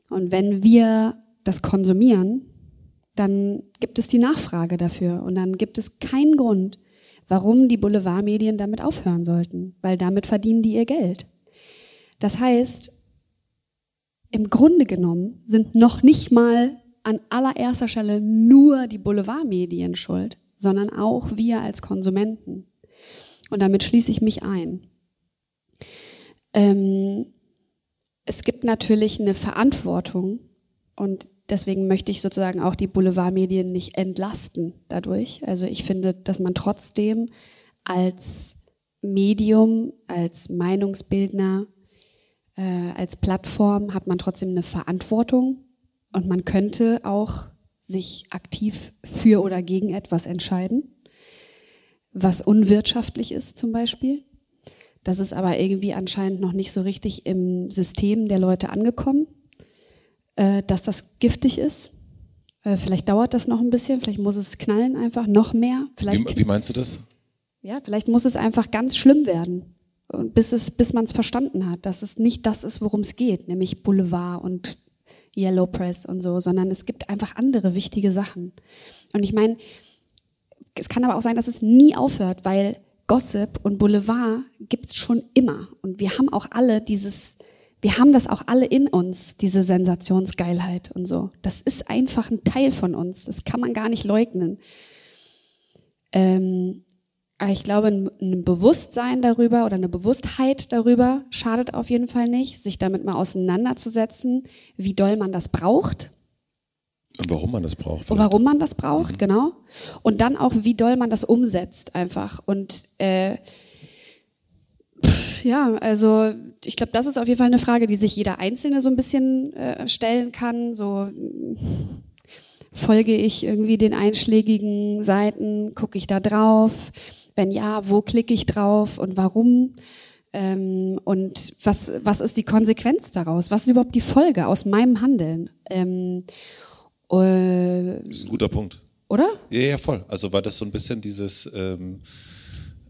Und wenn wir das konsumieren, dann gibt es die Nachfrage dafür. Und dann gibt es keinen Grund, warum die Boulevardmedien damit aufhören sollten, weil damit verdienen die ihr Geld. Das heißt, im Grunde genommen sind noch nicht mal an allererster Stelle nur die Boulevardmedien schuld, sondern auch wir als Konsumenten. Und damit schließe ich mich ein. Ähm, es gibt natürlich eine Verantwortung und deswegen möchte ich sozusagen auch die Boulevardmedien nicht entlasten dadurch. Also ich finde, dass man trotzdem als Medium, als Meinungsbildner, äh, als Plattform hat man trotzdem eine Verantwortung und man könnte auch sich aktiv für oder gegen etwas entscheiden, was unwirtschaftlich ist zum Beispiel. Das ist aber irgendwie anscheinend noch nicht so richtig im System der Leute angekommen äh, dass das giftig ist. Äh, vielleicht dauert das noch ein bisschen, vielleicht muss es knallen einfach noch mehr. Vielleicht, wie, wie meinst du das? Ja, vielleicht muss es einfach ganz schlimm werden. Bis es, bis man es verstanden hat, dass es nicht das ist, worum es geht, nämlich Boulevard und Yellow Press und so, sondern es gibt einfach andere wichtige Sachen. Und ich meine, es kann aber auch sein, dass es nie aufhört, weil Gossip und Boulevard gibt es schon immer. Und wir haben auch alle dieses, wir haben das auch alle in uns, diese Sensationsgeilheit und so. Das ist einfach ein Teil von uns. Das kann man gar nicht leugnen. Ähm, aber ich glaube, ein Bewusstsein darüber oder eine Bewusstheit darüber schadet auf jeden Fall nicht, sich damit mal auseinanderzusetzen, wie doll man das braucht. Und warum man das braucht. Und warum man das braucht, mhm. genau. Und dann auch, wie doll man das umsetzt einfach. Und äh, ja, also ich glaube, das ist auf jeden Fall eine Frage, die sich jeder Einzelne so ein bisschen äh, stellen kann. So folge ich irgendwie den einschlägigen Seiten, gucke ich da drauf? Wenn ja, wo klicke ich drauf und warum? Ähm, und was, was ist die Konsequenz daraus? Was ist überhaupt die Folge aus meinem Handeln? Ähm, äh, das ist ein guter Punkt. Oder? Ja, ja, voll. Also war das so ein bisschen dieses ähm,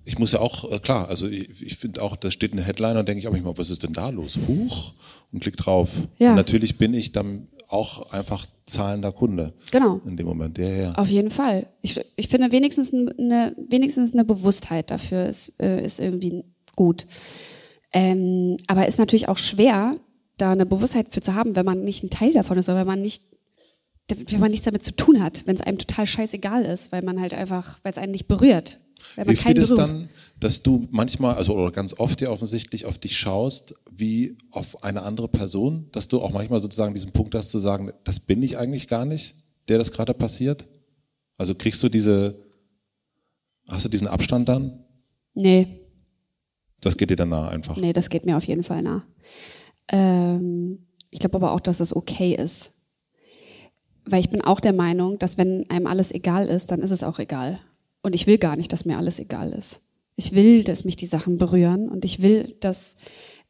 ich muss ja auch, äh, klar, also ich, ich finde auch, da steht eine Headline und denke ich auch manchmal, was ist denn da los? Huch und klick drauf. Ja. Und natürlich bin ich dann auch einfach zahlender Kunde. Genau. In dem Moment, ja, ja. Auf jeden Fall. Ich, ich finde wenigstens eine, wenigstens eine Bewusstheit dafür ist, äh, ist irgendwie gut. Ähm, aber ist natürlich auch schwer, da eine Bewusstheit für zu haben, wenn man nicht ein Teil davon ist oder wenn man nicht wenn man nichts damit zu tun hat, wenn es einem total scheißegal ist, weil man halt einfach, weil es einen nicht berührt. Hilft dir das dann, dass du manchmal, also oder ganz oft ja offensichtlich auf dich schaust, wie auf eine andere Person, dass du auch manchmal sozusagen diesen Punkt hast zu sagen, das bin ich eigentlich gar nicht, der das gerade passiert? Also kriegst du diese, hast du diesen Abstand dann? Nee. Das geht dir dann nah einfach? Nee, das geht mir auf jeden Fall nah. Ähm, ich glaube aber auch, dass das okay ist. Weil ich bin auch der Meinung, dass wenn einem alles egal ist, dann ist es auch egal. Und ich will gar nicht, dass mir alles egal ist. Ich will, dass mich die Sachen berühren und ich will, dass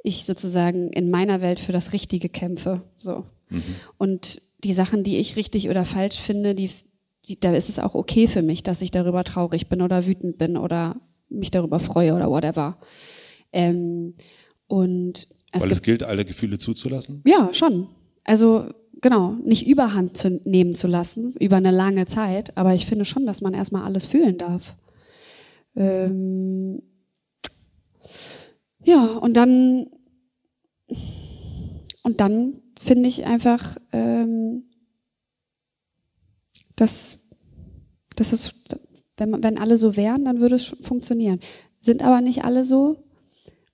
ich sozusagen in meiner Welt für das Richtige kämpfe. So. Mhm. Und die Sachen, die ich richtig oder falsch finde, die, die, da ist es auch okay für mich, dass ich darüber traurig bin oder wütend bin oder mich darüber freue oder whatever. Ähm, und es Weil es gilt, alle Gefühle zuzulassen? Ja, schon. Also genau, nicht überhand zu nehmen zu lassen über eine lange Zeit, aber ich finde schon, dass man erstmal alles fühlen darf. Ähm ja, und dann, und dann finde ich einfach, ähm, dass, dass es, wenn, man, wenn alle so wären, dann würde es funktionieren. Sind aber nicht alle so.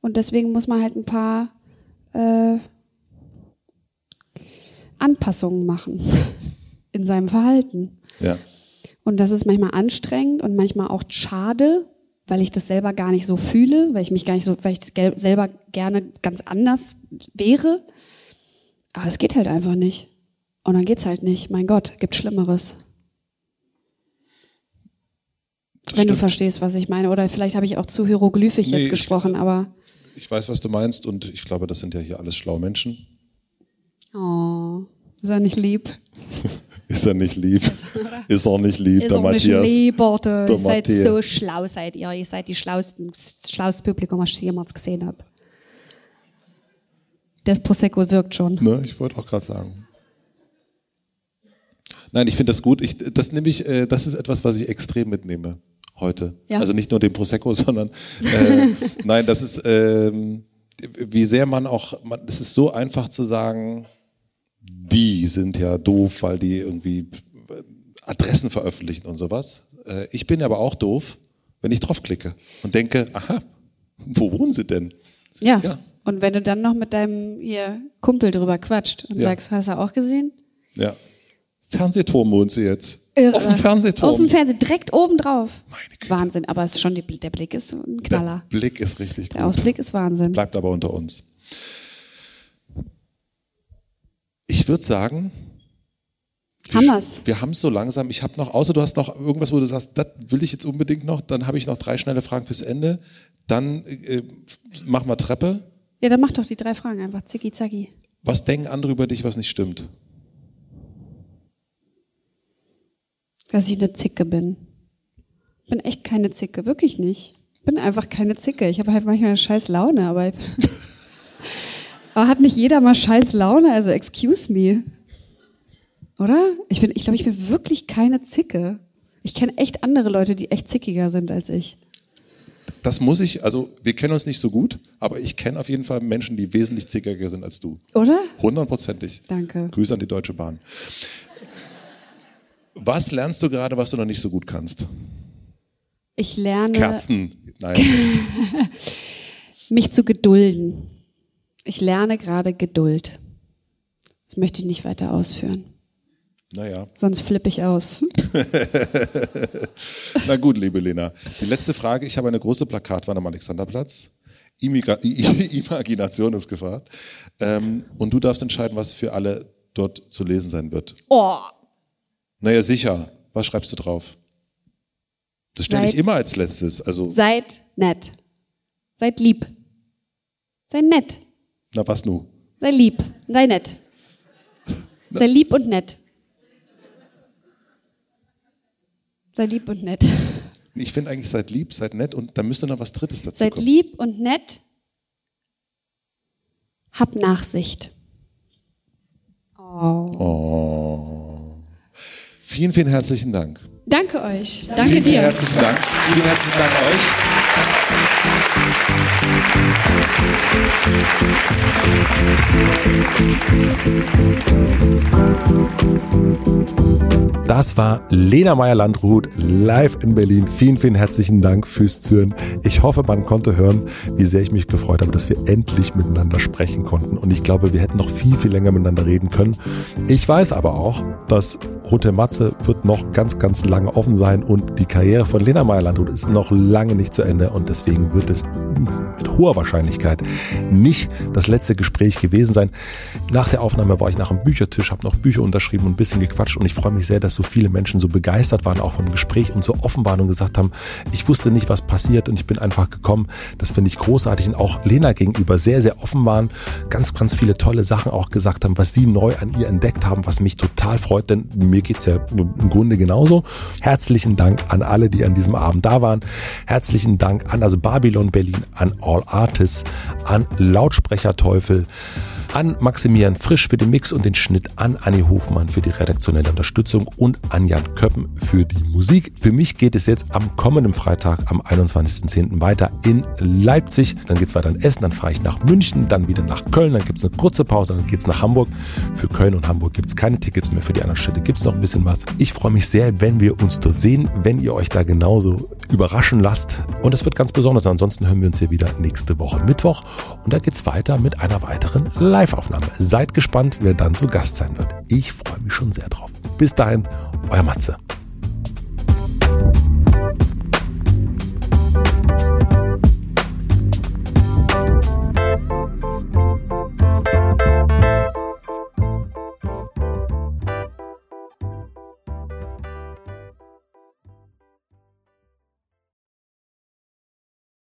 Und deswegen muss man halt ein paar äh, Anpassungen machen in seinem Verhalten. Ja. Und das ist manchmal anstrengend und manchmal auch schade, weil ich das selber gar nicht so fühle, weil ich mich gar nicht so, weil ich selber gerne ganz anders wäre. Aber es geht halt einfach nicht. Und dann geht's halt nicht. Mein Gott, gibt Schlimmeres. Das Wenn stimmt. du verstehst, was ich meine. Oder vielleicht habe ich auch zu hieroglyphisch nee, jetzt gesprochen, aber. Ich weiß, was du meinst und ich glaube, das sind ja hier alles schlaue Menschen. Oh, ist er nicht lieb? Ist er nicht lieb? Ist auch nicht lieb, Ist der Matthias. lieber, du. Der Ihr seid Matthias. so schlau, seid ihr. Ihr seid die schlausten, das schlauste Publikum, was ich jemals gesehen habe. Das Prosecco wirkt schon. Ne, ich wollte auch gerade sagen. Nein, ich finde das gut. Ich, das nehme ich, äh, das ist etwas, was ich extrem mitnehme heute. Ja. Also nicht nur den Prosecco, sondern äh, nein, das ist, ähm, wie sehr man auch, man, es ist so einfach zu sagen, die sind ja doof, weil die irgendwie äh, Adressen veröffentlichen und sowas. Äh, ich bin aber auch doof, wenn ich draufklicke und denke, aha, wo wohnen sie denn? Ja. Ja. Und wenn du dann noch mit deinem hier Kumpel drüber quatscht und Ja. sagst, hast du auch gesehen? Ja. Fernsehturm wohnt sie jetzt. Irre. Auf dem Fernsehturm. Auf dem Fernsehen, direkt oben drauf. Meine Güte. Wahnsinn, aber es ist schon die, der Blick ist ein Knaller. Der Blick ist richtig Der gut. Ausblick ist Wahnsinn. Bleibt aber unter uns. Ich würde sagen, Haben wir's. wir haben es so langsam. Ich habe noch, außer du hast noch irgendwas, wo du sagst, das will ich jetzt unbedingt noch, dann habe ich noch drei schnelle Fragen fürs Ende. Dann äh, machen wir Treppe. Ja, dann mach doch die drei Fragen einfach. Zicki, zacki. Was denken andere über dich, was nicht stimmt? Dass ich eine Zicke bin. Bin echt keine Zicke, wirklich nicht. Bin einfach keine Zicke. Ich habe halt manchmal scheiß Laune, aber, aber hat nicht jeder mal scheiß Laune? Also excuse me. Oder? Ich bin, ich glaube, ich bin wirklich keine Zicke. Ich kenne echt andere Leute, die echt zickiger sind als ich. Das muss ich, also wir kennen uns nicht so gut, aber ich kenne auf jeden Fall Menschen, die wesentlich zickiger sind als du. Oder? Hundertprozentig. Danke. Grüße an die Deutsche Bahn. Was lernst du gerade, was du noch nicht so gut kannst? Ich lerne, Kerzen. Nein. mich zu gedulden. Ich lerne gerade Geduld. Das möchte ich nicht weiter ausführen. Naja. Sonst flippe ich aus. Na gut, liebe Lena. Die letzte Frage. Ich habe eine große Plakatwand am Alexanderplatz. Imigra I- Imagination ist gefragt. Ähm, und du darfst entscheiden, was für alle dort zu lesen sein wird. Oh, Naja, sicher. Was schreibst du drauf? Das stelle ich Seid- immer als letztes. Also, seid nett. Seid lieb. Sei nett. Na was nu? Sei lieb. Sei nett. Sei lieb und nett. Sei lieb und nett. Ich finde eigentlich, seid lieb, seid nett und da müsste noch was Drittes dazu Seid kommen. lieb und nett. Hab Nachsicht. Vielen, vielen herzlichen Dank. Danke euch. Danke vielen, vielen dir. herzlichen Dank. Vielen herzlichen Dank euch. Thank you. Das war Lena Meyer-Landrut live in Berlin. Vielen, vielen herzlichen Dank fürs Zuhören. Ich hoffe, man konnte hören, wie sehr ich mich gefreut habe, dass wir endlich miteinander sprechen konnten. Und ich glaube, wir hätten noch viel, viel länger miteinander reden können. Ich weiß aber auch, dass Hotel Matze wird noch ganz, ganz lange offen sein und die Karriere von Lena Meyer-Landrut ist noch lange nicht zu Ende und deswegen wird es mit hoher Wahrscheinlichkeit nicht das letzte Gespräch gewesen sein. Nach der Aufnahme war ich nach dem Büchertisch, habe noch Bücher unterschrieben und ein bisschen gequatscht und ich freue mich sehr, dass so viele Menschen so begeistert waren auch vom Gespräch und so offen waren und gesagt haben, ich wusste nicht, was passiert und ich bin einfach gekommen. Das finde ich großartig und auch Lena gegenüber sehr, sehr offen waren, ganz, ganz viele tolle Sachen auch gesagt haben, was sie neu an ihr entdeckt haben, was mich total freut, denn mir geht's ja im Grunde genauso. Herzlichen Dank an alle, die an diesem Abend da waren. Herzlichen Dank an das Babylon Berlin, an All Artists, an Lautsprecher Teufel, an Maximilian Frisch für den Mix und den Schnitt, an Anni Hofmann für die redaktionelle Unterstützung und an Jan Köppen für die Musik. Für mich geht es jetzt am kommenden Freitag, am 21.10. weiter in Leipzig. Dann geht's weiter in Essen, dann fahre ich nach München, dann wieder nach Köln, dann gibt's eine kurze Pause, dann geht's nach Hamburg. Für Köln und Hamburg gibt's keine Tickets mehr, für die anderen Städte gibt's noch ein bisschen was. Ich freue mich sehr, wenn wir uns dort sehen, wenn ihr euch da genauso überraschen lasst. Und es wird ganz besonders. Ansonsten hören wir uns hier wieder nächste Woche Mittwoch. Und da geht's weiter mit einer weiteren Live-Aufnahme. Seid gespannt, wer dann zu Gast sein wird. Ich freue mich schon sehr drauf. Bis dahin, euer Matze.